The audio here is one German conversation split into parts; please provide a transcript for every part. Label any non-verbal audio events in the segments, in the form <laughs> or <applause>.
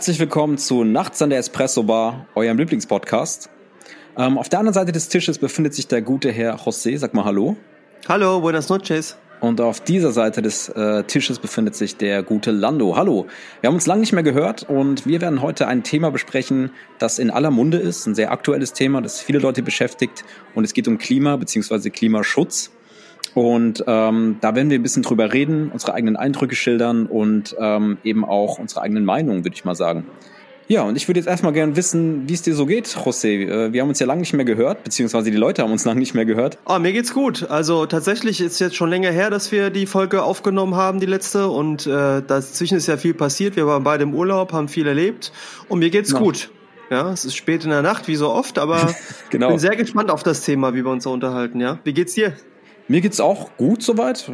Herzlich willkommen zu Nachts an der Espresso Bar, eurem Lieblingspodcast. Ähm, auf der anderen Seite des Tisches befindet sich der gute Herr José. Sag mal Hallo. Hallo, buenas noches. Und auf dieser Seite des äh, Tisches befindet sich der gute Lando. Hallo. Wir haben uns lange nicht mehr gehört und wir werden heute ein Thema besprechen, das in aller Munde ist, ein sehr aktuelles Thema, das viele Leute beschäftigt. Und es geht um Klima bzw. Klimaschutz. Und ähm, da werden wir ein bisschen drüber reden, unsere eigenen Eindrücke schildern und ähm, eben auch unsere eigenen Meinungen, würde ich mal sagen. Ja, und ich würde jetzt erstmal gerne wissen, wie es dir so geht, José. Äh, Wir haben uns ja lange nicht mehr gehört, beziehungsweise die Leute haben uns lange nicht mehr gehört. Oh, mir geht's gut. Also tatsächlich ist jetzt schon länger her, dass wir die Folge aufgenommen haben, die letzte. Und äh, dazwischen ist ja viel passiert. Wir waren beide im Urlaub, haben viel erlebt. Und mir geht's Genau. gut. Ja, es ist spät in der Nacht, wie so oft, aber <laughs> Genau. bin sehr gespannt auf das Thema, wie wir uns so unterhalten, ja. Wie geht's dir? Mir geht's auch gut soweit.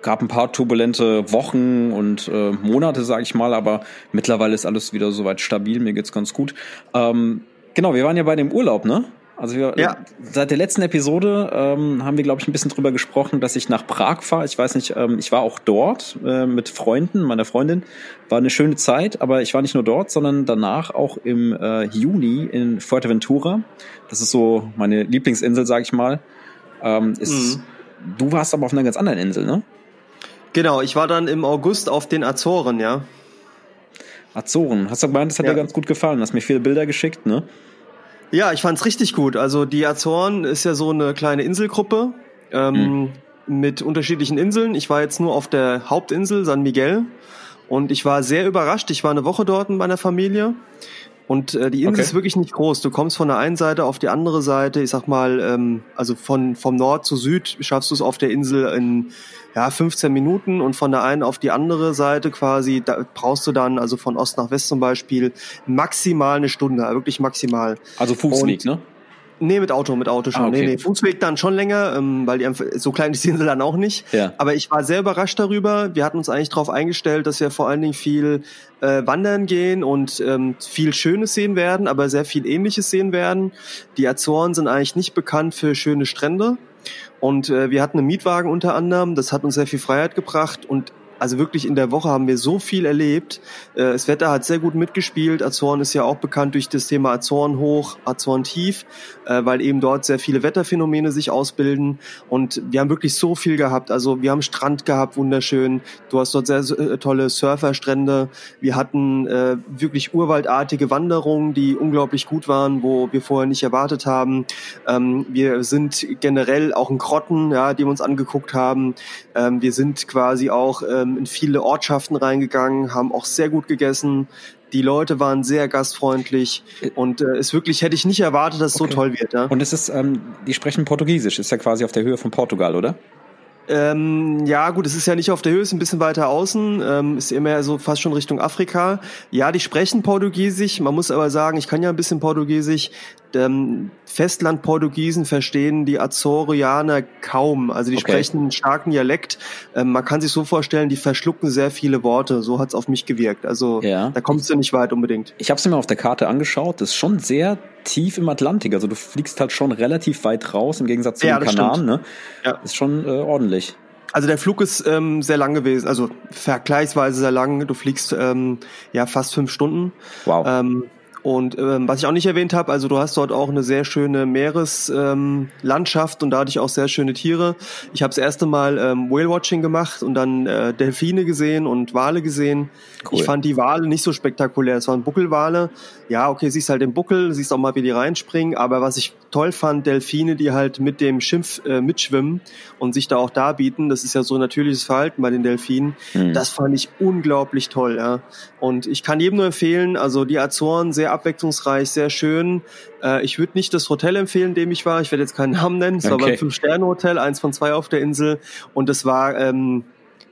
Gab ein paar turbulente Wochen und äh, Monate, sage ich mal, aber mittlerweile ist alles wieder soweit stabil. Mir geht's ganz gut. Ähm, genau, wir waren ja bei dem Urlaub, ne? Also wir, Ja. seit der letzten Episode ähm, haben wir, glaube ich, ein bisschen drüber gesprochen, dass ich nach Prag fahre. Ich weiß nicht, ähm, ich war auch dort äh, mit Freunden, meiner Freundin. War eine schöne Zeit, aber ich war nicht nur dort, sondern danach auch im äh, Juni in Fuerteventura. Das ist so meine Lieblingsinsel, sage ich mal. Ähm, ist, Du warst aber auf einer ganz anderen Insel, ne? Genau, ich war dann im August auf den Azoren, ja. Azoren. Hast du gemeint, das hat Ja. dir ganz gut gefallen. Hast mir viele Bilder geschickt, ne? Ja, ich fand's richtig gut. Also die Azoren ist ja so eine kleine Inselgruppe ähm, mit unterschiedlichen Inseln. Ich war jetzt nur auf der Hauptinsel San Miguel und ich war sehr überrascht. Ich war eine Woche dort mit meiner Familie und äh, die Insel Okay. ist wirklich nicht groß. Du kommst von der einen Seite auf die andere Seite. Ich sag mal, ähm, also von vom Nord zu Süd schaffst du es auf der Insel in ja 15 Minuten und von der einen auf die andere Seite quasi da brauchst du dann also von Ost nach West zum Beispiel maximal eine Stunde, wirklich maximal. Also Fußweg, Und- ne? Nee, mit Auto, mit Auto schon. Ah, okay. Nee, nee, Fußweg dann schon länger, ähm, weil die einfach, so klein ist die <laughs> Insel dann auch nicht. Ja. Aber ich war sehr überrascht darüber. Wir hatten uns eigentlich darauf eingestellt, dass wir vor allen Dingen viel äh, wandern gehen und ähm, viel Schönes sehen werden, aber sehr viel Ähnliches sehen werden. Die Azoren sind eigentlich nicht bekannt für schöne Strände. Und äh, wir hatten einen Mietwagen unter anderem. Das hat uns sehr viel Freiheit gebracht und also wirklich in der Woche haben wir so viel erlebt. Äh, Das Wetter hat sehr gut mitgespielt. Azoren ist ja auch bekannt durch das Thema Azoren hoch, Azoren tief, äh, weil eben dort sehr viele Wetterphänomene sich ausbilden. Und wir haben wirklich so viel gehabt. Also wir haben Strand gehabt, wunderschön. Du hast dort sehr äh, tolle Surferstrände. Wir hatten äh, wirklich urwaldartige Wanderungen, die unglaublich gut waren, wo wir vorher nicht erwartet haben. Ähm, wir sind generell auch in Grotten, ja, die wir uns angeguckt haben. Ähm, wir sind quasi auch ähm, in viele Ortschaften reingegangen, haben auch sehr gut gegessen. Die Leute waren sehr gastfreundlich und äh, es wirklich hätte ich nicht erwartet, dass es Okay. so toll wird. Ja? Und es ist, ähm, die sprechen Portugiesisch. Ist ja quasi auf der Höhe von Portugal, oder? Ähm, ja, gut, es ist ja nicht auf der Höhe, es ist ein bisschen weiter außen, ähm, ist immer so fast schon Richtung Afrika. Ja, die sprechen Portugiesisch, man muss aber sagen, ich kann ja ein bisschen Portugiesisch. Ähm, Festlandportugiesen verstehen die Azorianer kaum. Also die Okay. sprechen einen starken Dialekt. Ähm, man kann sich so vorstellen, die verschlucken sehr viele Worte. So hat's auf mich gewirkt. Also Ja. da kommst du nicht weit unbedingt. Ich habe es mir auf der Karte angeschaut. Das ist schon sehr tief im Atlantik. Also du fliegst halt schon relativ weit raus im Gegensatz zu Ja, den das Kanaren. Ne? Ja. Ist schon äh, ordentlich. Also der Flug ist ähm, sehr lang gewesen, also vergleichsweise sehr lang. Du fliegst ähm, ja fast fünf Stunden. Wow. Ähm, und ähm, was ich auch nicht erwähnt habe, also du hast dort auch eine sehr schöne Meereslandschaft ähm, und dadurch auch sehr schöne Tiere. Ich habe das erste Mal ähm, Whale-Watching gemacht und dann äh, Delfine gesehen und Wale gesehen. Cool. Ich fand die Wale nicht so spektakulär. Es waren Buckelwale. Ja, okay, siehst halt den Buckel, siehst auch mal, wie die reinspringen. Aber was ich toll fand, Delfine, die halt mit dem Schimpf äh, mitschwimmen und sich da auch darbieten. Das ist ja so natürliches Verhalten bei den Delfinen. Hm. Das fand ich unglaublich toll, ja. Und ich kann jedem nur empfehlen, also die Azoren sehr abwechslungsreich, sehr schön. Äh, ich würde nicht das Hotel empfehlen, in dem ich war. Ich werde jetzt keinen Namen nennen. Es war Okay. beim Fünf-Sterne-Hotel, eins von zwei auf der Insel. Und es war ähm,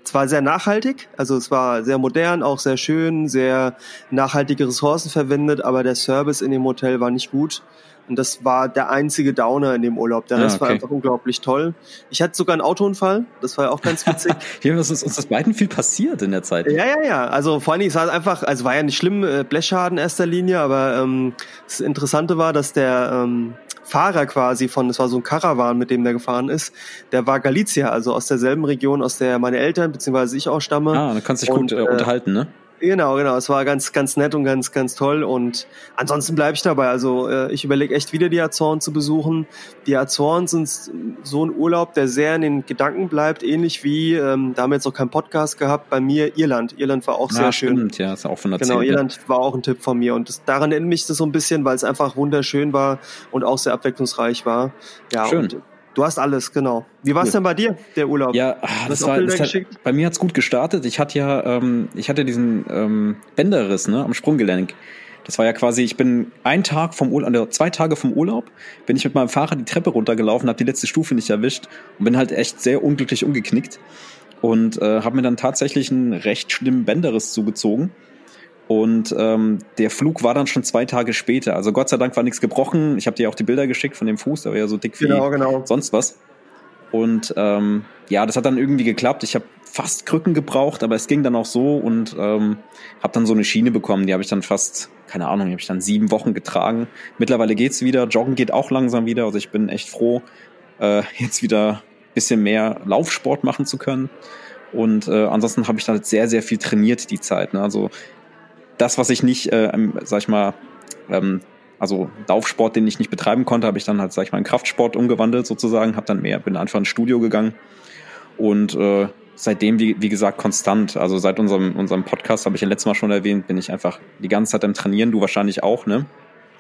zwar sehr nachhaltig, also es war sehr modern, auch sehr schön, sehr nachhaltige Ressourcen verwendet, aber der Service in dem Hotel war nicht gut. Und das war der einzige Downer in dem Urlaub. Der Rest ja, okay. war einfach unglaublich toll. Ich hatte sogar einen Autounfall. Das war ja auch ganz <laughs> witzig. Hier ist uns das beiden viel passiert in der Zeit. Ja, ja, ja. Also vor allen Dingen, es war einfach, also war ja nicht schlimm, äh, Blechschaden in erster Linie, aber ähm, das Interessante war, dass der ähm, Fahrer quasi von, es war so ein Caravan, mit dem der gefahren ist, der war Galicia, also aus derselben Region, aus der meine Eltern bzw. ich auch stamme. Ah, da kannst du dich gut äh, unterhalten, ne? Genau, genau. Es war ganz, ganz nett und ganz, ganz toll. Und ansonsten bleibe ich dabei. Also äh, ich überlege echt wieder die Azoren zu besuchen. Die Azoren sind so ein Urlaub, der sehr in den Gedanken bleibt, ähnlich wie, ähm, da haben wir jetzt noch keinen Podcast gehabt, bei mir Irland. Irland war auch ja, sehr schön. Stimmt, ja, ist auch von der Genau, Irland war auch ein Tipp von mir. Und das, daran erinnert mich das so ein bisschen, weil es einfach wunderschön war und auch sehr abwechslungsreich war. Ja, schön. Und, Du hast alles, genau. Wie war es denn bei dir, der Urlaub? Ja, das war, das hat, bei mir hat's gut gestartet. Ich hatte ja, ähm, ich hatte diesen ähm, Bänderriss ne, am Sprunggelenk. Das war ja quasi, ich bin einen Tag vom Urlaub, also zwei Tage vom Urlaub, bin ich mit meinem Fahrrad die Treppe runtergelaufen, habe die letzte Stufe nicht erwischt und bin halt echt sehr unglücklich umgeknickt und äh, habe mir dann tatsächlich einen recht schlimmen Bänderriss zugezogen und ähm, der Flug war dann schon zwei Tage später. Also Gott sei Dank war nichts gebrochen. Ich habe dir auch die Bilder geschickt von dem Fuß, der war ja so dick wie genau, genau. sonst was. Und ähm, ja, das hat dann irgendwie geklappt. Ich habe fast Krücken gebraucht, aber es ging dann auch so und ähm, habe dann so eine Schiene bekommen. Die habe ich dann fast, keine Ahnung, die habe ich dann sieben Wochen getragen. Mittlerweile geht's wieder. Joggen geht auch langsam wieder. Also ich bin echt froh, äh, jetzt wieder bisschen mehr Laufsport machen zu können. Und äh, ansonsten habe ich dann sehr, sehr viel trainiert die Zeit. Ne? Also das, was ich nicht, äh, sag ich mal, ähm, also Laufsport, den ich nicht betreiben konnte, habe ich dann halt, sag ich mal, in Kraftsport umgewandelt sozusagen, habe dann mehr, bin einfach ins Studio gegangen und äh, seitdem, wie, wie gesagt, konstant. Also seit unserem, unserem Podcast, habe ich ja letztes Mal schon erwähnt, bin ich einfach die ganze Zeit am Trainieren, du wahrscheinlich auch, ne?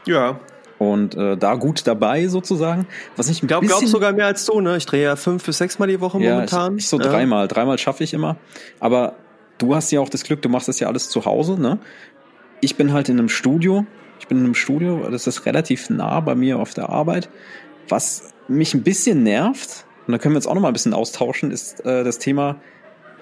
Ja. Und äh, da gut dabei sozusagen. Was ich ein glaub, sogar mehr als du, ne? Ich drehe ja fünf bis sechs Mal die Woche ja, momentan. Ich, ich so ja. dreimal. Dreimal schaffe ich immer. Aber du hast ja auch das Glück, du machst das ja alles zu Hause, ne? Ich bin halt in einem Studio. Ich bin in einem Studio, das ist relativ nah bei mir auf der Arbeit. Was mich ein bisschen nervt, und da können wir uns auch noch mal ein bisschen austauschen, ist äh, das Thema,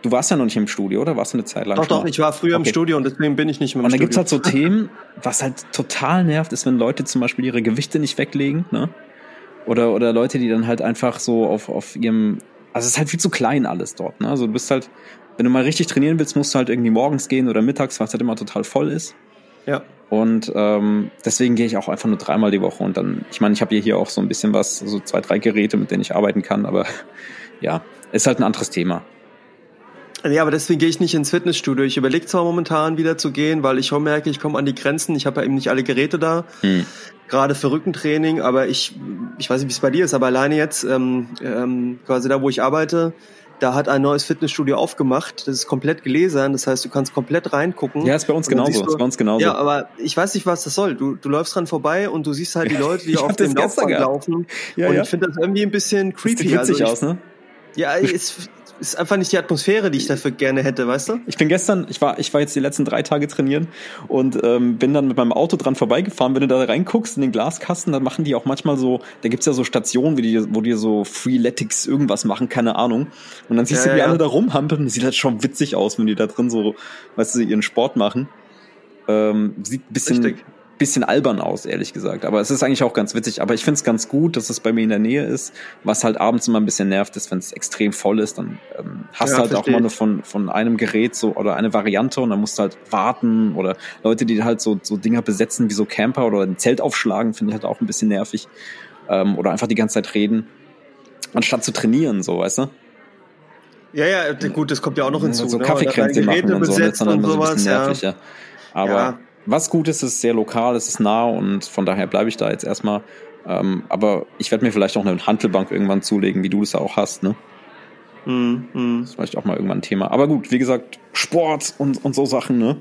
du warst ja noch nicht im Studio, oder? Warst du eine Zeit lang? Doch, doch, ich war früher okay. im Studio und deswegen bin ich nicht mehr im und Studio. Und da gibt's halt so Themen, was halt total nervt, ist, wenn Leute zum Beispiel ihre Gewichte nicht weglegen, ne? Oder, oder Leute, die dann halt einfach so auf, auf ihrem, also es ist halt viel zu klein alles dort, ne? Also du bist halt, wenn du mal richtig trainieren willst, musst du halt irgendwie morgens gehen oder mittags, was halt immer total voll ist. Ja. Und ähm, deswegen gehe ich auch einfach nur dreimal die Woche. Und dann, ich meine, ich habe hier auch so ein bisschen was, so zwei, drei Geräte, mit denen ich arbeiten kann, aber <laughs> ja, ist halt ein anderes Thema. Ja, aber deswegen gehe ich nicht ins Fitnessstudio. Ich überlege zwar momentan wieder zu gehen, weil ich schon merke, ich komme an die Grenzen. Ich habe ja eben nicht alle Geräte da, hm. gerade für Rückentraining. Aber ich, ich weiß nicht, wie es bei dir ist, aber alleine jetzt ähm, ähm, quasi da, wo ich arbeite, da hat ein neues Fitnessstudio aufgemacht. Das ist komplett gelesen. Das heißt, du kannst komplett reingucken. Ja, ist bei uns genauso. Du, ist bei uns genauso. Ja, aber ich weiß nicht, was das soll. Du, du läufst dran vorbei und du siehst halt die Leute, die auf dem Laufband laufen. Ja, und ja. ich finde das irgendwie ein bisschen creepy. Das sieht witzig also ich, aus, ne? Ja, es, ist einfach nicht die Atmosphäre, die ich dafür gerne hätte, weißt du? Ich bin gestern, ich war, ich war jetzt die letzten drei Tage trainieren und ähm, bin dann mit meinem Auto dran vorbeigefahren. Wenn du da reinguckst in den Glaskasten, dann machen die auch manchmal so, da gibt's ja so Stationen, wie die, wo die so Freeletics irgendwas machen, keine Ahnung. Und dann siehst ja, du, wie ja. alle da rumhampeln. Sieht halt schon witzig aus, wenn die da drin so, weißt du, ihren Sport machen. Ähm, sieht ein bisschen, Richtig bisschen albern aus, ehrlich gesagt. Aber es ist eigentlich auch ganz witzig. Aber ich finde es ganz gut, dass es bei mir in der Nähe ist. Was halt abends immer ein bisschen nervt, ist, wenn es extrem voll ist, dann ähm, hast ja, du halt verstehe. auch mal nur von, von einem Gerät so oder eine Variante und dann musst du halt warten oder Leute, die halt so, so Dinger besetzen wie so Camper oder ein Zelt aufschlagen, finde ich halt auch ein bisschen nervig. Ähm, oder einfach die ganze Zeit reden. Anstatt zu trainieren, so, weißt du? Ja, ja, gut, das kommt ja auch noch hinzu. So ne? Kaffeekränze machen und so, und dann und sowas, so ein bisschen nervig, ja. ja. Aber ja was gut ist, ist sehr lokal, es ist nah und von daher bleibe ich da jetzt erstmal. Ähm, aber ich werde mir vielleicht auch eine Handelbank irgendwann zulegen, wie du das auch hast, ne? Mm, mm. Das ist vielleicht auch mal irgendwann ein Thema. Aber gut, wie gesagt, Sport und, und so Sachen, ne?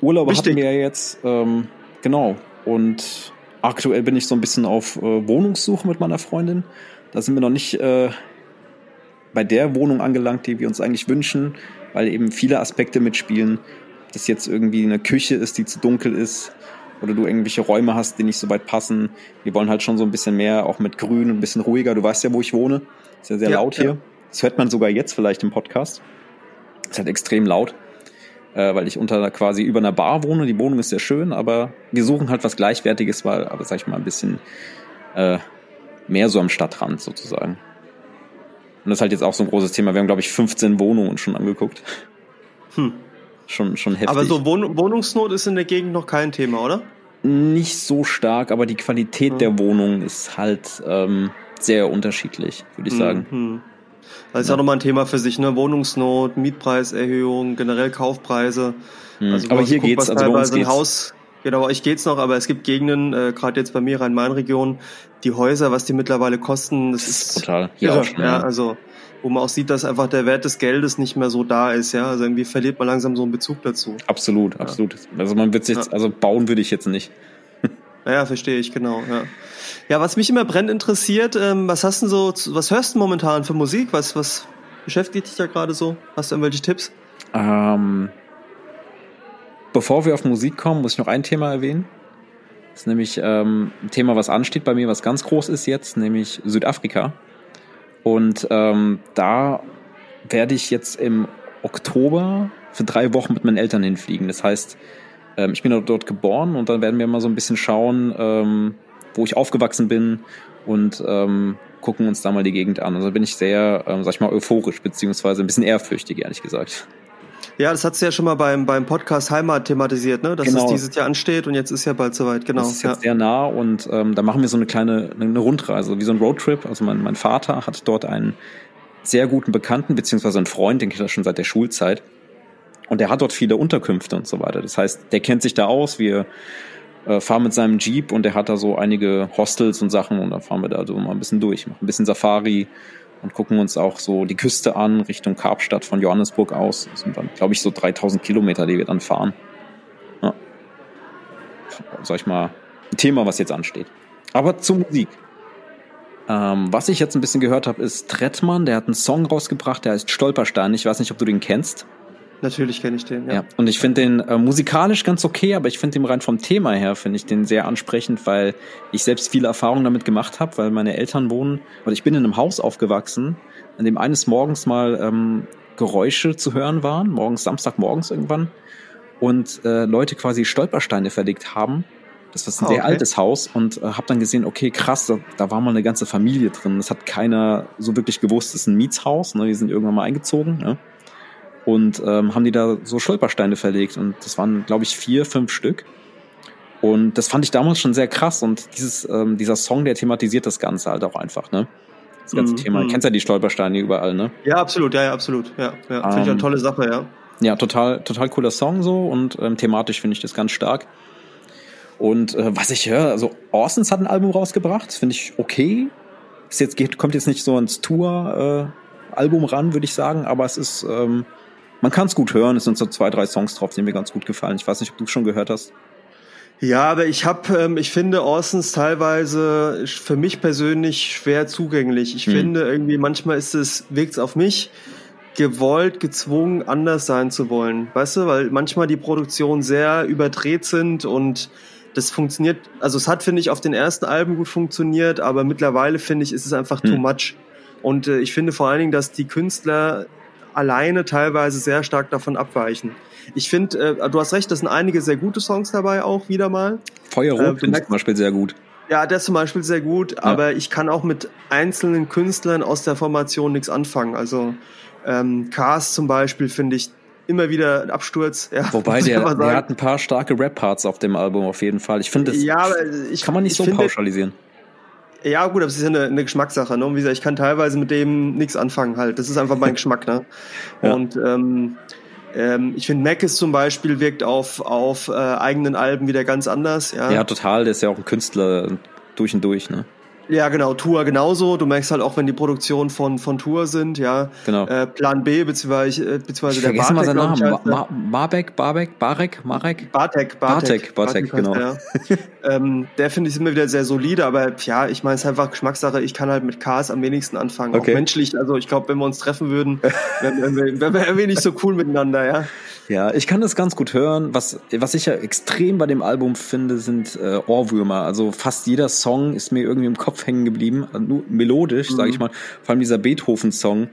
Urlaub hatten wir ja jetzt, ähm, genau. Und aktuell bin ich so ein bisschen auf äh, Wohnungssuche mit meiner Freundin. Da sind wir noch nicht äh, bei der Wohnung angelangt, die wir uns eigentlich wünschen, weil eben viele Aspekte mitspielen das jetzt irgendwie eine Küche ist, die zu dunkel ist oder du irgendwelche Räume hast, die nicht so weit passen. Wir wollen halt schon so ein bisschen mehr, auch mit Grün, ein bisschen ruhiger. Du weißt ja, wo ich wohne. Ist ja sehr ja, laut hier. Ja. Das hört man sogar jetzt vielleicht im Podcast. Ist halt extrem laut, äh, weil ich unter quasi über einer Bar wohne. Die Wohnung ist sehr schön, aber wir suchen halt was Gleichwertiges, weil, aber sag ich mal, ein bisschen äh, mehr so am Stadtrand sozusagen. Und das ist halt jetzt auch so ein großes Thema. Wir haben, glaube ich, 15 Wohnungen schon angeguckt. Hm. Schon, schon heftig. Aber so Wohn Wohnungsnot ist in der Gegend noch kein Thema, oder? Nicht so stark, aber die Qualität hm. der Wohnung ist halt ähm, sehr unterschiedlich, würde ich sagen. Hm. Das ist ja nochmal ein Thema für sich, ne? Wohnungsnot, Mietpreiserhöhung, generell Kaufpreise. Hm. Also, aber hier guckt, geht's, also bei uns geht's. Haus, Genau, ich geht's noch, aber es gibt Gegenden, äh, gerade jetzt bei mir Rhein-Main-Region, die Häuser, was die mittlerweile kosten, das, das ist total. Hier irre, auch schon, ja. ja. Also wo man auch sieht, dass einfach der Wert des Geldes nicht mehr so da ist, ja. Also irgendwie verliert man langsam so einen Bezug dazu. Absolut, absolut. Ja. Also man wird sich, ja. also bauen würde ich jetzt nicht. <laughs> Ja, verstehe ich, genau, ja. Ja, was mich immer brennend interessiert, ähm, was hast du so, was hörst du momentan für Musik? Was, was beschäftigt dich da gerade so? Hast du irgendwelche Tipps? Ähm, bevor wir auf Musik kommen, muss ich noch ein Thema erwähnen. Das ist nämlich ähm, ein Thema, was ansteht bei mir, was ganz groß ist jetzt, nämlich Südafrika. Und ähm, da werde ich jetzt im Oktober für drei Wochen mit meinen Eltern hinfliegen. Das heißt, ähm, ich bin dort geboren und dann werden wir mal so ein bisschen schauen, ähm, wo ich aufgewachsen bin und ähm, gucken uns da mal die Gegend an. Also bin ich sehr, ähm, sag ich mal, euphorisch, beziehungsweise ein bisschen ehrfürchtig, ehrlich gesagt. Ja, das hat sie ja schon mal beim, beim Podcast Heimat thematisiert, ne? dass genau. es dieses Jahr ansteht und jetzt ist ja bald soweit, genau. Das ist jetzt ja. sehr nah und ähm, da machen wir so eine kleine eine Rundreise, wie so ein Roadtrip. Also mein, mein Vater hat dort einen sehr guten Bekannten, beziehungsweise einen Freund, den kennt er schon seit der Schulzeit. Und der hat dort viele Unterkünfte und so weiter. Das heißt, der kennt sich da aus. Wir äh, fahren mit seinem Jeep und der hat da so einige Hostels und Sachen und da fahren wir da so mal ein bisschen durch. Machen ein bisschen Safari, und gucken uns auch so die Küste an, Richtung Karpstadt von Johannesburg aus. Das sind dann, glaube ich, so 3000 Kilometer, die wir dann fahren. Ja. Sag ich mal, ein Thema, was jetzt ansteht. Aber zur Musik. Ähm, was ich jetzt ein bisschen gehört habe, ist Trettmann, der hat einen Song rausgebracht, der heißt Stolperstein. Ich weiß nicht, ob du den kennst. Natürlich kenne ich den, ja. ja. Und ich finde den äh, musikalisch ganz okay, aber ich finde den rein vom Thema her, finde ich den sehr ansprechend, weil ich selbst viele Erfahrungen damit gemacht habe, weil meine Eltern wohnen, oder ich bin in einem Haus aufgewachsen, in dem eines Morgens mal ähm, Geräusche zu hören waren, morgens, Samstagmorgens irgendwann, und äh, Leute quasi Stolpersteine verlegt haben. Das ist ein ah, sehr okay. altes Haus und äh, habe dann gesehen, okay, krass, da, da war mal eine ganze Familie drin. Das hat keiner so wirklich gewusst. Das ist ein Mietshaus, ne? die sind irgendwann mal eingezogen. Ne? Und ähm, haben die da so Stolpersteine verlegt und das waren, glaube ich, vier, fünf Stück. Und das fand ich damals schon sehr krass und dieses, ähm, dieser Song, der thematisiert das Ganze halt auch einfach, ne? Das ganze mm, Thema. Du mm. kennst ja die Stolpersteine überall, ne? Ja, absolut, ja, ja, absolut. Ja, ja. Finde ich eine ähm, tolle Sache, ja. Ja, total, total cooler Song so und ähm, thematisch finde ich das ganz stark. Und äh, was ich höre, also Orsons hat ein Album rausgebracht, finde ich okay. Ist jetzt geht, kommt jetzt nicht so ins Tour-Album äh, ran, würde ich sagen, aber es ist ähm, man kann es gut hören. Es sind so zwei, drei Songs drauf, die mir ganz gut gefallen. Ich weiß nicht, ob du schon gehört hast. Ja, aber ich habe, ähm, ich finde Orsons teilweise für mich persönlich schwer zugänglich. Ich hm. finde irgendwie manchmal ist es wirkt's auf mich gewollt, gezwungen, anders sein zu wollen. Weißt du, weil manchmal die Produktionen sehr überdreht sind und das funktioniert, also es hat, finde ich, auf den ersten Alben gut funktioniert, aber mittlerweile, finde ich, ist es einfach hm. too much. Und äh, ich finde vor allen Dingen, dass die Künstler alleine teilweise sehr stark davon abweichen. Ich finde, äh, du hast recht, das sind einige sehr gute Songs dabei auch wieder mal. Feuerrot äh, zum Beispiel sehr gut. Ja, der ist zum Beispiel sehr gut, ja. aber ich kann auch mit einzelnen Künstlern aus der Formation nichts anfangen. Also ähm, Cars zum Beispiel finde ich immer wieder ein Absturz. Ja, <laughs> Wobei der, der hat ein paar starke Rap-Parts auf dem Album auf jeden Fall. Ich finde, das ja, kann man nicht so pauschalisieren. Ja, gut, aber es ist ja eine, eine Geschmackssache. Ne? Und wie gesagt, ich kann teilweise mit dem nichts anfangen halt. Das ist einfach mein <laughs> Geschmack. Ne? Ja. Und ähm, ähm, ich finde, Mac ist zum Beispiel wirkt auf, auf äh, eigenen Alben wieder ganz anders. Ja? ja, total. Der ist ja auch ein Künstler durch und durch. Ne? Ja, genau, Tour genauso. Du merkst halt auch, wenn die Produktionen von, von Tour sind, ja. Genau. Äh, Plan B, beziehungsweise, äh, beziehungsweise ich der Bartek. mal seinen Namen. Ma Marbek, Barbeck, Barek, Marek? Bartek, Bartek. Bartek, Bartek, genau. Ja. ähm, der finde ich immer wieder sehr solide, aber ja, ich meine, es ist einfach Geschmackssache. Ich kann halt mit Cars am wenigsten anfangen. Okay. Auch menschlich. Also ich glaube, wenn wir uns treffen würden, wären wir, wär wir irgendwie nicht so cool miteinander, ja. Ja, ich kann das ganz gut hören. Was, was ich ja extrem bei dem Album finde, sind äh, Ohrwürmer. Also fast jeder Song ist mir irgendwie im Kopf hängen geblieben. Also nur melodisch, mhm. sage ich mal. Vor allem dieser Beethoven-Song,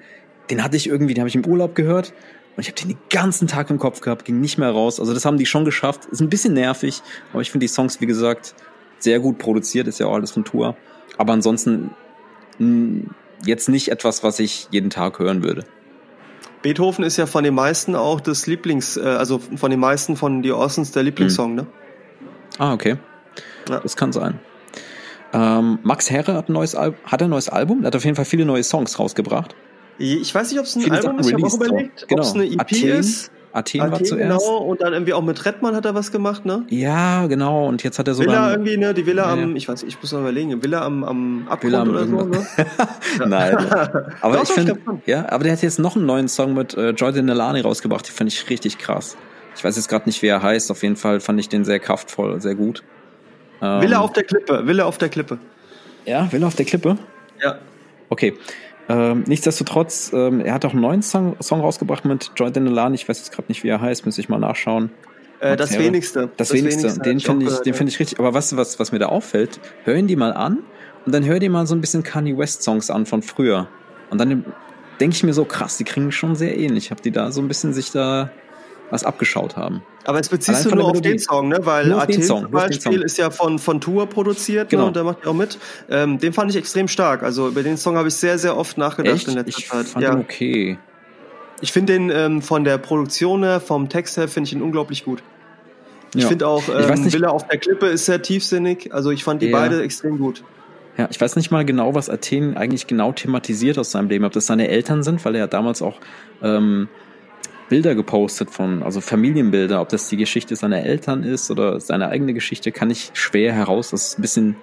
den hatte ich irgendwie, den habe ich im Urlaub gehört. Und ich habe den den ganzen Tag im Kopf gehabt, ging nicht mehr raus. Also das haben die schon geschafft. Ist ein bisschen nervig, aber ich finde die Songs, wie gesagt, sehr gut produziert. Ist ja auch alles von Tour. Aber ansonsten mh, jetzt nicht etwas, was ich jeden Tag hören würde. Beethoven ist ja von den meisten auch das Lieblings, äh, also von den meisten von die Orsons der Lieblingssong, mhm. ne? Ah, okay. Ja. Das kann sein. Ähm, Max Herre hat ein neues Al hat ein neues Album. Er hat auf jeden Fall viele neue Songs rausgebracht. Ich weiß nicht, ob es ein viele Album ist. Ich habe auch überlegt, genau. ob es eine EP Athen, ist. Athen, Athen war zuerst. Genau, und dann irgendwie auch mit Redman hat er was gemacht, ne? Ja, genau. Und jetzt hat er so Villa irgendwie, ne? Die Villa ja, am, ich weiß, ich muss mal überlegen, Villa am, am Abgrund Villa am oder so, ne? <laughs> Nein. <laughs> aber Doch, ich finde, ja, aber der hat jetzt noch einen neuen Song mit äh, Jordan Nelani rausgebracht. Die fand ich richtig krass. Ich weiß jetzt gerade nicht, wie er heißt. Auf jeden Fall fand ich den sehr kraftvoll, sehr gut. Ähm, Villa auf der Klippe, Villa auf der Klippe. Ja, Villa auf der Klippe? Ja. Okay. Ähm, nichtsdestotrotz, ähm, er hat auch einen neuen Song, Song rausgebracht mit Jordan Delane. Ich weiß jetzt gerade nicht, wie er heißt, müsste ich mal nachschauen. Äh, das wenigste. Das, das wenigste. wenigste. Den finde ich, den finde ich richtig. Aber du, was, was mir da auffällt? Hör ihn die mal an und dann hör dir mal so ein bisschen Kanye West Songs an von früher. Und dann denke ich mir so, krass, die kriegen schon sehr ähnlich. Hab die da so ein bisschen sich da was abgeschaut haben. Aber jetzt beziehst Allein du nur auf den Song, ne? Weil Athen zum Beispiel ist ja von, von Tour produziert genau. ne? und der macht ja auch mit. Ähm, den fand ich extrem stark. Also über den Song habe ich sehr, sehr oft nachgedacht Echt? in letzter ich Zeit. Fand ja. okay. Ich finde den ähm, von der Produktion her, vom Text her, finde ich ihn unglaublich gut. Ich ja. finde auch, ähm, Villa auf der Klippe ist sehr tiefsinnig. Also ich fand die ja. beide extrem gut. Ja, ich weiß nicht mal genau, was Athen eigentlich genau thematisiert aus seinem Leben. Ob das seine Eltern sind, weil er ja damals auch ähm, Bilder gepostet von, also Familienbilder, ob das die Geschichte seiner Eltern ist oder seine eigene Geschichte, kann ich schwer heraus. Das ist ein bisschen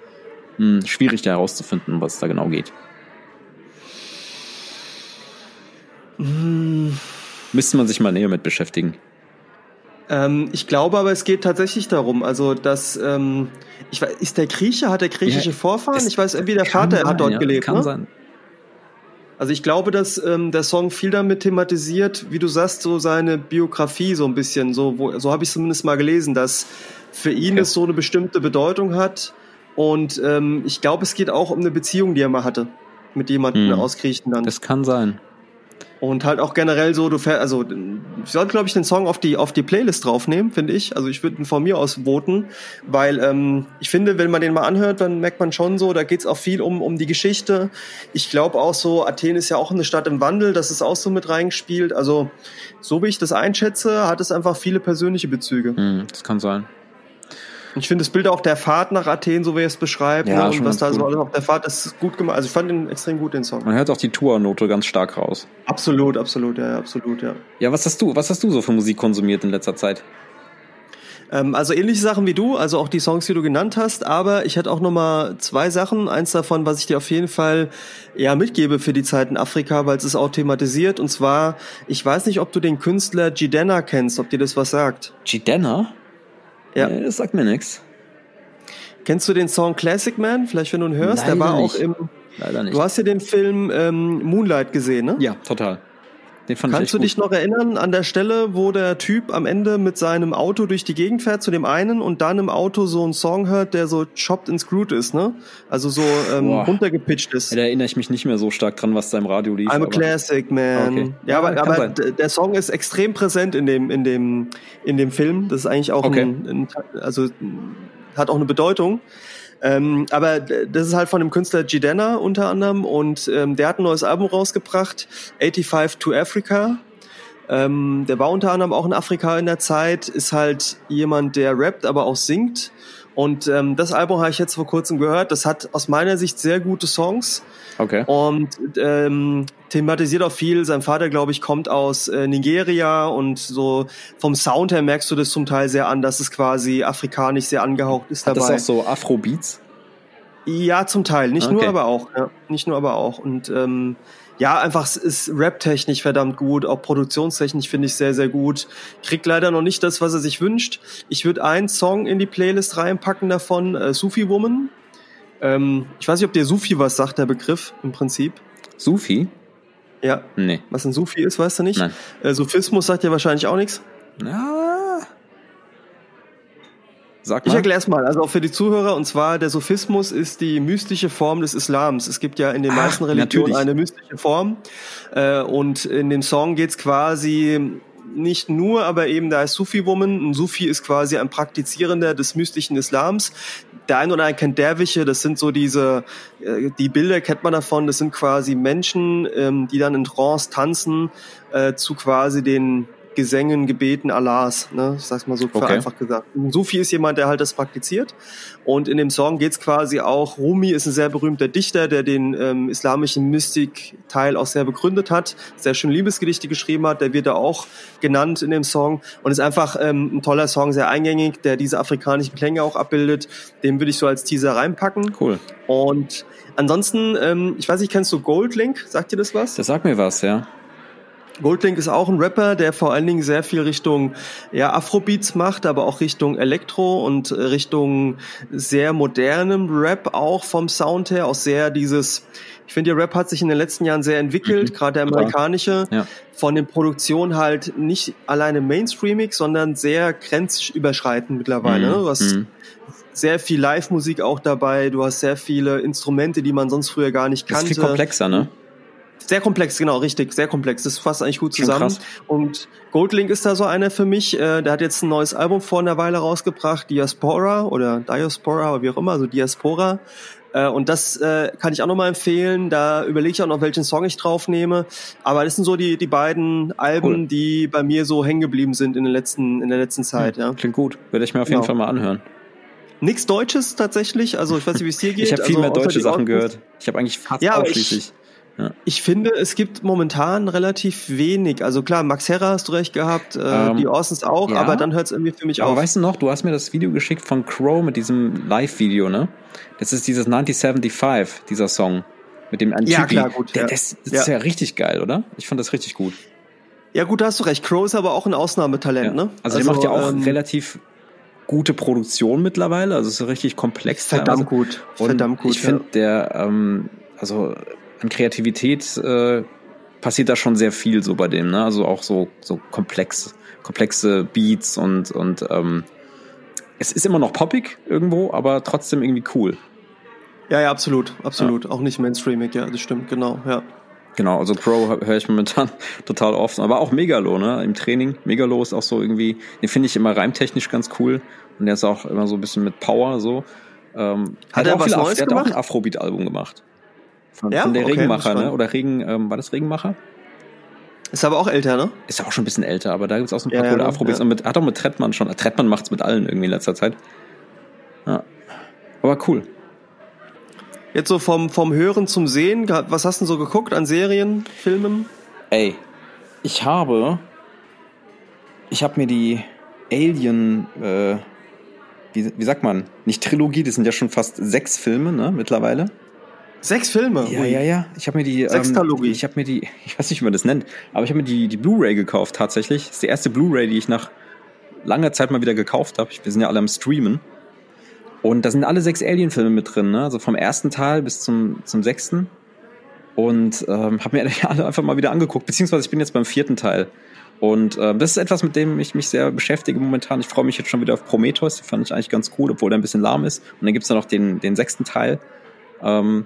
mh, hm, schwierig da herauszufinden, was da genau geht. Hm. Müsste man sich mal näher mit beschäftigen. Ähm, ich glaube aber, es geht tatsächlich darum, also dass ähm, ich weiß, ist der Grieche, hat der griechische ja, Vorfahren? Ich weiß, irgendwie der Vater sein, hat dort ja, gelebt. Kann ne? sein. Also ich glaube, dass ähm, der Song viel damit thematisiert, wie du sagst, so seine Biografie so ein bisschen. So, wo, so habe ich zumindest mal gelesen, dass für ihn okay. es so eine bestimmte Bedeutung hat. Und ähm, ich glaube, es geht auch um eine Beziehung, die er mal hatte mit jemandem hm. aus Griechenland. Das kann sein. Und halt auch generell so, du fährst, also ich sollte, glaube ich, den Song auf die, auf die Playlist draufnehmen, finde ich. Also ich würde ihn von mir aus voten, weil ähm, ich finde, wenn man den mal anhört, dann merkt man schon so, da geht's auch viel um, um die Geschichte. Ich glaube auch so, Athen ist ja auch eine Stadt im Wandel, das ist auch so mit reingespielt. Also so wie ich das einschätze, hat es einfach viele persönliche Bezüge. Hm, das kann sein. Ich finde das Bild auch der Fahrt nach Athen, so wie er es beschreibt, ja, ne, und was da so alles auf der Fahrt das ist gut gemacht. Also ich fand ihn extrem gut, den Song. Man hört auch die Tournote ganz stark raus. Absolut, absolut, ja, absolut, ja. Ja, was hast du, was hast du so für Musik konsumiert in letzter Zeit? Ähm, also ähnliche Sachen wie du, also auch die Songs, die du genannt hast, aber ich hatte auch noch mal zwei Sachen. Eins davon, was ich dir auf jeden Fall ja mitgebe für die Zeit in Afrika, weil es ist auch thematisiert. Und zwar, ich weiß nicht, ob du den Künstler Jidenna kennst, ob dir das was sagt. Jidenna? Ja. Nee, das sagt mir nichts. Kennst du den Song Classic Man? Vielleicht, wenn du ihn hörst. Leider der war nicht. auch im. Leider nicht. Du hast ja den Film ähm, Moonlight gesehen, ne? Ja, total. Kannst du dich gut. noch erinnern an der Stelle, wo der Typ am Ende mit seinem Auto durch die Gegend fährt zu dem einen und dann im Auto so einen Song hört, der so chopped and screwed ist, ne? Also so ähm, Boah. runtergepitcht ist. Ja, da erinnere ich mich nicht mehr so stark dran, was da im Radio lief. I'm a aber- classic man. Okay. Ja, Ja, aber, kann aber sein. der Song ist extrem präsent in dem in dem in dem Film. Das ist eigentlich auch Okay. ein, ein, also hat auch eine Bedeutung. Ähm, aber das ist halt von dem Künstler Jidenna unter anderem und ähm, der hat ein neues Album rausgebracht, 85 to Africa. Ähm, der war unter anderem auch in Afrika in der Zeit, ist halt jemand, der rappt, aber auch singt. Und ähm, das Album habe ich jetzt vor kurzem gehört. Das hat aus meiner Sicht sehr gute Songs Okay. und ähm, thematisiert auch viel. Sein Vater, glaube ich, kommt aus äh, Nigeria und so vom Sound her merkst du das zum Teil sehr an, dass es quasi afrikanisch sehr angehaucht ist Hat dabei. das auch so Afrobeats? Ja, zum Teil. Nicht Okay. nur, aber auch. Ja. Nicht nur, aber auch. Und ähm, ja, einfach es ist rap-technisch verdammt gut. Auch produktionstechnisch finde ich sehr, sehr gut. Kriegt leider noch nicht das, was er sich wünscht. Ich würde einen Song in die Playlist reinpacken davon, äh, Sufi Woman. Ähm, ich weiß nicht, ob dir Sufi was sagt, der Begriff im Prinzip. Sufi? Ja. Nee. Was ein Sufi ist, weißt du nicht? Nein. Äh, Sufismus sagt dir wahrscheinlich auch nichts. Ja. Sag Ich mal. erkläre es mal, also auch für die Zuhörer, und zwar der Sufismus ist die mystische Form des Islams. Es gibt ja in den Ah, meisten Religionen natürlich. eine mystische Form. Äh, und in dem Song geht's quasi nicht nur, aber eben da ist Sufi Woman. Ein Sufi ist quasi ein Praktizierender des mystischen Islams. Der ein oder andere kennt Derwische, das sind so diese, äh, die Bilder kennt man davon, das sind quasi Menschen, ähm, die dann in Trance tanzen äh, zu quasi den Gesängen, Gebeten Allahs, ne? Ich sag's mal so okay. vereinfacht gesagt. Sufi ist jemand, der halt das praktiziert. Und in dem Song geht's quasi auch, Rumi ist ein sehr berühmter Dichter, der den ähm, islamischen Mystik-Teil auch sehr begründet hat, sehr schön Liebesgedichte geschrieben hat, der wird da auch genannt in dem Song und ist einfach ähm, ein toller Song, sehr eingängig, der diese afrikanischen Klänge auch abbildet. Den würde ich so als Teaser reinpacken. Cool. Und ansonsten, ähm, ich weiß nicht, kennst du Goldlink? Sagt dir das was? Das sagt mir was, ja. Goldlink ist auch ein Rapper, der vor allen Dingen sehr viel Richtung ja, Afrobeats macht, aber auch Richtung Elektro und Richtung sehr modernem Rap auch vom Sound her, auch sehr dieses, ich finde, der Rap hat sich in den letzten Jahren sehr entwickelt, mhm. gerade der amerikanische, ja. von den Produktionen halt nicht alleine mainstreamig, sondern sehr grenzüberschreitend mittlerweile. Mhm. Du hast mhm. sehr viel Live-Musik auch dabei, du hast sehr viele Instrumente, die man sonst früher gar nicht kannte. Das ist viel komplexer, ne? Sehr komplex, genau, richtig, sehr komplex. Das fasst eigentlich gut zusammen. Und Goldlink ist da so einer für mich. Äh, der hat jetzt ein neues Album vor einer Weile rausgebracht, Diaspora oder Diaspora oder wie auch immer, also Diaspora. Äh, und das äh, kann ich auch nochmal empfehlen. Da überlege ich auch noch, welchen Song ich drauf nehme. Aber das sind so die, die beiden Alben, cool. die bei mir so hängen geblieben sind in, den letzten, in der letzten Zeit. Hm, ja. Klingt gut. Werde ich mir auf jeden genau. Fall mal anhören. Nichts Deutsches tatsächlich. Also ich weiß nicht, wie es dir geht. Ich habe viel also, mehr deutsche Sachen gehört. Ich habe eigentlich fast ja, ausschließlich. Ich, ja. Ich finde, es gibt momentan relativ wenig. Also klar, Max Herrer hast du recht gehabt, äh, ähm, die Orsons auch, ja. aber dann hört es irgendwie für mich aber auf. Aber weißt du noch, du hast mir das Video geschickt von Crow mit diesem Live-Video, ne? Das ist dieses 1975, dieser Song. Mit dem Antibi. Ja, klar, gut. Der, das, das ja. ist ja richtig geil, oder? Ich fand das richtig gut. Ja, gut, da hast du recht. Crow ist aber auch ein Ausnahmetalent, ne? Also, also der macht ja auch ähm, relativ gute Produktion mittlerweile, also es ist richtig komplex. Verdammt gut. Verdammt gut. Ich finde, der, ähm, also an Kreativität äh, passiert da schon sehr viel so bei dem, ne? Also auch so, so komplex, komplexe Beats und, und ähm, es ist immer noch poppig irgendwo, aber trotzdem irgendwie cool. Ja, ja, absolut, absolut. Ja. Auch nicht mainstreamig, ja, das stimmt, genau, ja. Genau, also Pro höre ich momentan <laughs> total oft, aber auch Megalo, ne, im Training. Megalo ist auch so irgendwie, den finde ich immer reimtechnisch ganz cool und der ist auch immer so ein bisschen mit Power so. Ähm, hat, hat er was Neues gemacht? Der hat auch ein Afrobeat-Album gemacht. Von, ja? von der okay, Regenmacher, ne? Oder Regen, ähm, war das Regenmacher? Ist aber auch älter, ne? Ist ja auch schon ein bisschen älter, aber da gibt's auch so ein paar ja, coole ja, Afrobeats. Ja. Und mit, hat auch mit Trettmann schon. Trettmann macht's mit allen irgendwie in letzter Zeit. Ja. Aber cool. Jetzt so vom, vom Hören zum Sehen, was hast du denn so geguckt an Serien, Filmen? Ey, ich habe. Ich habe mir die Alien, äh, wie, wie sagt man? Nicht Trilogie, das sind ja schon fast sechs Filme, ne, mittlerweile. Sechs Filme? Ja, Ui. ja, ja. Ich habe mir die. Sextalogie. Ähm, ich habe mir die, <laughs> ich weiß nicht, wie man das nennt, aber ich habe mir die, die Blu-ray gekauft tatsächlich. Das ist die erste Blu-ray, die ich nach langer Zeit mal wieder gekauft habe. Wir sind ja alle am Streamen. Und da sind alle sechs Alien-Filme mit drin, ne? Also vom ersten Teil bis zum, zum sechsten. Und ähm, habe mir <laughs> alle einfach mal wieder angeguckt. Beziehungsweise ich bin jetzt beim vierten Teil. Und äh, das ist etwas, mit dem ich mich sehr beschäftige momentan. Ich freue mich jetzt schon wieder auf Prometheus. Die fand ich eigentlich ganz cool, obwohl der ein bisschen lahm ist. Und dann gibt's da noch den, den sechsten Teil. Ähm,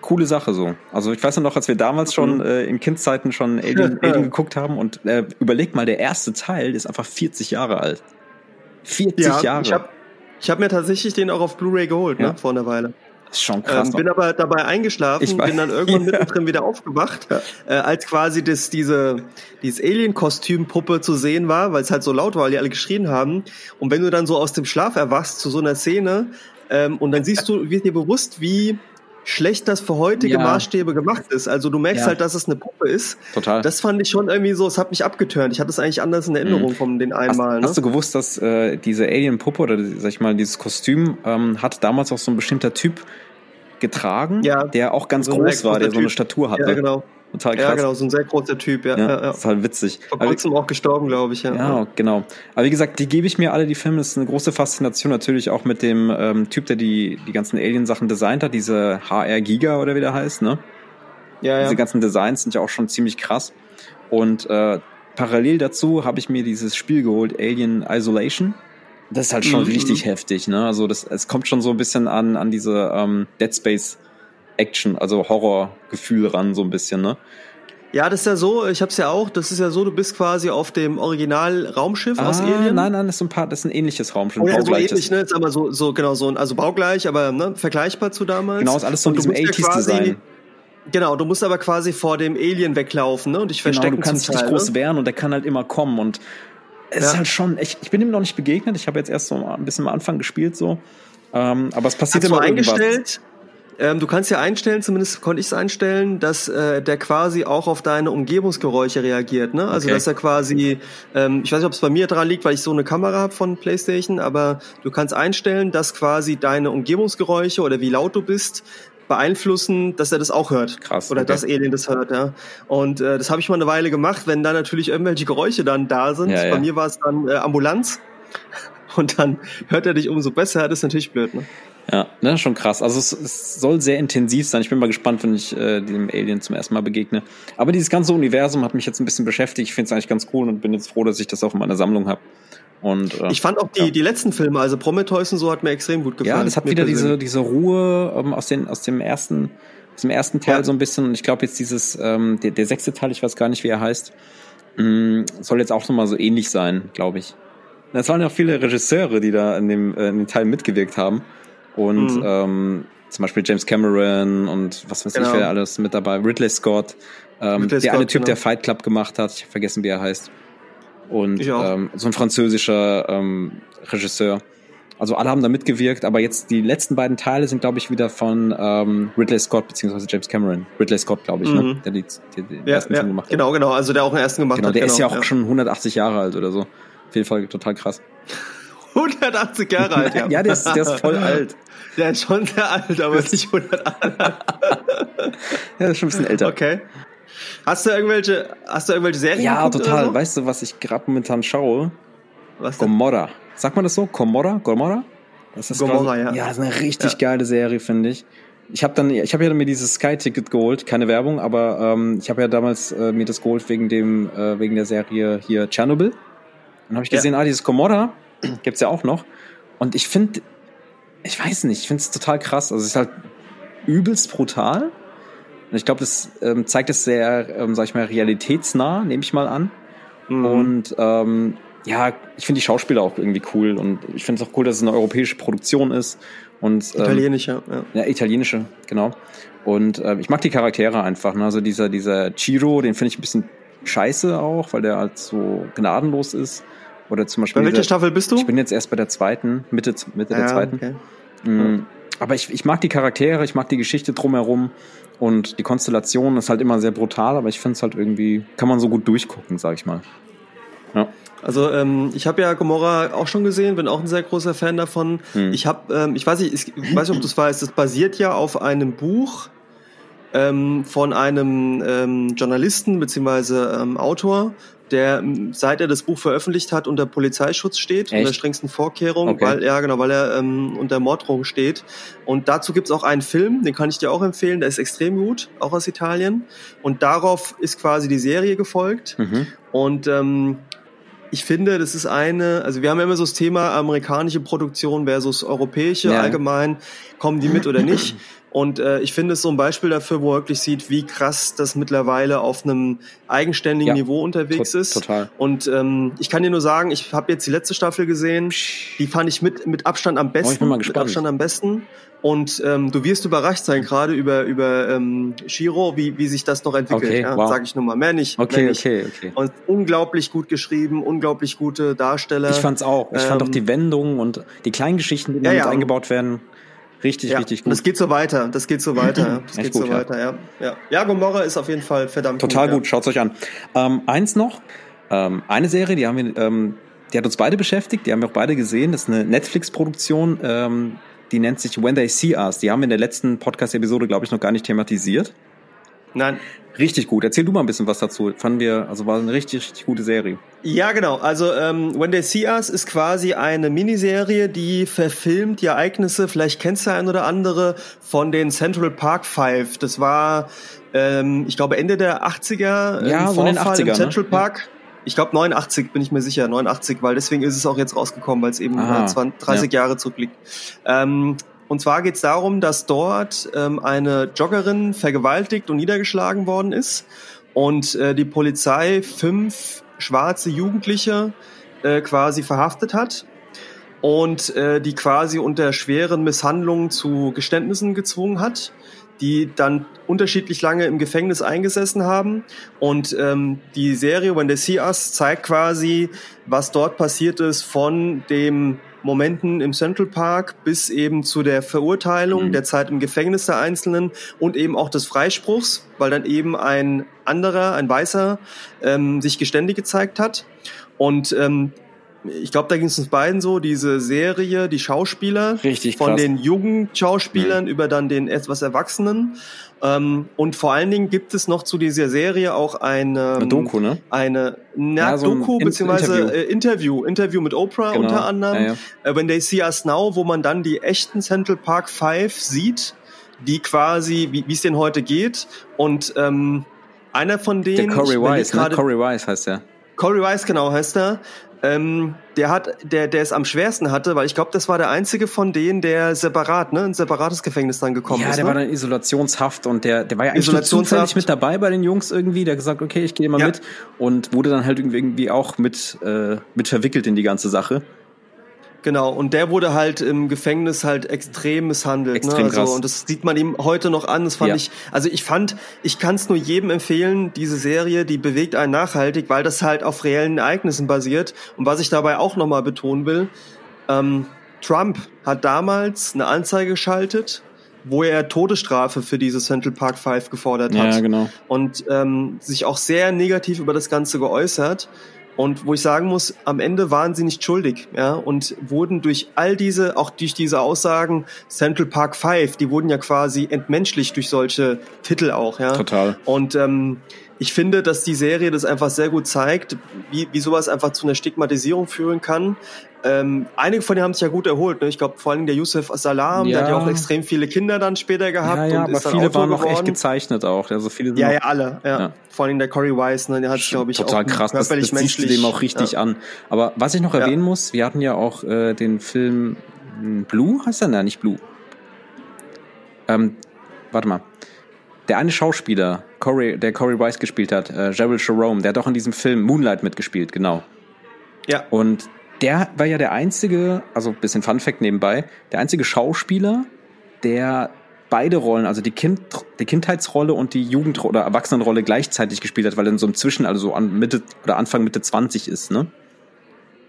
coole Sache so. Also ich weiß noch, als wir damals schon mhm. äh, in Kindzeiten schon Alien, <laughs> Alien geguckt haben und äh, überleg mal, der erste Teil ist einfach 40 Jahre alt. 40 ja, Jahre. Ich habe ich hab mir tatsächlich den auch auf Blu-ray geholt, ne, ja. ne, vor einer Weile. Das ist schon krass. Ähm, bin aber dabei eingeschlafen, ich bin dann irgendwann ja. mittendrin wieder aufgewacht, ja. äh, als quasi das, diese, dieses Alien-Kostüm-Puppe zu sehen war, weil es halt so laut war, weil die alle geschrien haben. Und wenn du dann so aus dem Schlaf erwachst zu so einer Szene, ähm, und dann siehst du, wird dir bewusst, wie schlecht das für heutige ja. Maßstäbe gemacht ist. Also du merkst ja. halt, dass es eine Puppe ist. Total. Das fand ich schon irgendwie so, es hat mich abgeturnt. Ich hatte es eigentlich anders in Erinnerung mhm. von den einmal. Hast, ne? hast du gewusst, dass äh, diese Alien-Puppe oder sag ich mal, dieses Kostüm ähm, hat damals auch so ein bestimmter Typ getragen, ja. der auch ganz so groß war, der so eine Statur hatte. Ja, genau. Total krass. Ja, genau, so ein sehr großer Typ, ja. ja, ja. Ist halt witzig. Vor kurzem auch gestorben, glaube ich, ja. Ja, genau. Aber wie gesagt, die gebe ich mir alle, die Filme. Das ist eine große Faszination natürlich auch mit dem ähm, Typ, der die, die ganzen Alien-Sachen designt hat, diese HR Giga oder wie der heißt, ne? Ja, ja. Diese ganzen Designs sind ja auch schon ziemlich krass. Und äh, parallel dazu habe ich mir dieses Spiel geholt, Alien Isolation. Das ist halt schon mhm. richtig heftig, ne? Also das, es kommt schon so ein bisschen an, an diese ähm, Dead Space Action, also Horrorgefühl ran, so ein bisschen, ne? Ja, das ist ja so, ich hab's ja auch, das ist ja so, du bist quasi auf dem Original-Raumschiff ah, aus Alien. Nein, nein, das ist ein paar, das ist ein ähnliches Raumschiff. Oh, ja, so ähnlich, ne? Sag mal so, so, genau, so, also baugleich, aber ne, vergleichbar zu damals. Genau, ist alles so in diesem 80s-Design. Genau, du musst aber quasi vor dem Alien weglaufen, ne? Und dich verstecken. Genau, du kannst dich groß ne? wehren und der kann halt immer kommen und es ja. ist halt schon, ich, ich bin ihm noch nicht begegnet. Ich habe jetzt erst so ein bisschen am Anfang gespielt so. Ähm, aber es passiert Hast immer du eingestellt? Ähm, du kannst ja einstellen, zumindest konnte ich es einstellen, dass äh, der quasi auch auf deine Umgebungsgeräusche reagiert. Ne? Also okay. dass er quasi, ähm, ich weiß nicht, ob es bei mir dran liegt, weil ich so eine Kamera habe von PlayStation, aber du kannst einstellen, dass quasi deine Umgebungsgeräusche oder wie laut du bist beeinflussen, dass er das auch hört. Krass. Oder okay. das Alien das hört, ja. Und äh, das habe ich mal eine Weile gemacht, wenn da natürlich irgendwelche Geräusche dann da sind. Ja, ja. Bei mir war es dann äh, Ambulanz. <laughs> Und dann hört er dich umso besser. Das ist natürlich blöd, ne? Ja, ne, schon krass. Also es, es soll sehr intensiv sein. Ich bin mal gespannt, wenn ich äh, dem Alien zum ersten Mal begegne. Aber dieses ganze Universum hat mich jetzt ein bisschen beschäftigt. Ich finde es eigentlich ganz cool und bin jetzt froh, dass ich das auch in meiner Sammlung habe. Und, äh, ich fand auch die, ja. die letzten Filme, also Prometheus und so, hat mir extrem gut gefallen. Ja, das hat wieder diese, diese Ruhe ähm, aus, den, aus dem ersten, aus dem ersten Teil ja. so ein bisschen. Und ich glaube jetzt dieses, ähm, der, der sechste Teil, ich weiß gar nicht, wie er heißt, mh, mm, soll jetzt auch nochmal so ähnlich sein, glaube ich. Es waren ja auch viele Regisseure, die da in dem, äh, in dem Teil mitgewirkt haben. Und mhm. ähm, zum Beispiel James Cameron und was weiß genau. ich, wer alles mit dabei. Ridley Scott, ähm, Ridley der Scott, eine Typ, genau. der Fight Club gemacht hat. Ich habe vergessen, wie er heißt. Und ähm, so ein französischer ähm, Regisseur. Also alle haben da mitgewirkt, aber jetzt die letzten beiden Teile sind, glaube ich, wieder von ähm, Ridley Scott beziehungsweise James Cameron. Ridley Scott, glaube ich, ne? mhm. ne? der die, die, die ja, ersten ja, Film gemacht hat. Genau, genau, also der auch den ersten gemacht genau, hat. Der genau, ist ja auch ja. schon 180 Jahre alt oder so. Auf jeden Fall total krass. 180 Jahre alt, ja. <laughs> ja, der ist, der ist voll <laughs> alt. Der ist schon sehr alt, aber ist nicht 180. <laughs> ja, der ist schon ein bisschen älter. Okay. Hast du irgendwelche, hast du irgendwelche Serien? Ja, total. So? Weißt du, was ich gerade momentan schaue? Was denn? Gomorra. Sagt man das so? Gomorra? Gomorra? Das ist Gomorra, quasi, ja. Ja, das ist eine richtig ja. geile Serie, finde ich. Ich habe dann, ich habe ja mir dieses Sky-Ticket geholt, keine Werbung, aber ähm, ich habe ja damals äh, mir das geholt wegen dem, äh, wegen der Serie hier Chernobyl. Dann habe ich gesehen, ja. ah, dieses Gomorra <clears throat> gibt's ja auch noch. Und ich finde, ich weiß nicht, ich finde es total krass. Also es ist halt übelst brutal. Und ich glaube, das ähm, zeigt es sehr, ähm, sag ich mal, realitätsnah, nehme ich mal an. Mhm. Und ähm, ja, ich finde die Schauspieler auch irgendwie cool und ich finde es auch cool, dass es eine europäische Produktion ist. Und, ähm, italienische, ja. Ja, italienische, genau. Und äh, ich mag die Charaktere einfach. Ne? Also dieser, dieser Chiro, den finde ich ein bisschen scheiße auch, weil der halt so gnadenlos ist. Oder zum Beispiel. Bei welcher Staffel bist du? Ich bin jetzt erst bei der zweiten, Mitte, Mitte ja, der zweiten. Okay. Mhm. Aber ich, ich mag die Charaktere, ich mag die Geschichte drumherum und die Konstellation ist halt immer sehr brutal, aber ich finde es halt irgendwie, kann man so gut durchgucken, sag ich mal. Ja. Also ähm, ich habe ja Gomorra auch schon gesehen, bin auch ein sehr großer Fan davon. Hm. Ich habe, ähm, ich weiß nicht, ich weiß nicht, ob du es weißt, das basiert ja auf einem Buch ähm, von einem ähm, Journalisten beziehungsweise ähm, Autor, der seit er das Buch veröffentlicht hat unter Polizeischutz steht, Echt? unter strengsten Vorkehrungen, okay. weil ja genau, weil er ähm, unter Morddrohung steht. Und dazu gibt's auch einen Film, den kann ich dir auch empfehlen, der ist extrem gut, auch aus Italien. Und darauf ist quasi die Serie gefolgt. Mhm. Und ähm, ich finde, das ist eine, also wir haben ja immer so das Thema amerikanische Produktion versus europäische ja. allgemein, kommen die mit oder nicht. <laughs> Und äh, ich finde es so ein Beispiel dafür, wo man wirklich sieht, wie krass das mittlerweile auf einem eigenständigen ja, Niveau unterwegs to ist. Total. Und ähm, ich kann dir nur sagen, ich habe jetzt die letzte Staffel gesehen, die fand ich mit, mit Abstand am besten. Oh, ich bin mal gespannt. Mit Abstand am besten. Und ähm, du wirst überrascht sein, gerade über über ähm, Shiro, wie, wie sich das noch entwickelt. Okay, ja, wow. Sage ich nur mal. Mehr nicht. Okay, mehr nicht. okay, okay. Und unglaublich gut geschrieben, unglaublich gute Darsteller. Ich fand's auch. Ich ähm, fand auch die Wendungen und die kleinen Geschichten, die ja, damit ja, eingebaut werden. Richtig, ja, richtig gut. Das geht so weiter. Das geht so weiter. <clears throat> Das geht gut, so weiter. Ja. Ja. ja, Gomorra ist auf jeden Fall verdammt Total gut. gut. Schaut's euch an. Ähm, eins noch. Ähm, eine Serie, die haben wir, ähm, die hat uns beide beschäftigt. Die haben wir auch beide gesehen. Das ist eine Netflix-Produktion. Ähm, die nennt sich When They See Us. Die haben wir in der letzten Podcast-Episode, glaube ich, noch gar nicht thematisiert. Nein. Richtig gut. Erzähl du mal ein bisschen was dazu. Fanden wir, also war eine richtig, richtig gute Serie. Ja, genau. Also ähm, When They See Us ist quasi eine Miniserie, die verfilmt die Ereignisse, vielleicht kennst du ein oder andere, von den Central Park Five. Das war, ähm, ich glaube, Ende der 80er. Ja, so in den 80er, im ne? Central ne? Park. Ja. Ich glaube 89 bin ich mir sicher, 89, weil deswegen ist es auch jetzt rausgekommen, weil es eben Aha, 20, 30 ja. Jahre zurückliegt. Ähm, und zwar geht es darum, dass dort ähm, eine Joggerin vergewaltigt und niedergeschlagen worden ist. und äh, die Polizei fünf schwarze Jugendliche äh, quasi verhaftet hat und äh, die quasi unter schweren Misshandlungen zu Geständnissen gezwungen hat die dann unterschiedlich lange im Gefängnis eingesessen haben. Und ähm, die Serie When They See Us zeigt quasi, was dort passiert ist von dem Momenten im Central Park bis eben zu der Verurteilung, mhm. der Zeit im Gefängnis der Einzelnen und eben auch des Freispruchs, weil dann eben ein anderer, ein Weißer, ähm, sich geständig gezeigt hat. Und ähm, ich glaube, da ging es uns beiden so, diese Serie, die Schauspieler, Richtig von krass. den Jugendschauspielern mhm. über dann den etwas Erwachsenen. Ähm, und vor allen Dingen gibt es noch zu dieser Serie auch eine, eine Doku, ne? Eine na, ja, so Doku, beziehungsweise Interview. Äh, Interview, Interview mit Oprah genau. unter anderem. Ja, ja. Äh, When They See Us Now, wo man dann die echten Central Park Five sieht, die quasi, wie es denen heute geht. Und ähm, einer von denen. Der Corey Wise, ne? Corey Wise heißt er. Corey Wise, genau, heißt er. Ähm, der hat, der, der es am schwersten hatte, weil ich glaube, das war der einzige von denen, der separat, ne, ein separates Gefängnis dann gekommen ja, ist. Ja, der ne? war dann Isolationshaft und der, der war ja eigentlich zufällig mit dabei bei den Jungs irgendwie, der gesagt, okay, ich gehe mal ja. mit und wurde dann halt irgendwie auch mit, äh, mit verwickelt in die ganze Sache. Genau, und der wurde halt im Gefängnis halt extrem misshandelt. Ne? Extrem ne? also, Und das sieht man ihm heute noch an. Das fand ja. ich, also ich fand, ich kann es nur jedem empfehlen, diese Serie, die bewegt einen nachhaltig, weil das halt auf reellen Ereignissen basiert. Und was ich dabei auch nochmal betonen will, ähm, Trump hat damals eine Anzeige geschaltet, wo er Todesstrafe für diese Central Park Five gefordert hat. Ja, genau. Und ähm, sich auch sehr negativ über das Ganze geäußert. Und wo ich sagen muss, am Ende waren sie nicht schuldig, ja, und wurden durch all diese, auch durch diese Aussagen Central Park Five, die wurden ja quasi entmenschlicht durch solche Titel auch, ja. Total. Und ähm, ich finde, dass die Serie das einfach sehr gut zeigt, wie, wie sowas einfach zu einer Stigmatisierung führen kann. Ähm, einige von denen haben sich ja gut erholt. Ne? Ich glaube, vor allem der Yusuf Salam, ja. der hat ja auch extrem viele Kinder dann später gehabt. Ja, ja und aber viele waren noch echt gezeichnet auch. Also viele ja, ja, alle. Ja. ja. Vor allem der Corey Wise, ne? der hat glaube ich, total auch krass. Das, das siehst du dem auch richtig ja. an. Aber was ich noch erwähnen muss, wir hatten ja auch äh, den Film hm, Blue, heißt der? Nein, nicht Blue. Ähm, warte mal. Der eine Schauspieler, Corey, der Corey Wise gespielt hat, äh, Gerald Jerome, der hat doch in diesem Film Moonlight mitgespielt, genau. Ja. Und der war ja der einzige, also bisschen Fun Fact nebenbei, der einzige Schauspieler, der beide Rollen, also die, kind, die Kindheitsrolle und die Jugend- oder Erwachsenenrolle gleichzeitig gespielt hat, weil er in so einem Zwischen, also so an Mitte oder Anfang Mitte 20 ist, ne?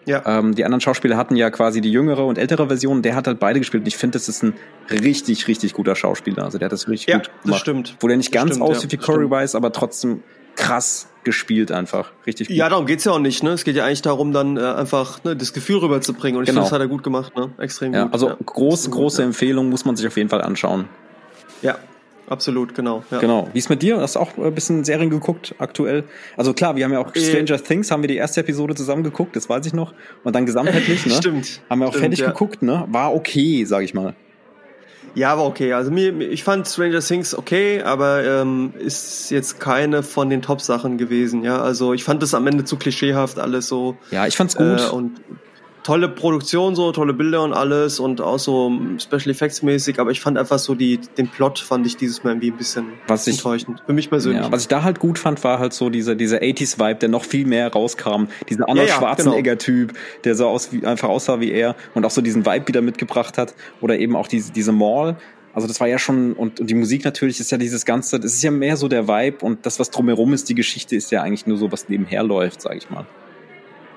Ja. Ähm, die anderen Schauspieler hatten ja quasi die jüngere und ältere Version. Der hat halt beide gespielt. Und ich finde, das ist ein richtig, richtig guter Schauspieler. Also der hat das wirklich ja, gut gemacht. Das stimmt. Wo der nicht das ganz stimmt, aussieht ja, wie Corey Wise, aber trotzdem krass gespielt einfach. Richtig gut. Ja, darum geht's ja auch nicht. Ne? Es geht ja eigentlich darum, dann äh, einfach ne, das Gefühl rüberzubringen. Und ich Genau. finde, das hat er gut gemacht. Ne? Extrem Ja, gut. also ja. große, große. Empfehlung muss man sich auf jeden Fall anschauen. Ja, absolut, genau. Ja. Genau. Wie ist mit dir? Hast du auch ein bisschen Serien geguckt aktuell? Also klar, wir haben ja auch Äh. Stranger Things, haben wir die erste Episode zusammen geguckt, das weiß ich noch. Und dann gesamtheitlich, ne? <laughs> Stimmt. Haben wir auch Stimmt, fertig ja. geguckt, ne? War okay, sag ich mal. Ja, aber okay. Also mir, mir- ich fand Stranger Things okay, aber ähm, ist jetzt keine von den Top-Sachen gewesen. Ja, also ich fand das am Ende zu klischeehaft alles so. Ja, ich fand's gut. Äh, und tolle Produktion, so tolle Bilder und alles und auch so Special Effects mäßig. Aber ich fand einfach so die den Plot fand ich dieses Mal irgendwie ein bisschen Was ich- enttäuschend. Für mich persönlich. Ja, was ich da halt gut fand, war halt so dieser, dieser 80s-Vibe, der noch viel mehr rauskam. Dieser Arnold Ja, ja, Schwarzenegger-Typ, der so aus wie, einfach aussah wie er und auch so diesen Vibe wieder mitgebracht hat. Oder eben auch diese, diese Mall. Also das war ja schon, und, und die Musik natürlich ist ja dieses Ganze, das ist ja mehr so der Vibe und das, was drumherum ist, die Geschichte ist ja eigentlich nur so, was nebenher läuft, sag ich mal.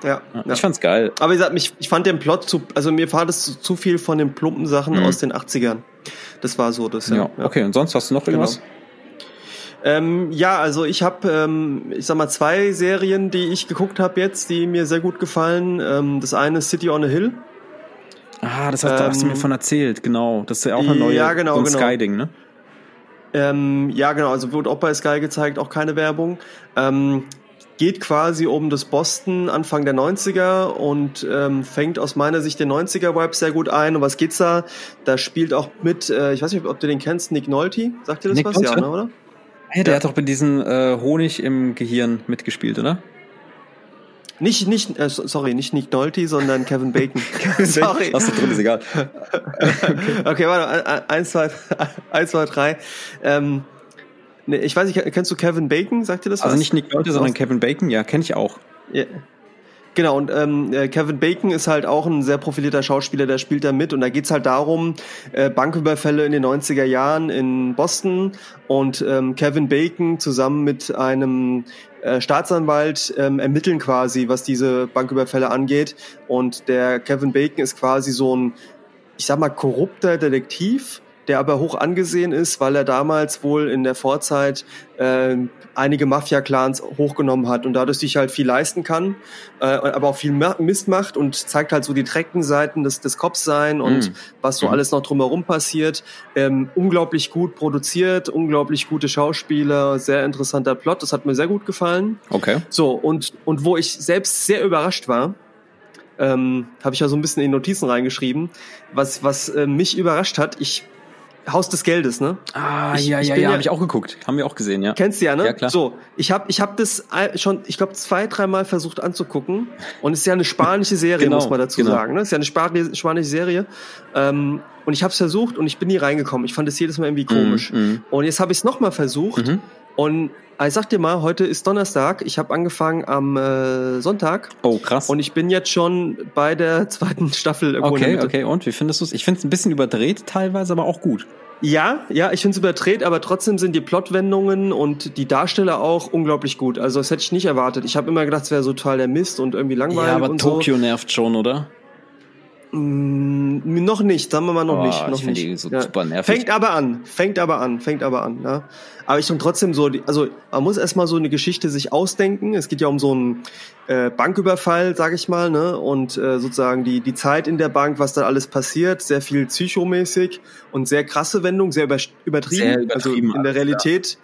Ja, Ja, ja. Ich fand's geil. Aber wie gesagt, mich, ich fand den Plot zu, also mir war das zu, zu viel von den plumpen Sachen Mhm. aus den 80ern. Das war so das. Ja, okay. Und sonst hast du noch irgendwas? Genau. Ähm, ja, also ich habe, ähm, ich sag mal, zwei Serien, die ich geguckt habe jetzt, die mir sehr gut gefallen. Ähm, das eine ist City on a Hill. Ah, das hast, du- hast du mir Ähm, von erzählt, genau. Das ist ja auch eine neue ja, genau, so ein genau. Sky-Ding, ne? Ähm, ja, genau, also wurde auch bei Sky gezeigt, auch keine Werbung. Ähm, geht quasi um das Boston Anfang der 90er und ähm, fängt aus meiner Sicht den 90er-Vibe sehr gut ein. Und was geht's da? Da spielt auch mit, äh, ich weiß nicht, ob du den kennst, Nick Nolte. Sagt dir das Nick was? Nolte? Ja, ne, oder? Hey, der Ja. hat doch mit diesem äh, Honig im Gehirn mitgespielt, oder? Nicht, nicht, äh, so- sorry, nicht Nick Nolte, sondern Kevin Bacon. <laughs> sorry. Lass du drin, ist egal. <laughs> Okay, warte, ein- eins, zwei, <laughs> eins, zwei, drei. Ähm, Nee, ich weiß nicht, kennst du Kevin Bacon? Sagt dir das Also was? nicht Nick Nolte, sondern Kevin Bacon, ja, kenne ich auch. Ja. Genau, und ähm, äh, Kevin Bacon ist halt auch ein sehr profilierter Schauspieler, der spielt da mit. Und da geht's halt darum, äh, Banküberfälle in den 90er Jahren in Boston und ähm, Kevin Bacon zusammen mit einem äh, Staatsanwalt ähm, ermitteln quasi, was diese Banküberfälle angeht. Und der Kevin Bacon ist quasi so ein, ich sag mal, korrupter Detektiv, der aber hoch angesehen ist, weil er damals wohl in der Vorzeit äh, einige Mafia-Clans hochgenommen hat und dadurch sich halt viel leisten kann, äh, aber auch viel Mist macht und zeigt halt so die dreckten Seiten des, des Cops sein und Mm. was so Mhm. alles noch drumherum passiert. Ähm, unglaublich gut produziert, unglaublich gute Schauspieler, sehr interessanter Plot, das hat mir sehr gut gefallen. Okay. So, und, und wo ich selbst sehr überrascht war, ähm, habe ich ja so ein bisschen in die Notizen reingeschrieben, was, was äh, mich überrascht hat, ich Haus des Geldes, ne? Ah, Ich- ja, ich ja, ja, ja- habe ich auch geguckt. Haben wir auch gesehen, ja. Kennst du ja, ne? Ja, klar. So, ich habe ich hab das schon, ich glaube, zwei, dreimal versucht anzugucken. Und es ist ja eine spanische Serie, <laughs> Genau, muss man dazu genau. sagen. Ne? Es ist ja eine Spani- spanische Serie. Ähm, und ich habe es versucht und ich bin nie reingekommen. Ich fand es jedes Mal irgendwie komisch. Mhm, Und jetzt habe ich es nochmal versucht. Mhm. Und äh, ich sag dir mal, heute ist Donnerstag. Ich habe angefangen am äh, Sonntag. Oh, krass. Und ich bin jetzt schon bei der <laughs> zweiten Staffel irgendwo okay, okay. Und wie findest du es? Ich finde es ein bisschen überdreht teilweise, aber auch gut. Ja, ja, ich finde es überdreht, aber trotzdem sind die Plotwendungen und die Darsteller auch unglaublich gut. Also das hätte ich nicht erwartet. Ich habe immer gedacht, es wäre so total der Mist und irgendwie langweilig Ja, aber Tokio nervt schon, oder? Mm, noch nicht, sagen wir mal noch Oh, nicht. Noch nicht. so super nervig. Fängt aber an, fängt aber an, fängt aber an. Ja. Aber ich finde trotzdem so, also man muss erstmal so eine Geschichte sich ausdenken. Es geht ja um so einen äh, Banküberfall, sag ich mal, ne? Und äh, sozusagen die die Zeit in der Bank, was da alles passiert, sehr viel psychomäßig und sehr krasse Wendung, sehr über, übertrieben. Sehr übertrieben also in der alles, ja.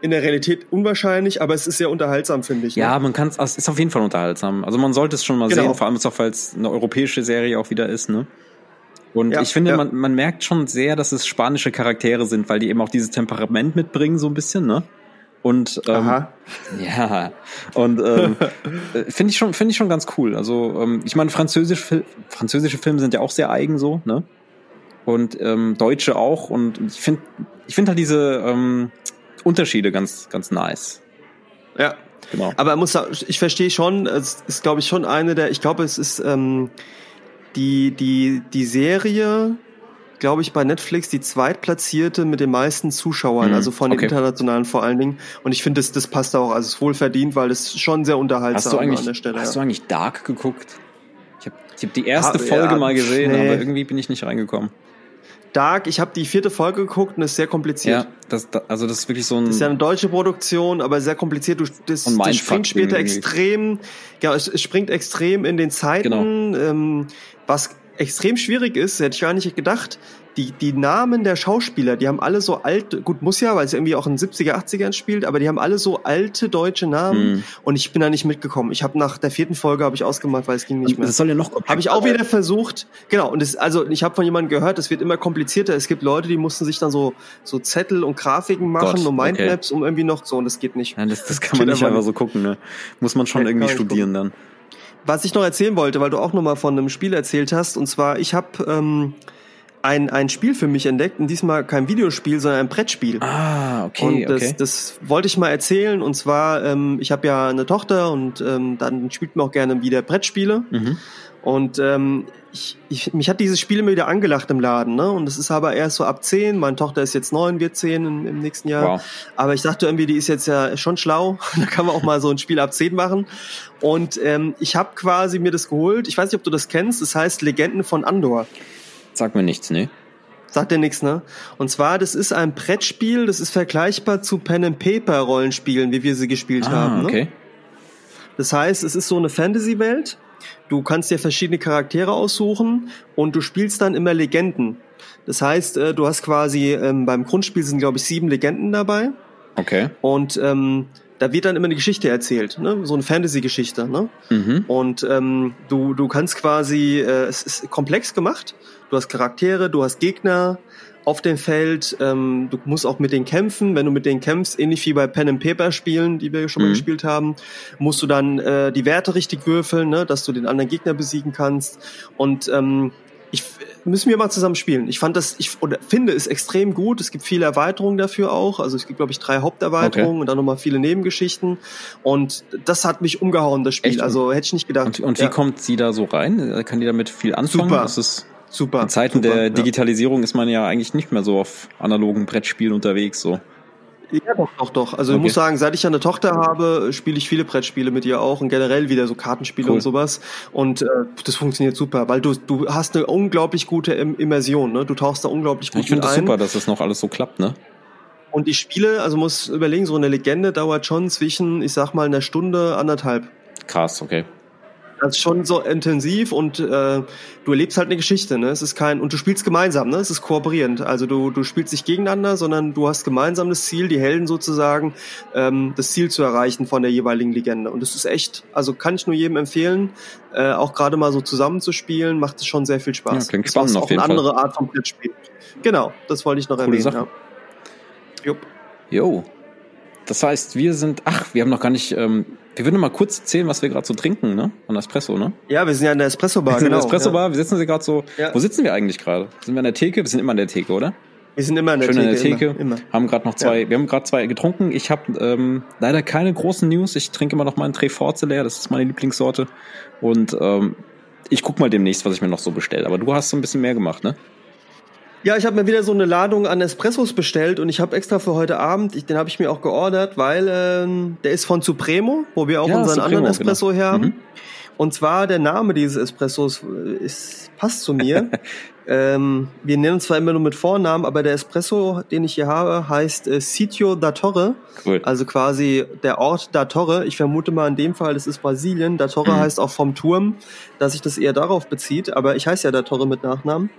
In der Realität unwahrscheinlich, aber es ist sehr unterhaltsam, finde ich. ne? Ja, man kann es, es ist auf jeden Fall unterhaltsam. Also man sollte es schon mal Genau. sehen, vor allem auch, weil es eine europäische Serie auch wieder ist, ne? Und Ja, ich finde, ja. man, man merkt schon sehr, dass es spanische Charaktere sind, weil die eben auch dieses Temperament mitbringen, so ein bisschen, ne? Und ähm, Aha. <laughs> ja, und ähm, <laughs> äh, finde ich schon, finde ich schon ganz cool. Also ähm, ich meine, französische, französische Filme sind ja auch sehr eigen so, ne? Und ähm, deutsche auch. Und ich finde, ich finde halt diese ähm, Unterschiede ganz, ganz nice. Ja. Genau. Aber muss, ich verstehe schon, es ist, glaube ich, schon eine der, ich glaube, es ist ähm, die, die, die Serie, glaube ich, bei Netflix die zweitplatzierte mit den meisten Zuschauern, Mhm, also von den okay. internationalen vor allen Dingen. Und ich finde, das, das passt auch, also es ist wohl verdient, weil es schon sehr unterhaltsam an der Stelle. hast du eigentlich Dark geguckt? Ich habe hab die erste Ha- Folge ja, mal gesehen, nee. aber irgendwie bin ich nicht reingekommen. Dark, ich habe die vierte Folge geguckt und es ist sehr kompliziert. Ja, das, da- also das ist wirklich so ein. Das ist ja eine deutsche Produktion, aber sehr kompliziert. Du, das, Und das springt später irgendwie. extrem, ja, es, es springt extrem in den Zeiten, Genau. ähm, was extrem schwierig ist, hätte ich gar nicht gedacht. Die, die Namen der Schauspieler, die haben alle so alte, gut, muss ja, weil es irgendwie auch in den 70er, 80ern spielt, aber die haben alle so alte deutsche Namen Hm. und ich bin da nicht mitgekommen. Ich habe nach der vierten Folge habe ich ausgemacht, weil es ging nicht mehr. das soll ja noch Habe ich auch wieder versucht. Genau, und das, also ich habe von jemandem gehört, es wird immer komplizierter. Es gibt Leute, die mussten sich dann so, so Zettel und Grafiken machen Gott, und okay. Mindmaps, um irgendwie noch so, und das geht nicht. Ja, das, das kann man nicht einfach so gucken, ne? Muss man schon Nee, irgendwie studieren dann. Was ich noch erzählen wollte, weil du auch noch mal von einem Spiel erzählt hast, und zwar, ich habe ähm, ein, ein Spiel für mich entdeckt, und diesmal kein Videospiel, sondern ein Brettspiel. Ah, okay, und das, okay. das wollte ich mal erzählen. Und zwar, ähm, ich habe ja eine Tochter und ähm, dann spielt man auch gerne wieder Brettspiele. Mhm. Und ähm, ich, ich, mich hat dieses Spiel immer wieder angelacht im Laden. Ne? Und es ist aber erst so ab 10. Meine Tochter ist jetzt 9, wird 10 im, im nächsten Jahr. Wow. Aber ich dachte irgendwie, die ist jetzt ja schon schlau. <laughs> da kann man auch mal so ein Spiel ab 10 machen. Und ähm, ich habe quasi mir das geholt. Ich weiß nicht, ob du das kennst. Das heißt Legenden von Andor. Sag mir nichts, ne? Sagt dir nichts, ne? Und zwar, das ist ein Brettspiel, das ist vergleichbar zu Pen and Paper Rollenspielen, wie wir sie gespielt haben. Ah, Ne? okay. Das heißt, es ist so eine Fantasy-Welt. Du kannst dir verschiedene Charaktere aussuchen und du spielst dann immer Legenden. Das heißt, äh, du hast quasi ähm, beim Grundspiel sind glaube ich sieben Legenden dabei Okay. und ähm, da wird dann immer eine Geschichte erzählt, ne? so eine Fantasy-Geschichte. Ne? Mhm. Und ähm, du, du kannst quasi, äh, es ist komplex gemacht. Du hast Charaktere, du hast Gegner auf dem Feld. Ähm, du musst auch mit denen kämpfen. Wenn du mit denen kämpfst, ähnlich wie bei Pen and Paper Spielen, die wir schon mal Mhm. gespielt haben, musst du dann äh, die Werte richtig würfeln, ne? dass du den anderen Gegner besiegen kannst. Und ähm, ich müssen wir mal zusammen spielen. Ich fand das, ich oder finde es extrem gut. Es gibt viele Erweiterungen dafür auch. Also es gibt, glaube ich, drei Haupterweiterungen okay. und dann nochmal viele Nebengeschichten. Und das hat mich umgehauen, das Spiel. Echt? Also hätte ich nicht gedacht. Und, und wie ja. kommt sie da so rein? Kann die damit viel anfangen? Super. Super. In Zeiten super, der Digitalisierung ja. ist man ja eigentlich nicht mehr so auf analogen Brettspielen unterwegs, so. Ja, doch, doch, doch. Also okay. ich muss sagen, seit ich eine Tochter habe, spiele ich viele Brettspiele mit ihr auch und generell wieder so Kartenspiele cool. und sowas. Und äh, das funktioniert super, weil du du hast eine unglaublich gute Immersion. Ne? Du tauchst da unglaublich gut Ich finde das super, dass das noch alles so klappt, ne? Und die Spiele, also muss überlegen, so eine Legende dauert schon zwischen, ich sag mal, einer Stunde, anderthalb. Krass, okay. Das ist schon so intensiv und äh, du erlebst halt eine Geschichte, ne? Es ist kein und du spielst gemeinsam, ne? Es ist kooperierend. Also du du spielst nicht gegeneinander, sondern du hast gemeinsam das Ziel, die Helden sozusagen ähm, das Ziel zu erreichen von der jeweiligen Legende. Und das ist echt, also kann ich nur jedem empfehlen, äh, auch gerade mal so zusammenzuspielen, macht es schon sehr viel Spaß. Ja, klingt spannend das auf auch jeden eine andere Art von Brettspiel. Genau, das wollte ich noch Coole erwähnen. Sache. Ja. Jupp. Jo. Das heißt, wir sind, ach, wir haben noch gar nicht ähm, wir würden mal kurz erzählen, was wir gerade so trinken, ne? An Espresso, ne? Ja, wir sind ja in der Espresso-Bar, genau. In der genau, Espresso-Bar, ja. wir sitzen hier gerade so. Ja. Wo sitzen wir eigentlich gerade? Sind wir an der Theke? Wir sind immer an der Theke, oder? Wir sind immer an der Schön Theke. Schön an der Theke. Immer, immer. Haben gerade noch zwei, ja. wir haben gerade zwei getrunken. Ich habe ähm, leider keine großen News. Ich trinke immer noch meinen Tre Forze leer. Das ist meine Lieblingssorte. Und ähm, ich guck mal demnächst, was ich mir noch so bestelle. Aber du hast so ein bisschen mehr gemacht, ne? Ja, ich habe mir wieder so eine Ladung an Espressos bestellt und ich habe extra für heute Abend, ich, den habe ich mir auch geordert, weil ähm, der ist von Supremo, wo wir auch ja, unseren Supremo, anderen genau. Espresso genau. her haben. Mhm. Und zwar der Name dieses Espressos äh, ist, passt zu mir. <laughs> ähm, wir nennen zwar immer nur mit Vornamen, aber der Espresso, den ich hier habe, heißt äh, Sitio da Torre. Cool. Also quasi der Ort da Torre. Ich vermute mal in dem Fall, das ist Brasilien. Da Torre mhm. heißt auch vom Turm, dass sich das eher darauf bezieht. Aber ich heiße ja da Torre mit Nachnamen.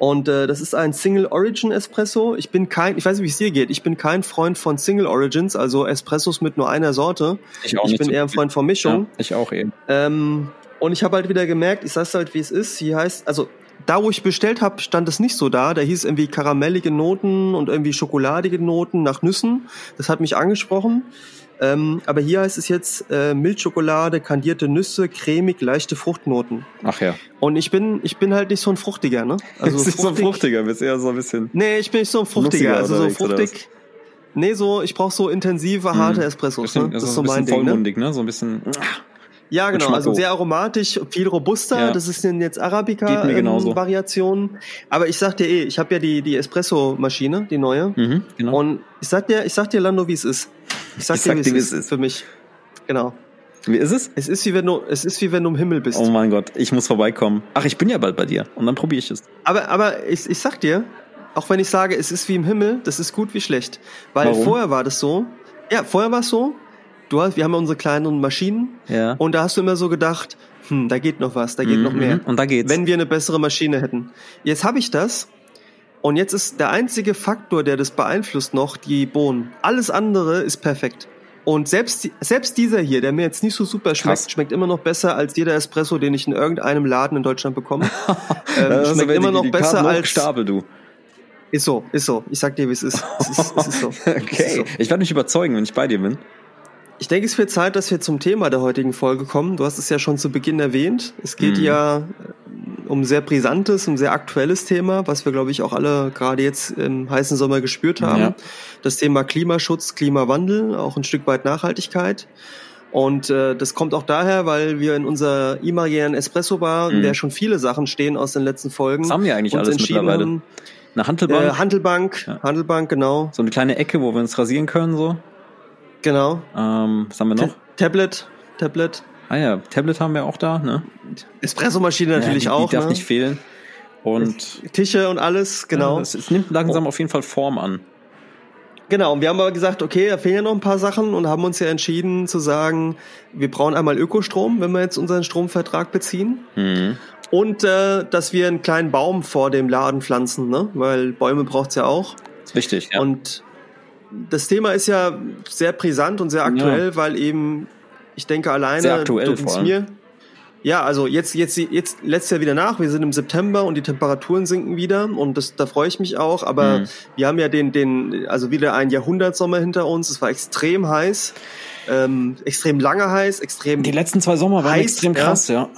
Und äh, das ist ein Single Origin Espresso. Ich bin kein, ich weiß nicht, wie es dir geht. Ich bin kein Freund von Single Origins, also Espressos mit nur einer Sorte. Ich auch Ich bin so eher ein Freund von Mischung. Ja, ich auch eben. Ähm, und ich habe halt wieder gemerkt, ich sag's halt, wie es ist. Hier heißt, also da, wo ich bestellt habe, stand es nicht so da. Da hieß irgendwie karamellige Noten und irgendwie schokoladige Noten nach Nüssen. Das hat mich angesprochen. Ähm, aber hier heißt es jetzt äh, Milchschokolade, kandierte Nüsse, cremig, leichte Fruchtnoten. Ach ja. Und ich bin, ich bin halt nicht so ein Fruchtiger, ne? <laughs> Also nicht fruchtig, so ein Fruchtiger, bist eher so ein bisschen. Nee, ich bin nicht so ein Fruchtiger. Also so fruchtig. Nee, so, ich brauche so intensive, harte Espressos. Bisschen, ne? Das ist so, ein mein Ding. Vollmundig, ne? So ein bisschen. Ja, genau. Also sehr aromatisch, viel robuster. Ja. Das ist jetzt Arabica-Variationen. Ähm, Aber ich sag dir eh, ich habe ja die, die Espresso-Maschine, die neue. Mhm, genau. Und ich sag dir, ich sag dir, Lando, wie es ist. Ich sag, ich dir, wie, es ist, für mich. Genau. Wie ist es? Es ist wie wenn du, es ist wie wenn du im Himmel bist. Oh mein Gott, ich muss vorbeikommen. Ach, ich bin ja bald bei dir und dann probiere ich es. Aber, aber ich, ich sag dir, auch wenn ich sage, es ist wie im Himmel, das ist gut wie schlecht. Weil Warum? vorher war das so. Ja, vorher war es so, du hast, wir haben ja unsere kleinen Maschinen. Ja. Und da hast du immer so gedacht, hm, da geht noch was, da geht mhm, noch mehr. Und da geht's. Wenn wir eine bessere Maschine hätten. Jetzt habe ich das. Und jetzt ist der einzige Faktor, der das beeinflusst, noch die Bohnen. Alles andere ist perfekt. Und selbst, selbst dieser hier, der mir jetzt nicht so super schmeckt, Krass. schmeckt immer noch besser als jeder Espresso, den ich in irgendeinem Laden in Deutschland bekomme. <laughs> ähm, schmeckt immer noch besser als. hochgestapelt, du. Ist so, ist so. Ich sag dir, wie es ist. Es ist, es ist so. <laughs> Es ist Okay. so. Ich werde mich überzeugen, wenn ich bei dir bin. Ich denke, es wird Zeit, dass wir zum Thema der heutigen Folge kommen. Du hast es ja schon zu Beginn erwähnt. Es geht Mhm. ja äh, um ein sehr brisantes, um ein sehr aktuelles Thema, was wir, glaube ich, auch alle gerade jetzt im heißen Sommer gespürt haben. Ja. Das Thema Klimaschutz, Klimawandel, auch ein Stück weit Nachhaltigkeit. Und äh, das kommt auch daher, weil wir in unserer imaginären Espresso-Bar, in Mhm. der schon viele Sachen stehen aus den letzten Folgen, Was haben wir eigentlich alles entschieden mittlerweile? haben, Eine Handelbank, äh, Handelbank, Ja. Handelbank, genau, so eine kleine Ecke, wo wir uns rasieren können, so. Genau. Ähm, was haben wir noch? Ta Tablet, Tablet, Ah ja, Tablet haben wir auch da, ne? Espressomaschine natürlich ja, die, auch. Die darf ne? nicht fehlen. Und Tische und alles, genau. ja, es, es nimmt langsam auf jeden Fall Form an. Genau, und wir haben aber gesagt, okay, da fehlen ja noch ein paar Sachen und haben uns ja entschieden zu sagen, wir brauchen einmal Ökostrom, wenn wir jetzt unseren Stromvertrag beziehen. Mhm. Und äh, dass wir einen kleinen Baum vor dem Laden pflanzen, ne? weil Bäume braucht's ja auch. Ist wichtig, ja. Und das Thema ist ja sehr brisant und sehr aktuell, weil eben, ich denke alleine, Sehr aktuell du- vor mir, ja, also jetzt, jetzt, jetzt lässt ja wieder nach. Wir sind im September und die Temperaturen sinken wieder und das, da freue ich mich auch. Aber Mhm. wir haben ja den, den, also wieder einen Jahrhundertsommer hinter uns. Es war extrem heiß, ähm, extrem lange heiß, extrem die letzten zwei Sommer waren heiß, extrem ja. krass, ja. Ja,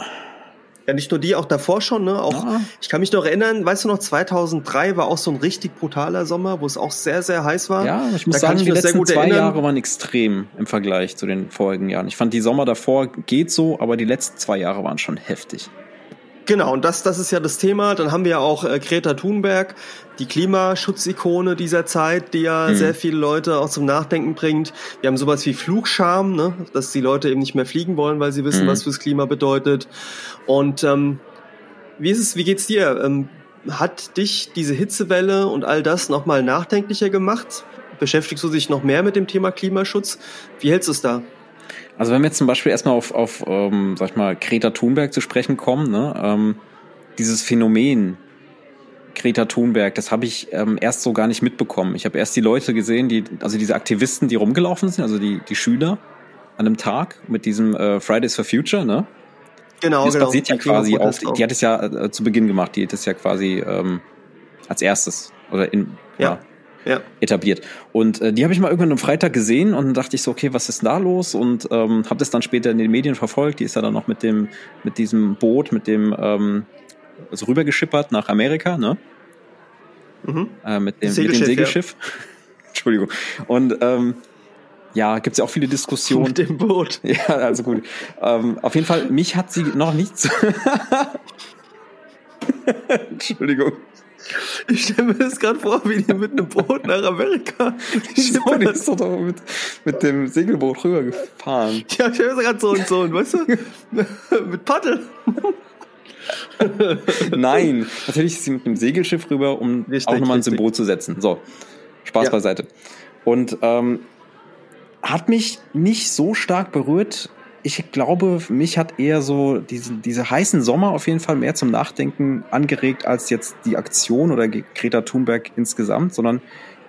nicht nur die, auch davor schon, ne? Auch, Ja. ich kann mich noch erinnern, weißt du noch, 2003 war auch so ein richtig brutaler Sommer, wo es auch sehr, sehr heiß war. Ja, ich muss Da sagen, die letzten zwei erinnern. Jahre waren extrem im Vergleich zu den vorigen Jahren. Ich fand, die Sommer davor geht so, aber die letzten zwei Jahre waren schon heftig. Genau, und das, das ist ja das Thema. Dann haben wir ja auch äh, Greta Thunberg, die Klimaschutzikone dieser Zeit, die ja Mhm. sehr viele Leute auch zum Nachdenken bringt. Wir haben sowas wie Flugscham, ne? dass die Leute eben nicht mehr fliegen wollen, weil sie wissen, Mhm. was fürs Klima bedeutet. Und ähm, wie ist es, wie geht's dir? Ähm, hat dich diese Hitzewelle und all das nochmal nachdenklicher gemacht? Beschäftigst du dich noch mehr mit dem Thema Klimaschutz? Wie hältst du es da? Also wenn wir jetzt zum Beispiel erstmal auf, auf ähm, sag ich mal, Greta Thunberg zu sprechen kommen, ne, ähm, dieses Phänomen Greta Thunberg, das habe ich ähm, erst so gar nicht mitbekommen. Ich habe erst die Leute gesehen, die, also diese Aktivisten, die rumgelaufen sind, also die, die Schüler an einem Tag mit diesem äh, Fridays for Future, ne? Genau, Das genau. basiert ja Die quasi auf, Klimaproteste die hat es ja äh, zu Beginn gemacht, die hat es ja quasi ähm, als erstes oder in, Ja. Ja. Etabliert. Und äh, die habe ich mal irgendwann am Freitag gesehen und dann dachte ich so, okay, was ist denn da los? Und ähm, habe das dann später in den Medien verfolgt. Die ist ja dann noch mit dem, mit diesem Boot, mit dem ähm, also rübergeschippert nach Amerika, ne? Mhm. Äh, mit, dem, mit dem Segelschiff, Segelschiff. <laughs> Entschuldigung. Und ähm, ja, gibt's ja auch viele Diskussionen. Mit dem Boot. <laughs> Ja, also gut. Ähm, auf jeden Fall, mich hat sie noch nicht so <laughs> Entschuldigung. Ich stelle mir das gerade vor, wie die mit einem Boot nach Amerika So, die ist doch doch mit, mit dem Segelboot rübergefahren. Ja, ich stelle mir gerade so und so, und weißt du, <laughs> mit Paddel. Nein, natürlich ist sie mit einem Segelschiff rüber, um Richtig, auch nochmal ein richtig. Symbol zu setzen. So, Spaß Ja. beiseite. Und ähm, hat mich nicht so stark berührt. Ich glaube, mich hat eher so diese, diese heißen Sommer auf jeden Fall mehr zum Nachdenken angeregt als jetzt die Aktion oder Greta Thunberg insgesamt, sondern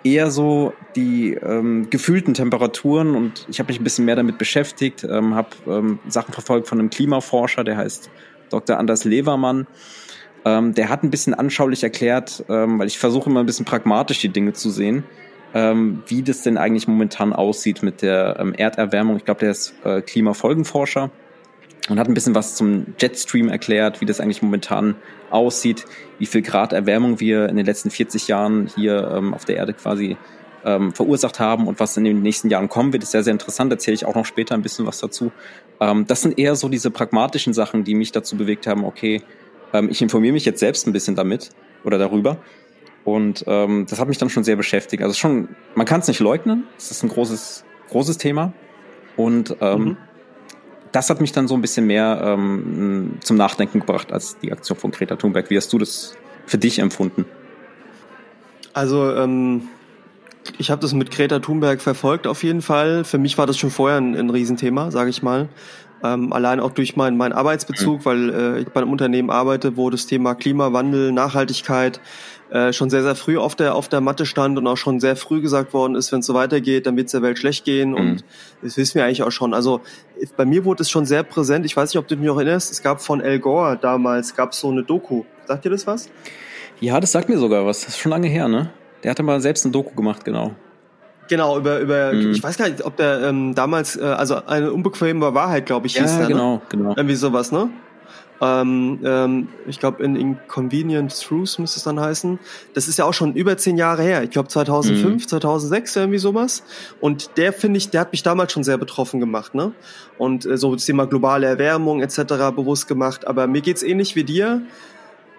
eher so die ähm, gefühlten Temperaturen und ich habe mich ein bisschen mehr damit beschäftigt, ähm, habe ähm, Sachen verfolgt von einem Klimaforscher, der heißt Dr. Anders Levermann. Ähm, der hat ein bisschen anschaulich erklärt, ähm, weil ich versuche immer ein bisschen pragmatisch die Dinge zu sehen, ähm, wie das denn eigentlich momentan aussieht mit der ähm, Erderwärmung. Ich glaube, der ist äh, Klimafolgenforscher und hat ein bisschen was zum Jetstream erklärt, wie das eigentlich momentan aussieht, wie viel Grad Erwärmung wir in den letzten 40 Jahren hier ähm, auf der Erde quasi ähm, verursacht haben und was in den nächsten Jahren kommen wird, ist sehr, sehr interessant. Erzähle ich auch noch später ein bisschen was dazu. Ähm, das sind eher so diese pragmatischen Sachen, die mich dazu bewegt haben, okay, ähm, ich informiere mich jetzt selbst ein bisschen damit oder darüber. Und ähm, das hat mich dann schon sehr beschäftigt. Also schon, man kann es nicht leugnen, es ist ein großes, großes Thema. Und ähm, Mhm. das hat mich dann so ein bisschen mehr ähm, zum Nachdenken gebracht als die Aktion von Greta Thunberg. Wie hast du das für dich empfunden? Also, ähm, ich habe das mit Greta Thunberg verfolgt auf jeden Fall. Für mich war das schon vorher ein, ein Riesenthema, sage ich mal. Ähm, allein auch durch meinen meinen Arbeitsbezug, weil äh, ich bei einem Unternehmen arbeite, wo das Thema Klimawandel, Nachhaltigkeit äh, schon sehr, sehr früh auf der, auf der Matte stand und auch schon sehr früh gesagt worden ist, wenn es so weitergeht, dann wird es der Welt schlecht gehen. Und das wissen wir eigentlich auch schon. Also bei mir wurde es schon sehr präsent. Ich weiß nicht, ob du dich noch erinnerst, es gab von Al Gore damals, gab so eine Doku. Sagt dir das was? Ja, das sagt mir sogar was. Das ist schon lange her, ne? Der hatte mal selbst ein Doku gemacht, genau. Genau, über, über Mhm. ich weiß gar nicht, ob der ähm, damals, äh, also eine unbequeme Wahrheit, glaube ich, hieß Ja, der, Ne? genau, genau. Irgendwie sowas, ne? Ähm, ähm, ich glaube, in Inconvenient Truths müsste es dann heißen. Das ist ja auch schon über zehn Jahre her. Ich glaube 2005, Mhm. 2006, irgendwie sowas. Und der, finde ich, der hat mich damals schon sehr betroffen gemacht, ne? Und äh, so das Thema globale Erwärmung etc. bewusst gemacht. Aber mir geht's ähnlich wie dir.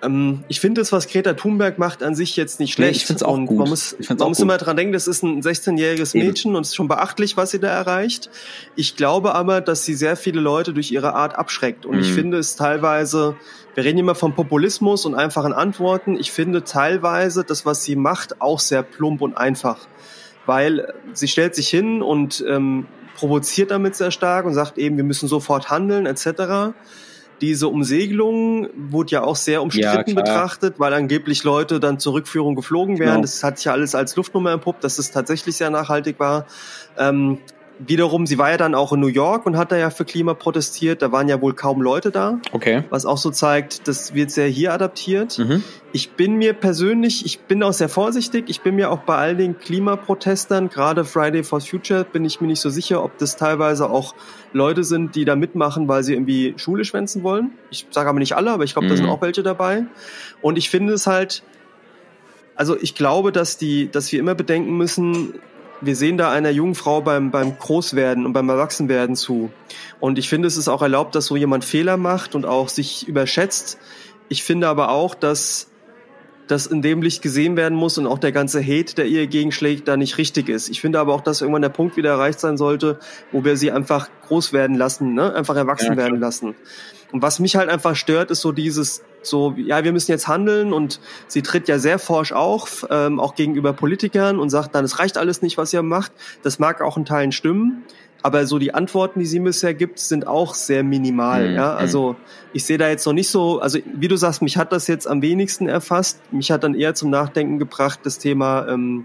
Ähm, ich finde das, was Greta Thunberg macht, an sich jetzt nicht Nee, schlecht. ich find's auch und gut. Man muss, Ich man auch muss gut. immer dran denken, das ist ein 16-jähriges Eben. Mädchen und es ist schon beachtlich, was sie da erreicht. Ich glaube aber, dass sie sehr viele Leute durch ihre Art abschreckt. Und ich Mhm. finde es teilweise, wir reden immer vom Populismus und einfachen Antworten. Ich finde teilweise das, was sie macht, auch sehr plump und einfach. Weil sie stellt sich hin und ähm, provoziert damit sehr stark und sagt eben, wir müssen sofort handeln, etc. Diese Umsegelung wurde ja auch sehr umstritten klar. betrachtet, weil angeblich Leute dann zur Rückführung geflogen wären. Genau. Das hat sich ja alles als Luftnummer entpuppt, dass es tatsächlich sehr nachhaltig war. Ähm, wiederum, sie war ja dann auch in New York und hat da ja für Klima protestiert. Da waren ja wohl kaum Leute da. Okay. Was auch so zeigt, das wird sehr hier adaptiert. Mhm. Ich bin mir persönlich, ich bin auch sehr vorsichtig. Ich bin mir auch bei all den Klimaprotestern, gerade Friday for Future, bin ich mir nicht so sicher, ob das teilweise auch Leute sind, die da mitmachen, weil sie irgendwie Schule schwänzen wollen. Ich sage aber nicht alle, aber ich glaube, da sind Mhm. auch welche dabei. Und ich finde es halt, also ich glaube, dass die, dass wir immer bedenken müssen, wir sehen da einer jungen Frau beim, beim Großwerden und beim Erwachsenwerden zu. Und ich finde, es ist auch erlaubt, dass so jemand Fehler macht und auch sich überschätzt. Ich finde aber auch, dass das in dem Licht gesehen werden muss und auch der ganze Hate, der ihr gegenschlägt, da nicht richtig ist. Ich finde aber auch, dass irgendwann der Punkt wieder erreicht sein sollte, wo wir sie einfach groß werden lassen, ne? einfach erwachsen Ja, werden lassen. Und was mich halt einfach stört, ist so dieses, so, ja, wir müssen jetzt handeln und sie tritt ja sehr forsch auf, ähm, auch gegenüber Politikern und sagt dann, es reicht alles nicht, was ihr macht. Das mag auch in Teilen stimmen. Aber so die Antworten, die sie bisher gibt, sind auch sehr minimal. Mhm, Ja, also ich sehe da jetzt noch nicht so, also wie du sagst, mich hat das jetzt am wenigsten erfasst. Mich hat dann eher zum Nachdenken gebracht das Thema ähm,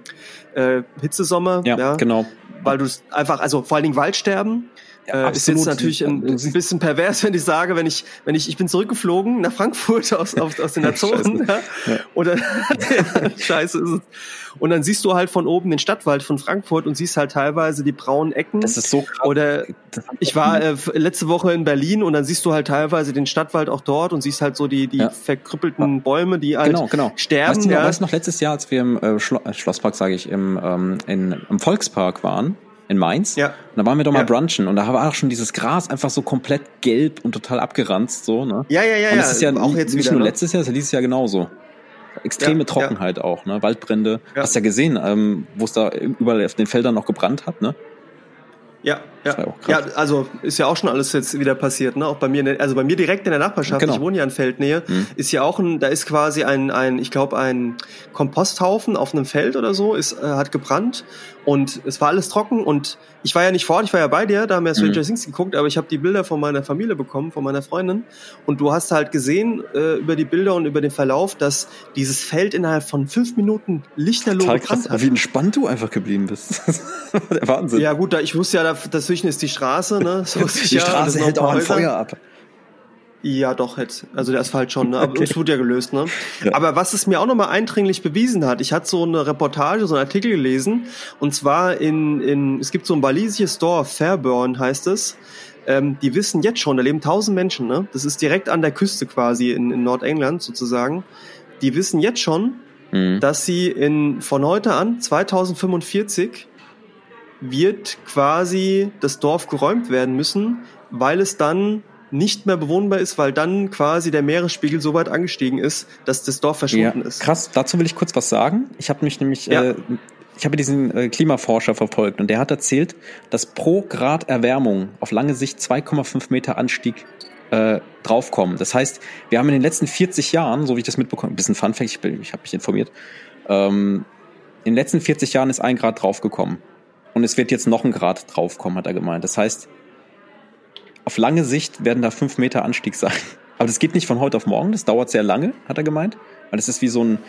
äh, Hitzesommer, Ja, ja, genau. weil du es einfach, also vor allen Dingen Waldsterben. Ja, äh, ist jetzt natürlich ein, Du ein bisschen pervers, wenn ich sage, wenn ich, wenn ich, ich bin zurückgeflogen nach Frankfurt <laughs> aus, aus, aus den Azoren, ja, Ja. oder <laughs> Scheiße ist es. Und dann siehst du halt von oben den Stadtwald von Frankfurt und siehst halt teilweise die braunen Ecken. Das ist so krass. Oder ich war äh, letzte Woche in Berlin und dann siehst du halt teilweise den Stadtwald auch dort und siehst halt so die, die Ja. verkrüppelten Bäume, die halt genau, genau. sterben. Weißt du, ja. weißt du noch letztes Jahr, als wir im äh, Schlo äh, Schlosspark, sage ich, im, ähm, in, im Volkspark waren, in Mainz, Ja. und da waren wir doch mal Ja. brunchen und da war auch schon dieses Gras einfach so komplett gelb und total abgeranzt, so, ne? ja, ja, ja, und das ist ja auch jetzt nicht wieder. nur ne? letztes Jahr, das ist ja dieses Jahr genauso. Extreme Ja, Trockenheit auch, ne? Waldbrände. Hast ja gesehen, ähm, wo es da überall auf den Feldern noch gebrannt hat, ne? Ja, Ja. krass. ja, also ist ja auch schon alles jetzt wieder passiert, ne? Auch bei mir, also bei mir direkt in der Nachbarschaft, Genau. ich wohne ja in Feldnähe, Mhm. ist ja auch ein, da ist quasi ein, ein ich glaube, ein Komposthaufen auf einem Feld oder so, ist, äh, hat gebrannt und es war alles trocken und ich war ja nicht vor Ort, ich war ja bei dir, da haben wir Stranger Mhm. Things geguckt, aber ich habe die Bilder von meiner Familie bekommen, von meiner Freundin und du hast halt gesehen äh, über die Bilder und über den Verlauf, dass dieses Feld innerhalb von fünf Minuten lichterloh Total gebrannt krass, hat. wie entspannt du einfach geblieben bist. <laughs> Der Wahnsinn. Ja gut, da, ich wusste ja, da, dazwischen ist die Straße, ne? So <laughs> ich die Straße hält auch ein. Feuer ab. Ja, doch, hätte. Also der Asphalt schon, ne? Aber Okay. es wurde ja gelöst, ne? Ja. Aber was es mir auch nochmal eindringlich bewiesen hat, ich hatte so eine Reportage, so einen Artikel gelesen, und zwar in, in es gibt so ein walisisches Dorf, Fairburn heißt es. Ähm, die wissen jetzt schon, da leben tausend Menschen, ne? Das ist direkt an der Küste quasi in, in Nordengland sozusagen. Die wissen jetzt schon, Mhm. dass sie in, von heute an, 2045, wird quasi das Dorf geräumt werden müssen, weil es dann nicht mehr bewohnbar ist, weil dann quasi der Meeresspiegel so weit angestiegen ist, dass das Dorf Ja, verschwunden ist. krass. Dazu will ich kurz was sagen. Ich habe mich nämlich, Ja. äh, ich habe diesen äh, Klimaforscher verfolgt und der hat erzählt, dass pro Grad Erwärmung auf lange Sicht 2,5 Meter Anstieg äh, draufkommen. Das heißt, wir haben in den letzten 40 Jahren, so wie ich das mitbekomme, ein bisschen Fun Fact, ich, bin- ich habe mich informiert, ähm, in den letzten 40 Jahren ist ein Grad draufgekommen. Und es wird jetzt noch ein Grad draufkommen, hat er gemeint. Das heißt, auf lange Sicht werden da fünf Meter Anstieg sein. <laughs> Aber das geht nicht von heute auf morgen, das dauert sehr lange, hat er gemeint. Weil es ist wie so ein,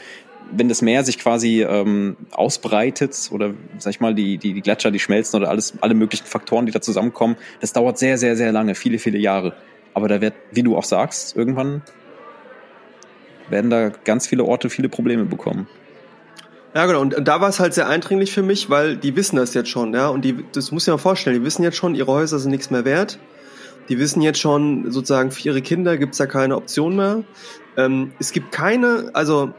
wenn das Meer sich quasi ähm, ausbreitet oder sag ich mal, die, die, die Gletscher, die schmelzen oder alles, alle möglichen Faktoren, die da zusammenkommen, das dauert sehr, sehr, sehr lange, viele, viele Jahre. Aber da wird, wie du auch sagst, irgendwann werden da ganz viele Orte viele Probleme bekommen. Ja, genau. Und, und da war es halt sehr eindringlich für mich, weil die wissen das jetzt schon, ja. Und die, das muss ich mir vorstellen, die wissen jetzt schon, ihre Häuser sind nichts mehr wert. Die wissen jetzt schon, sozusagen, für ihre Kinder gibt's da keine Option mehr. Ähm, es gibt keine, also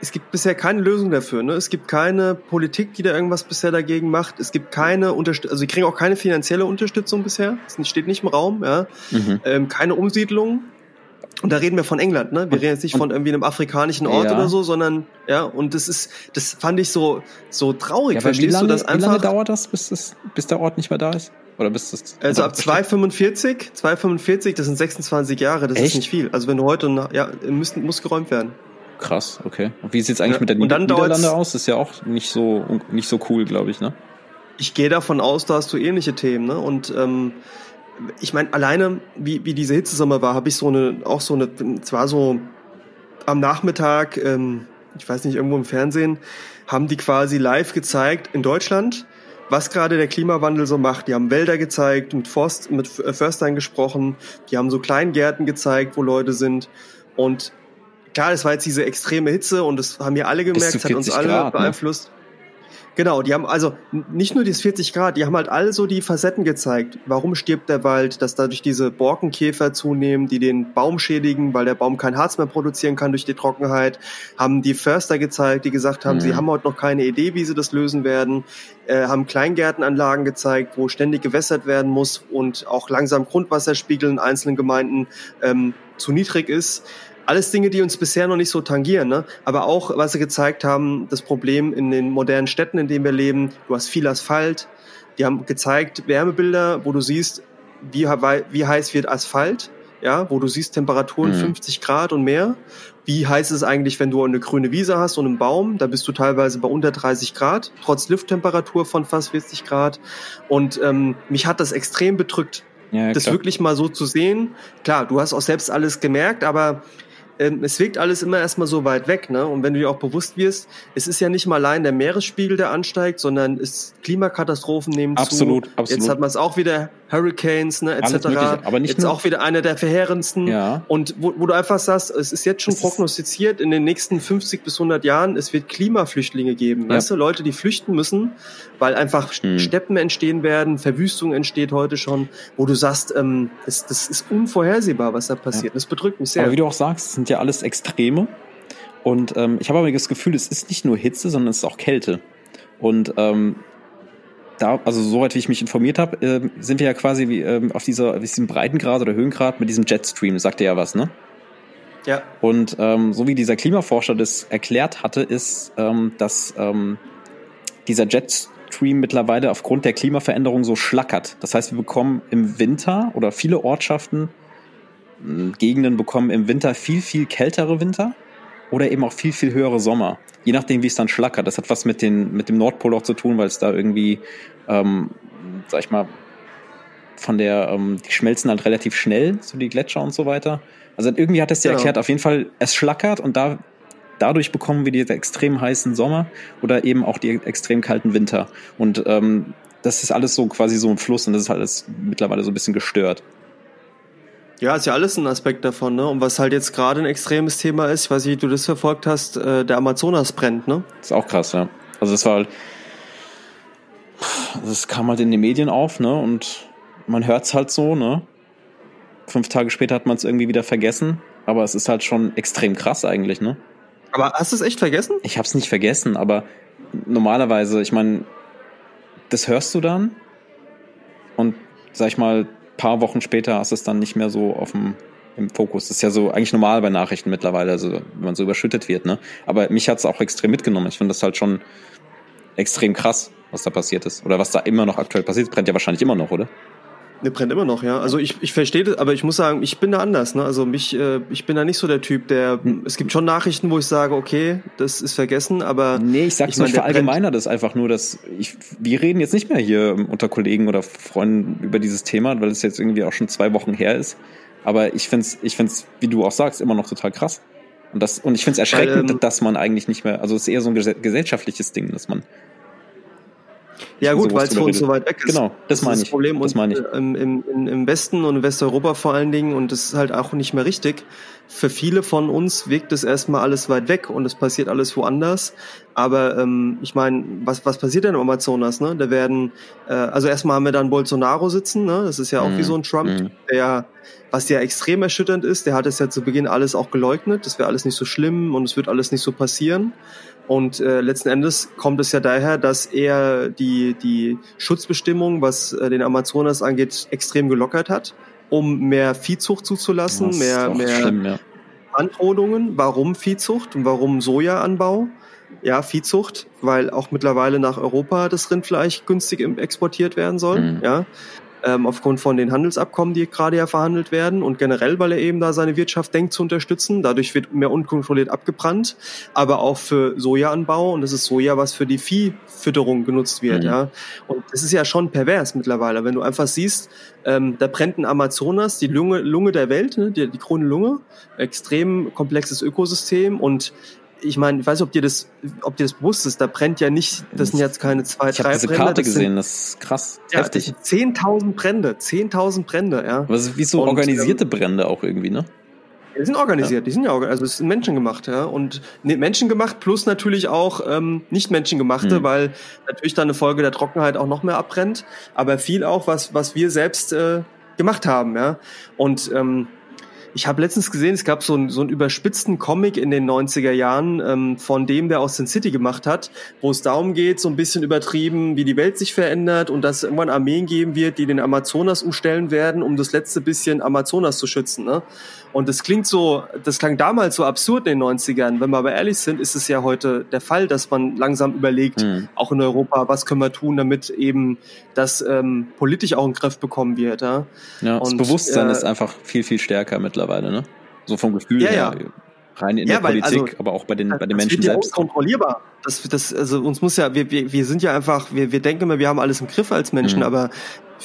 es gibt bisher keine Lösung dafür. Ne? Es gibt keine Politik, die da irgendwas bisher dagegen macht. Es gibt keine Unterstützung, also sie kriegen auch keine finanzielle Unterstützung bisher. Das steht nicht im Raum. Ja? Mhm. Ähm, keine Umsiedlung. Und da reden wir von England, ne? Wir reden jetzt nicht von irgendwie einem afrikanischen Ort Ja. oder so, sondern ja, und das ist, das fand ich so so traurig. Ja, Verstehst lange, du das wie lange einfach? dauert das, bis, das, bis der Ort nicht mehr da ist? Oder bis das Also ab <laughs> 245, 245, das sind 26 Jahre, das Echt? ist nicht viel. Also wenn du heute, nach- ja, müssen, muss geräumt werden. Krass, okay. Und wie sieht's eigentlich Ja, mit der und dann Nieder Niederlande aus? Das ist ja auch nicht so nicht so cool, glaube ich, ne? Ich gehe davon aus, da hast du ähnliche Themen, ne? Und ähm, ich meine, alleine wie, wie diese Hitzesommer war, habe ich so eine, auch so eine, zwar so am Nachmittag, ähm, ich weiß nicht, irgendwo im Fernsehen, haben die quasi live gezeigt in Deutschland, was gerade der Klimawandel so macht. Die haben Wälder gezeigt, mit, Forst, mit Förstern gesprochen, die haben so Kleingärten gezeigt, wo Leute sind. Und klar, das war jetzt diese extreme Hitze und das haben wir alle gemerkt, das hat uns alle Grad, ne? beeinflusst. Ne? Genau, die haben also nicht nur diese 40 Grad, die haben halt all so die Facetten gezeigt. Warum stirbt der Wald, dass dadurch diese Borkenkäfer zunehmen, die den Baum schädigen, weil der Baum kein Harz mehr produzieren kann durch die Trockenheit. Haben die Förster gezeigt, die gesagt haben, mhm. sie haben heute noch keine Idee, wie sie das lösen werden. Äh, haben Kleingärtenanlagen gezeigt, wo ständig gewässert werden muss und auch langsam Grundwasserspiegel in einzelnen Gemeinden ähm, zu niedrig ist alles Dinge, die uns bisher noch nicht so tangieren, ne? aber auch, was sie gezeigt haben, das Problem in den modernen Städten, in denen wir leben, du hast viel Asphalt, die haben gezeigt Wärmebilder, wo du siehst, wie, wie heiß wird Asphalt, ja, wo du siehst Temperaturen mhm. 50 Grad und mehr. Wie heiß ist es eigentlich, wenn du eine grüne Wiese hast und einen Baum? Da bist du teilweise bei unter 30 Grad, trotz Lufttemperatur von fast 40 Grad. Und ähm, mich hat das extrem bedrückt, ja, das wirklich mal so zu sehen. Klar, du hast auch selbst alles gemerkt, aber ähm, es wirkt alles immer erstmal so weit weg, ne? Und wenn du dir auch bewusst wirst, es ist ja nicht mal allein der Meeresspiegel, der ansteigt, sondern es Klimakatastrophen nehmen absolut, zu. Absolut. Jetzt hat man es auch wieder Hurricanes, ne, etc. aber nicht jetzt auch wieder einer der verheerendsten. Ja. Und wo, wo du einfach sagst, es ist jetzt schon es prognostiziert, in den nächsten 50 bis 100 Jahren, es wird Klimaflüchtlinge geben. Ja. Weißt du, Leute, die flüchten müssen, weil einfach hm. Steppen entstehen werden, Verwüstung entsteht heute schon, wo du sagst, ähm, das, das ist unvorhersehbar, was da passiert. Ja. Das bedrückt mich sehr. Aber wie du auch sagst, es sind ja alles Extreme. Und ähm, ich habe aber das Gefühl, es ist nicht nur Hitze, sondern es ist auch Kälte. Und ähm, da, also soweit wie ich mich informiert habe, äh, sind wir ja quasi wie, ähm, auf dieser, auf diesem Breitengrad oder Höhengrad mit diesem Jetstream, sagt er ja was, ne? Ja. Und ähm, so wie dieser Klimaforscher das erklärt hatte, ist, ähm, dass ähm, dieser Jetstream mittlerweile aufgrund der Klimaveränderung so schlackert. Das heißt, wir bekommen im Winter oder viele Ortschaften, Gegenden bekommen im Winter viel, viel kältere Winter oder eben auch viel, viel höhere Sommer. Je nachdem, wie es dann schlackert. Das hat was mit, den, mit dem Nordpol auch zu tun, weil es da irgendwie, ähm, sag ich mal, von der, ähm, die schmelzen halt relativ schnell, so die Gletscher und so weiter. Also irgendwie hat es dir genau. erklärt, auf jeden Fall, es schlackert und da, dadurch bekommen wir diese extrem heißen Sommer oder eben auch die extrem kalten Winter. Und ähm, das ist alles so quasi so ein Fluss und das ist alles mittlerweile so ein bisschen gestört. Ja, ist ja alles ein Aspekt davon, ne? Und was halt jetzt gerade ein extremes Thema ist, ich weiß nicht, wie du das verfolgt hast, äh, der Amazonas brennt, ne? ist auch krass, ja. Also das war halt, das kam halt in den Medien auf, ne? Und man hört's halt so, ne? Fünf Tage später hat man es irgendwie wieder vergessen, aber es ist halt schon extrem krass eigentlich, ne? Aber hast du es echt vergessen? Ich hab's nicht vergessen, aber normalerweise, ich meine, das hörst du dann und sag ich mal, paar Wochen später hast du es dann nicht mehr so auf dem im Fokus. Das ist ja so eigentlich normal bei Nachrichten mittlerweile, also wenn man so überschüttet wird, ne? Aber mich hat es auch extrem mitgenommen. Ich finde das halt schon extrem krass, was da passiert ist. Oder was da immer noch aktuell passiert. Brennt ja wahrscheinlich immer noch, oder? Ne, brennt immer noch, ja. Also ich, ich verstehe das, aber ich muss sagen, ich bin da anders. Ne? Also mich, äh, ich bin da nicht so der Typ, der. Hm. Es gibt schon Nachrichten, wo ich sage, okay, das ist vergessen, aber. Nee, ich sag ich mein, verallgemeiner das einfach nur, dass ich. Wir reden jetzt nicht mehr hier unter Kollegen oder Freunden über dieses Thema, weil es jetzt irgendwie auch schon zwei Wochen her ist. Aber ich find's, ich find's, wie du auch sagst, immer noch total krass. Und das, und ich find's erschreckend, ähm, dass man eigentlich nicht mehr, also es ist eher so ein gesellschaftliches Ding, dass man ja gut, weil es für uns so weit weg ist. Genau, das, das meine ich. Das Problem das meine ich. Im, im, im Westen und in Westeuropa vor allen Dingen und das ist halt auch nicht mehr richtig. Für viele von uns wirkt es erstmal alles weit weg und es passiert alles woanders. Aber ähm, ich meine, was, was passiert denn im Amazonas? Ne? Da werden, äh, also erstmal haben wir dann Bolsonaro sitzen, ne? das ist ja auch mm, wie so ein Trump, mm. der was ja extrem erschütternd ist, der hat es ja zu Beginn alles auch geleugnet, das wäre alles nicht so schlimm und es wird alles nicht so passieren. Und äh, letzten Endes kommt es ja daher, dass er die, die Schutzbestimmung, was äh, den Amazonas angeht, extrem gelockert hat, um mehr Viehzucht zuzulassen, das mehr, mehr schlimm, ja. Anrodungen. Warum Viehzucht und warum Sojaanbau? Ja, Viehzucht, weil auch mittlerweile nach Europa das Rindfleisch günstig exportiert werden soll. Mhm. Ja, ähm, aufgrund von den Handelsabkommen, die gerade ja verhandelt werden und generell, weil er eben da seine Wirtschaft denkt zu unterstützen. Dadurch wird mehr unkontrolliert abgebrannt, aber auch für Sojaanbau und das ist Soja, was für die Viehfütterung genutzt wird. Mhm. Ja. Und das ist ja schon pervers mittlerweile, wenn du einfach siehst, ähm, da brennt ein Amazonas, die Lunge, Lunge der Welt, ne, die, die Krone Lunge, extrem komplexes Ökosystem und ich meine, ich weiß nicht, ob dir das, ob dir das bewusst ist, da brennt ja nicht, das sind jetzt keine zwei, ich drei habe diese Brände. Karte das gesehen, Sind, das ist krass. ja, heftig. das sind 10.000 Brände, 10.000 Brände, ja. Aber es ist wie so Und, organisierte Brände auch irgendwie, ne? Die sind organisiert, die sind ja, also es sind menschengemacht, ja. Und ne, menschengemacht plus natürlich auch ähm, nicht menschengemachte, Mhm. weil natürlich dann eine Folge der Trockenheit auch noch mehr abbrennt, aber viel auch, was, was wir selbst äh, gemacht haben, ja. Und ähm, ich habe letztens gesehen, es gab so, einen- so einen überspitzten Comic in den 90er Jahren ähm, von dem, der aus Sin City gemacht hat, wo es darum geht, so ein bisschen übertrieben, wie die Welt sich verändert und dass es irgendwann Armeen geben wird, die den Amazonas umstellen werden, um das letzte bisschen Amazonas zu schützen. Ne? Und das klingt so, das klang damals so absurd in den 90ern. Wenn wir aber ehrlich sind, ist es ja heute der Fall, dass man langsam überlegt, Mhm. auch in Europa, was können wir tun, damit eben das ähm, politisch auch in den Griff bekommen wird. Ja? Ja, das Und, Bewusstsein äh, ist einfach viel, viel stärker mittlerweile, ne? So vom Gefühl Ja, her. ja. Rein in Ja, der weil, Politik, also, aber auch bei den, bei den das Menschen wird ja selbst. unkontrollierbar. Das, das, also uns muss ja, wir, wir, wir sind ja einfach, wir, wir denken immer, wir haben alles im Griff als Menschen, Mhm. aber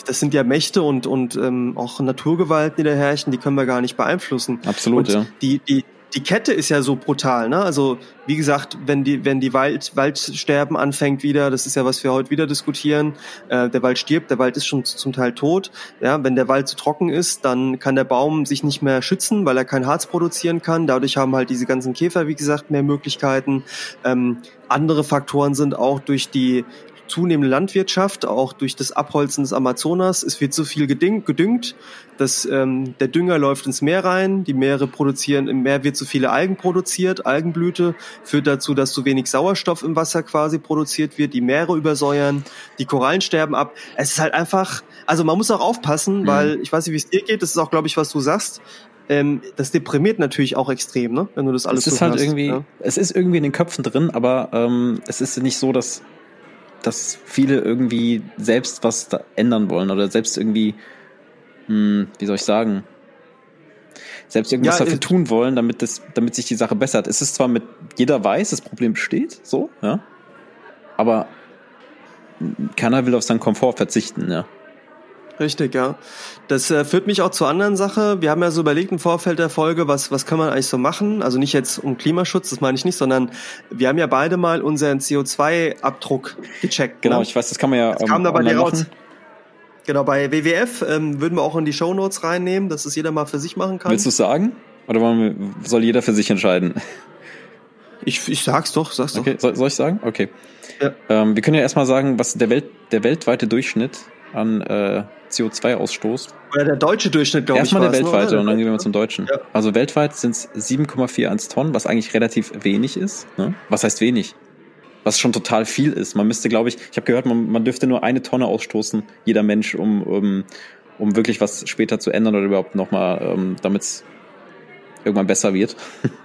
das sind ja Mächte und, und ähm, auch Naturgewalten, die da herrschen, die können wir gar nicht beeinflussen. Absolut, und ja. Die, die, die Kette ist ja so brutal, ne? Also wie gesagt, wenn die, wenn die Wald, Waldsterben anfängt wieder, das ist ja was wir heute wieder diskutieren. Äh, der Wald stirbt, der Wald ist schon zum Teil tot. Ja, wenn der Wald zu trocken ist, dann kann der Baum sich nicht mehr schützen, weil er kein Harz produzieren kann. Dadurch haben halt diese ganzen Käfer, wie gesagt, mehr Möglichkeiten. Ähm, andere Faktoren sind auch durch die zunehmende Landwirtschaft, auch durch das Abholzen des Amazonas. Es wird so viel gedüngt, dass ähm, der Dünger läuft ins Meer rein, die Meere produzieren, im Meer wird zu viele Algen produziert, Algenblüte führt dazu, dass zu wenig Sauerstoff im Wasser quasi produziert wird, die Meere übersäuern, die Korallen sterben ab. Es ist halt einfach, also man muss auch aufpassen, Mhm. weil ich weiß nicht, wie es dir geht, das ist auch, glaube ich, was du sagst. Ähm, das deprimiert natürlich auch extrem, ne? wenn du das alles es ist so halt hörst, irgendwie, ja. es ist irgendwie in den Köpfen drin, aber ähm, es ist nicht so, dass, dass viele irgendwie selbst was ändern wollen oder selbst irgendwie, hm, wie soll ich sagen, selbst irgendwas Ja, dafür tun wollen, damit das, damit sich die Sache bessert. Es ist zwar mit jeder weiß, das Problem besteht, so, ja, aber keiner will auf seinen Komfort verzichten, ja. Richtig, ja. Das äh, führt mich auch zur anderen Sache. Wir haben ja so überlegt im Vorfeld der Folge, was, was kann man eigentlich so machen? Also nicht jetzt um Klimaschutz, das meine ich nicht, sondern wir haben ja beide mal unseren CO2-Abdruck gecheckt. Genau, ne? ich weiß, das kann man ja Das kam da bei dir raus. Genau, bei WWF ähm, würden wir auch in die Shownotes reinnehmen, dass es jeder mal für sich machen kann. Willst du es sagen? Oder wir, soll jeder für sich entscheiden? ich, ich sag's doch, sag's Okay, soll, soll ich sagen? Okay. Ja. Ähm, wir können ja erstmal sagen, was der, Welt, der weltweite Durchschnitt an äh, CO2-Ausstoß. doch. Oder der deutsche Durchschnitt, glaube ich, Erstmal der ne, weltweite oder? und dann gehen wir mal zum Deutschen. Ja. Also weltweit sind es 7,41 Tonnen, was eigentlich relativ wenig ist. Ne? Was heißt wenig? Was schon total viel ist. Man müsste, glaube ich, ich habe gehört, man, man dürfte nur eine Tonne ausstoßen, jeder Mensch, um, um, um wirklich was später zu ändern oder überhaupt nochmal, ähm, damit es irgendwann besser wird. <laughs>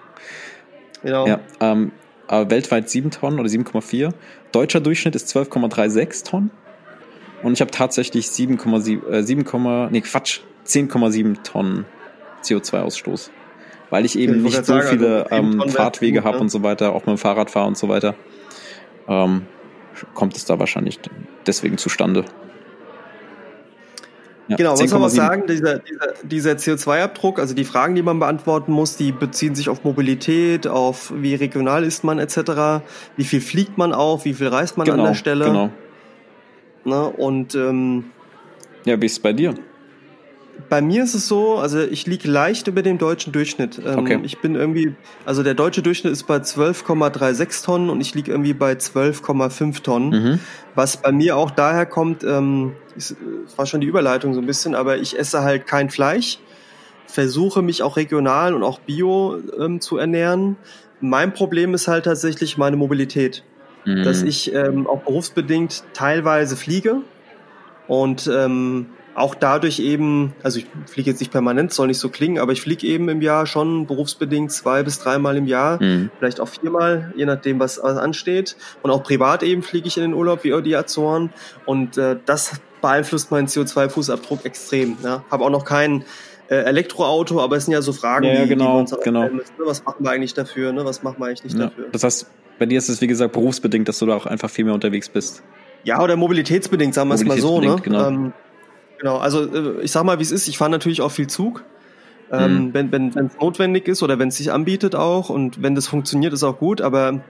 Genau. Ja, ähm, aber weltweit 7 Tonnen oder 7,4. Deutscher Durchschnitt ist 12,36 Tonnen. Und ich habe tatsächlich 7,7, äh, 7, nee, Quatsch, 10,7 Tonnen CO2-Ausstoß. Weil ich eben ich nicht so sagen, viele also 7 ähm, Fahrtwege habe gut, und so weiter, auch mit dem Fahrrad fahre und so weiter, ähm, kommt es da wahrscheinlich deswegen zustande. Ja, Genau, was soll man 10,7. sagen? Dieser, dieser, dieser CO2-Abdruck, also die Fragen, die man beantworten muss, die beziehen sich auf Mobilität, auf wie regional ist man etc., wie viel fliegt man auch, wie viel reist man Genau, an der Stelle. genau. Ne? Und ähm, Ja, wie ist es bei dir? bei mir ist es so, also ich liege leicht über dem deutschen Durchschnitt. Ähm, Okay. Ich bin irgendwie, also der deutsche Durchschnitt ist bei 12,36 Tonnen und ich liege irgendwie bei 12,5 Tonnen. Mhm. Was bei mir auch daher kommt, ähm, ist, es war schon die Überleitung so ein bisschen, aber ich esse halt kein Fleisch, versuche mich auch regional und auch bio ähm, zu ernähren. Mein Problem ist halt tatsächlich meine Mobilität, Mhm. dass ich ähm, auch berufsbedingt teilweise fliege und ähm, auch dadurch eben, also ich fliege jetzt nicht permanent, soll nicht so klingen, aber ich fliege eben im Jahr schon berufsbedingt zwei bis dreimal im Jahr Mhm. vielleicht auch viermal, je nachdem, was, was ansteht. Und auch privat eben fliege ich in den Urlaub wie die Azoren. Und äh, das beeinflusst meinen CO2-Fußabdruck extrem. Ja. Habe auch noch kein äh, Elektroauto, aber es sind ja so Fragen, Ja, ja, die, die genau, wir uns auch genau. müssen. ne? Was machen wir eigentlich dafür? Ne? Was machen wir eigentlich nicht Ja. dafür? Das heißt, bei dir ist es, wie gesagt, berufsbedingt, dass du da auch einfach viel mehr unterwegs bist. Ja, oder mobilitätsbedingt, sagen wir es mal so. Ne? Genau. Ähm, genau, also äh, ich sag mal, wie es ist. Ich fahre natürlich auch viel Zug. Ähm, mhm. Wenn wenn es notwendig ist oder wenn es sich anbietet auch und wenn das funktioniert, ist auch gut. Aber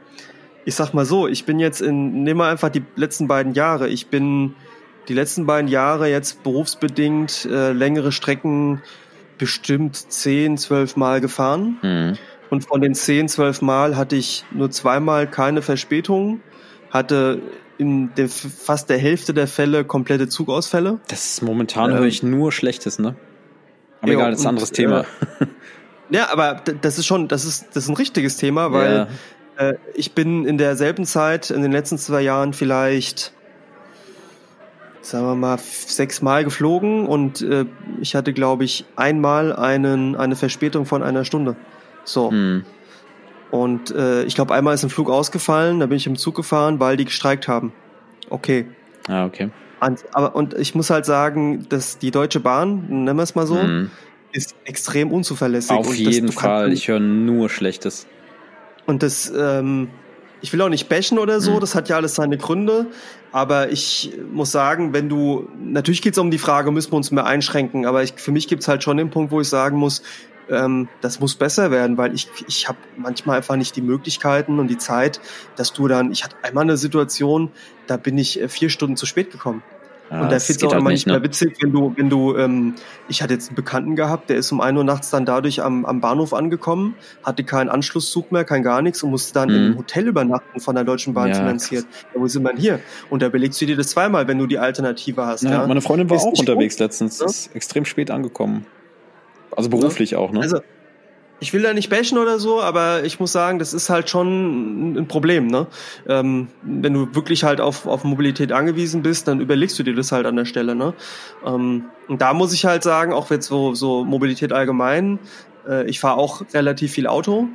ich sag mal so, ich bin jetzt in, nehmen wir einfach die letzten beiden Jahre. Ich bin die letzten beiden Jahre jetzt berufsbedingt äh, längere Strecken bestimmt zehn, zwölf Mal gefahren. Mhm. Und von den zehn, zwölf Mal hatte ich nur zweimal keine Verspätung, hatte in der, fast der Hälfte der Fälle komplette Zugausfälle. Das ist momentan ähm, höre ich nur Schlechtes, ne? Aber egal, das ist ein anderes Thema. Äh, ja, aber das ist schon, das ist, das ist ein richtiges Thema, weil ja. äh, ich bin in derselben Zeit, in den letzten zwei Jahren vielleicht, sagen wir mal, sechsmal geflogen und äh, ich hatte, glaube ich, einmal einen, eine Verspätung von einer Stunde. So. Hm. Und äh, ich glaube, einmal ist ein Flug ausgefallen, da bin ich im Zug gefahren, weil die gestreikt haben. Okay. Ah, okay. Und, aber, und ich muss halt sagen, dass die Deutsche Bahn, nennen wir es mal so, mhm. ist extrem unzuverlässig. Auf jeden Fall, ich höre nur Schlechtes. Und das, ähm, ich will auch nicht bashen oder so, mhm. das hat ja alles seine Gründe, aber ich muss sagen, wenn du, natürlich geht es um die Frage, müssen wir uns mehr einschränken, aber ich, für mich gibt es halt schon den Punkt, wo ich sagen muss, ähm, das muss besser werden, weil ich, ich habe manchmal einfach nicht die Möglichkeiten und die Zeit, dass du dann, ich hatte einmal eine Situation, da bin ich äh, vier Stunden zu spät gekommen. Ja, und da finde ich auch halt immer nicht mehr ne? witzig, wenn du, wenn du, ähm, ich hatte jetzt einen Bekannten gehabt, der ist um ein Uhr nachts dann dadurch am, am Bahnhof angekommen, hatte keinen Anschlusszug mehr, kein gar nichts und musste dann mhm. im Hotel übernachten von der Deutschen Bahn ja, finanziert. Ja, wo sind wir hier? Und da belegst du dir das zweimal, wenn du die Alternative hast. Ja, ja. Meine Freundin war ist auch unterwegs gut, letztens, ne? ist extrem spät angekommen. Also beruflich auch, ne? Also, ich will da nicht bashen oder so, aber ich muss sagen, das ist halt schon ein Problem, ne? Ähm, wenn du wirklich halt auf, auf Mobilität angewiesen bist, dann überlegst du dir das halt an der Stelle, ne? Ähm, und da muss ich halt sagen, auch jetzt so, so Mobilität allgemein, äh, ich fahre auch relativ viel Auto.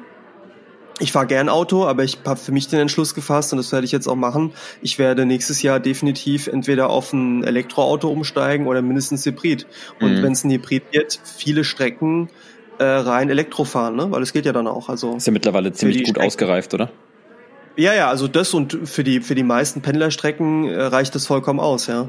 Ich fahre gern Auto, aber ich habe für mich den Entschluss gefasst und das werde ich jetzt auch machen. Ich werde nächstes Jahr definitiv entweder auf ein Elektroauto umsteigen oder mindestens Hybrid. Und mhm. wenn es ein Hybrid wird, viele Strecken äh, rein Elektro fahren, ne? weil es geht ja dann auch. Also ist ja mittlerweile ziemlich gut Strecken. ausgereift, oder? Ja, ja, also das und für die für die meisten Pendlerstrecken äh, reicht das vollkommen aus, ja.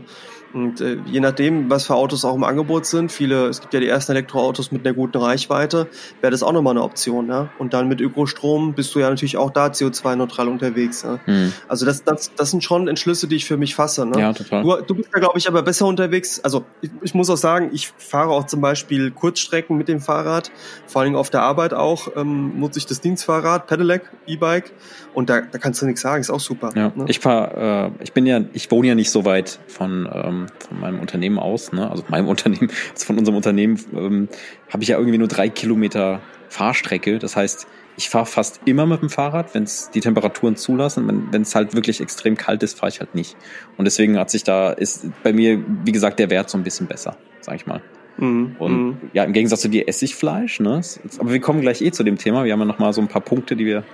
Und äh, je nachdem, was für Autos auch im Angebot sind, viele, es gibt ja die ersten Elektroautos mit einer guten Reichweite, wäre das auch nochmal eine Option, ja. Und dann mit Ökostrom bist du ja natürlich auch da CO2-neutral unterwegs. Ja? Mhm. Also das, das, das sind schon Entschlüsse, die ich für mich fasse. Ne? Ja, total. Du, du bist ja, glaube ich, aber besser unterwegs. Also ich, ich muss auch sagen, ich fahre auch zum Beispiel Kurzstrecken mit dem Fahrrad, vor allem auf der Arbeit auch, ähm, nutze ich das Dienstfahrrad, Pedelec, E-Bike und da, da kannst du nichts sagen, ist auch super. Ja, ne? ich fahr, äh, ich bin ja, ich wohne ja nicht so weit von ähm, von meinem Unternehmen aus, ne? also meinem <laughs> Unternehmen, also von unserem Unternehmen, ähm, habe ich ja irgendwie nur drei Kilometer Fahrstrecke. Das heißt, ich fahre fast immer mit dem Fahrrad, wenn es die Temperaturen zulassen. Wenn es halt wirklich extrem kalt ist, fahre ich halt nicht. Und deswegen hat sich da, ist bei mir, wie gesagt, der Wert so ein bisschen besser, sag ich mal. Mhm. Und mhm. ja, im Gegensatz zu dir esse ich Fleisch, ne? Aber wir kommen gleich eh zu dem Thema. Wir haben ja noch mal so ein paar Punkte, die wir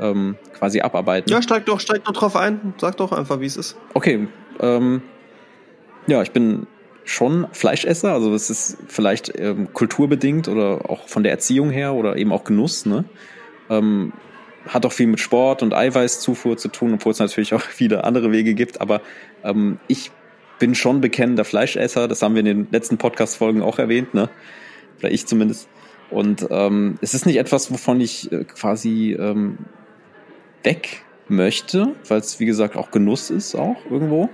ähm, quasi abarbeiten. Ja, steig doch, steig doch drauf ein. Sag doch einfach, wie es ist. Okay. Ähm, ja, ich bin schon Fleischesser, also es ist vielleicht ähm, kulturbedingt oder auch von der Erziehung her oder eben auch Genuss, ne? Ähm, hat auch viel mit Sport und Eiweißzufuhr zu tun, obwohl es natürlich auch <laughs> viele andere Wege gibt, aber ähm, ich bin schon bekennender Fleischesser, das haben wir in den letzten Podcast-Folgen auch erwähnt, ne? Oder ich zumindest. Und ähm, es ist nicht etwas, wovon ich äh, quasi ähm, weg möchte, weil es wie gesagt auch Genuss ist, auch irgendwo.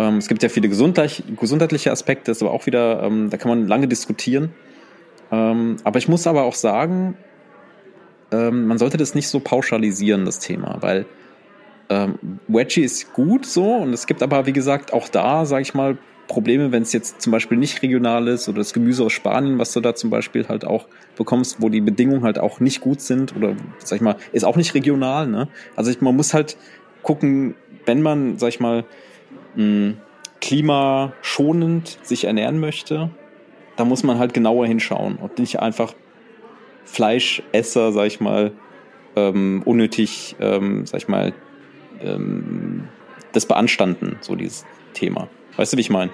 Ähm, es gibt ja viele gesundheitlich, gesundheitliche Aspekte, ist aber auch wieder, ähm, da kann man lange diskutieren. Ähm, aber ich muss aber auch sagen, ähm, man sollte das nicht so pauschalisieren, das Thema, weil ähm, Wedgie ist gut so und es gibt aber, wie gesagt, auch da, sage ich mal, Probleme, wenn es jetzt zum Beispiel nicht regional ist oder das Gemüse aus Spanien, was du da zum Beispiel halt auch bekommst, wo die Bedingungen halt auch nicht gut sind oder, sag ich mal, ist auch nicht regional. Ne? Also ich, man muss halt gucken, wenn man, sag ich mal, mh, klimaschonend sich ernähren möchte, da muss man halt genauer hinschauen und nicht einfach Fleischesser, sag ich mal, ähm, unnötig, ähm, sag ich mal, ähm, das beanstanden, so dieses Thema. Weißt du, wie ich meine?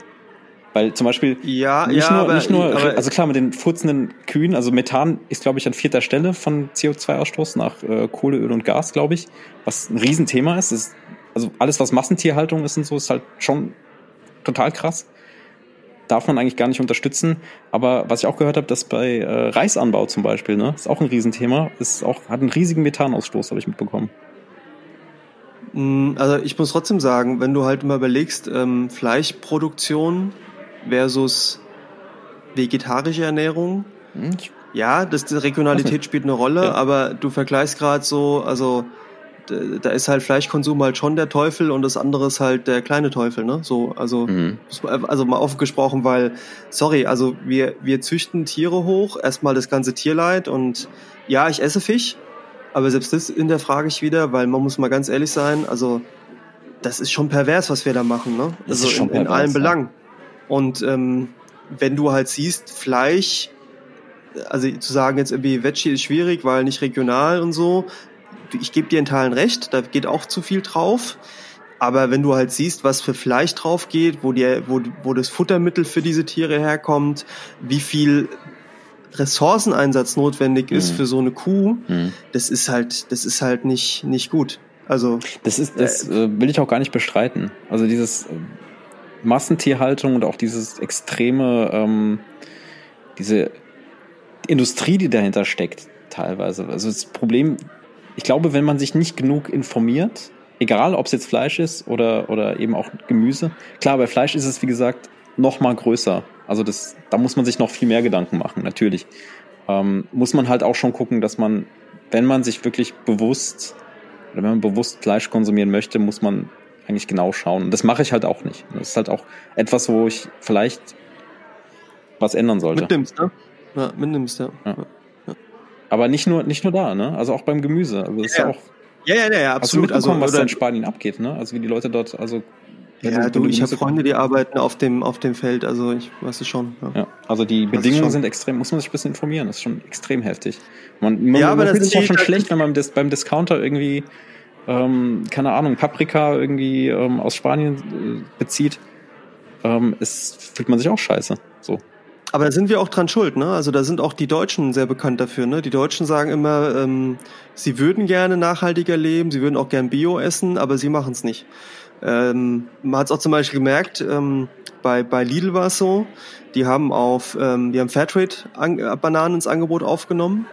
Weil zum Beispiel ja, nicht ja, nur, aber, nicht nur also klar, mit den furzenden Kühen, also Methan ist, glaube ich, an vierter Stelle von CO2-Ausstoß nach äh, Kohle, Öl und Gas, glaube ich, was ein Riesenthema ist. ist also alles, was Massentierhaltung ist und so, ist halt schon total krass. darf man eigentlich gar nicht unterstützen. Aber was ich auch gehört habe, dass bei äh, Reisanbau zum Beispiel, ne, ist auch ein Riesenthema, ist auch, hat einen riesigen Methanausstoß, habe ich mitbekommen. Mm, also ich muss trotzdem sagen, wenn du halt mal überlegst, ähm, Fleischproduktion versus vegetarische Ernährung, hm, ja, das, die Regionalität spielt eine Rolle, ja. aber du vergleichst gerade so, also da ist halt Fleischkonsum halt schon der Teufel und das andere ist halt der kleine Teufel, ne? So, also, mhm. also mal offen gesprochen, weil, sorry, also wir, wir züchten Tiere hoch, erstmal das ganze Tierleid und ja, ich esse Fisch, aber selbst das hinterfrage ich wieder, weil man muss mal ganz ehrlich sein, also das ist schon pervers, was wir da machen, ne? Das also in, pervers, in allen Belangen. Und ähm, wenn du halt siehst, Fleisch, also zu sagen jetzt irgendwie Veggie ist schwierig, weil nicht regional und so, ich gebe dir in Teilen recht, da geht auch zu viel drauf. Aber wenn du halt siehst, was für Fleisch drauf geht, wo, die, wo, wo das Futtermittel für diese Tiere herkommt, wie viel Ressourceneinsatz notwendig ist mhm. für so eine Kuh, mhm. das ist halt, das ist halt nicht, nicht gut. Also das ist, das äh, will ich auch gar nicht bestreiten. Also dieses äh, Massentierhaltung und auch dieses extreme, ähm, diese Industrie, die dahinter steckt, teilweise. Also das Problem ich glaube, wenn man sich nicht genug informiert, egal ob es jetzt Fleisch ist oder, oder eben auch Gemüse, klar, bei Fleisch ist es, wie gesagt, noch mal größer. Also das, da muss man sich noch viel mehr Gedanken machen, natürlich. Ähm, muss man halt auch schon gucken, dass man, wenn man sich wirklich bewusst, oder wenn man bewusst Fleisch konsumieren möchte, muss man eigentlich genau schauen. Und das mache ich halt auch nicht. Das ist halt auch etwas, wo ich vielleicht was ändern sollte. Mitnimmst, ne? Ja, mitnimmst, ja. ja. Aber nicht nur, nicht nur da, ne? Also auch beim Gemüse. Also das ja. ist ja auch. Ja, ja, ja, ja absolut. Also, was da in Spanien abgeht, ne? Also wie die Leute dort, also. Ja, du, du ich habe Freunde, die arbeiten auf dem, auf dem Feld, also ich weiß es schon. Ja, ja also die Bedingungen sind extrem, muss man sich ein bisschen informieren, das ist schon extrem heftig. Man, man, ja, aber man das ist auch schon schlecht, wenn man das, beim Discounter irgendwie, ähm, keine Ahnung, Paprika irgendwie ähm, aus Spanien äh, bezieht. Ähm, es fühlt man sich auch scheiße. So. Aber da sind wir auch dran schuld, ne? Also da sind auch die Deutschen sehr bekannt dafür, ne? Die Deutschen sagen immer, ähm, sie würden gerne nachhaltiger leben, sie würden auch gern Bio essen, aber sie machen es nicht. Ähm, man hat es auch zum Beispiel gemerkt, ähm, bei, bei Lidl war es so, die haben auf, ähm, die haben Fairtrade-Bananen ins Angebot aufgenommen.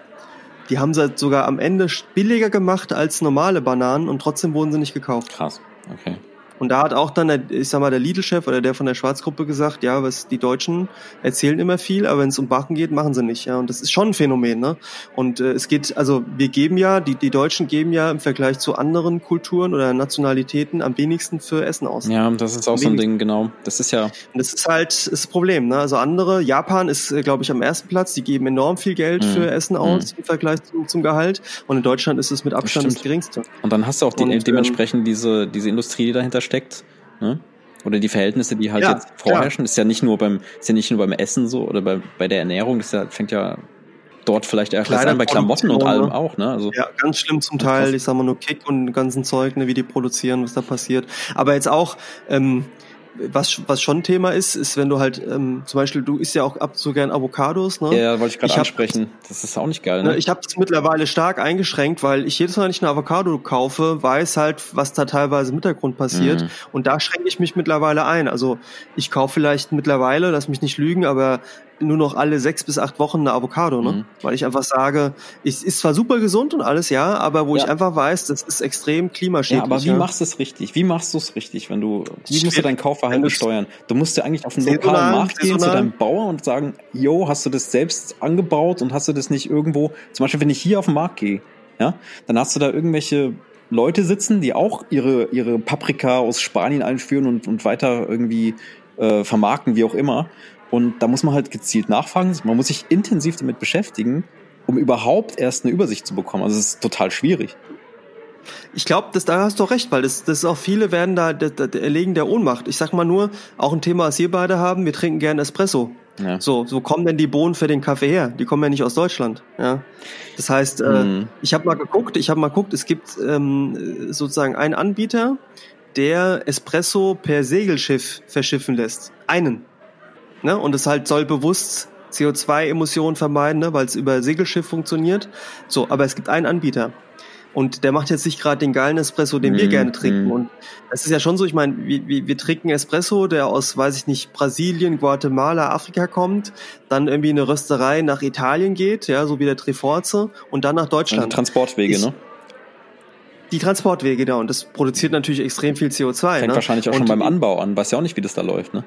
Die haben sie sogar am Ende billiger gemacht als normale Bananen und trotzdem wurden sie nicht gekauft. Krass, okay. Und da hat auch dann, der, ich sag mal, der Lidl-Chef oder der von der Schwarzgruppe gesagt, ja, was die Deutschen erzählen immer viel, aber wenn es um Backen geht, machen sie nicht. Ja, und das ist schon ein Phänomen. Ne? Und äh, es geht, also wir geben ja, die, die Deutschen geben ja im Vergleich zu anderen Kulturen oder Nationalitäten am wenigsten für Essen aus. Ja, das ist auch so ein Ding, genau. Das ist ja. Und das ist halt ist das Problem. Ne? Also andere, Japan ist, äh, glaube ich, am ersten Platz. Die geben enorm viel Geld mhm. für Essen aus mhm. im Vergleich zum, zum Gehalt. Und in Deutschland ist es mit Abstand das, das geringste. Und dann hast du auch die, und, dementsprechend ähm, diese, diese Industrie, die dahinter steckt. Ne? Oder die Verhältnisse, die halt ja, jetzt vorherrschen, ist ja nicht nur beim, ist ja nicht nur beim Essen so oder bei, bei der Ernährung, das ja, fängt ja dort vielleicht erst an bei Klamotten und allem ne? auch, ne? Also ja, ganz schlimm zum Teil. Ich sag mal nur Kick und ganzen Zeug, ne, wie die produzieren, was da passiert. Aber jetzt auch, ähm, was, was schon Thema ist, ist, wenn du halt, ähm, zum Beispiel, du isst ja auch ab so gern Avocados, ne? Ja, wollte ich gerade ansprechen. das ist auch nicht geil, ne? ne ich habe es mittlerweile stark eingeschränkt, weil ich jedes Mal, wenn ich eine Avocado kaufe, weiß halt, was da teilweise im Hintergrund passiert. Mhm. Und da schränke ich mich mittlerweile ein. Also ich kaufe vielleicht mittlerweile, lass mich nicht lügen, aber nur noch alle sechs bis acht Wochen eine Avocado, ne? Mhm. Weil ich einfach sage, es ist zwar super gesund und alles, ja, aber wo ja. ich einfach weiß, das ist extrem klimaschädlich. Ja, aber wie ja. machst du es richtig? Wie machst du es richtig, wenn du, wie musst du dein Kaufverhalten steuern? Du musst ja eigentlich auf den lokalen Markt gehen zu deinem Bauer und sagen, yo, hast du das selbst angebaut und hast du das nicht irgendwo, zum Beispiel, wenn ich hier auf den Markt gehe, ja, dann hast du da irgendwelche Leute sitzen, die auch ihre, ihre Paprika aus Spanien einführen und, und weiter irgendwie äh, vermarkten, wie auch immer. Und da muss man halt gezielt nachfragen. Man muss sich intensiv damit beschäftigen, um überhaupt erst eine Übersicht zu bekommen. Also es ist total schwierig. Ich glaube, da hast du recht, weil das, das auch viele werden da, da, da erlegen der Ohnmacht. Ich sag mal nur, auch ein Thema, was wir beide haben, wir trinken gerne Espresso. Ja. So, so kommen denn die Bohnen für den Kaffee her? Die kommen ja nicht aus Deutschland. Ja, das heißt, äh, mhm. ich habe mal geguckt, ich habe mal geguckt, es gibt ähm, sozusagen einen Anbieter, der Espresso per Segelschiff verschiffen lässt. Einen. Ne? Und es halt soll bewusst CO2-Emissionen vermeiden, ne? weil es über Segelschiff funktioniert. So, aber es gibt einen Anbieter. Und der macht jetzt nicht gerade den geilen Espresso, den wir Mhm, gerne trinken. mhm. Und das ist ja schon so, ich meine, wir, wir, wir trinken Espresso, der aus, weiß ich nicht, Brasilien, Guatemala, Afrika kommt, dann irgendwie in eine Rösterei nach Italien geht, ja, so wie der Treforze, und dann nach Also Deutschland. Transportwege, Ich- ne? Die Transportwege, genau. Und das produziert natürlich extrem viel CO2. Fängt ne? wahrscheinlich auch und schon beim Anbau an. Weiß ja auch nicht, wie das da läuft, ne?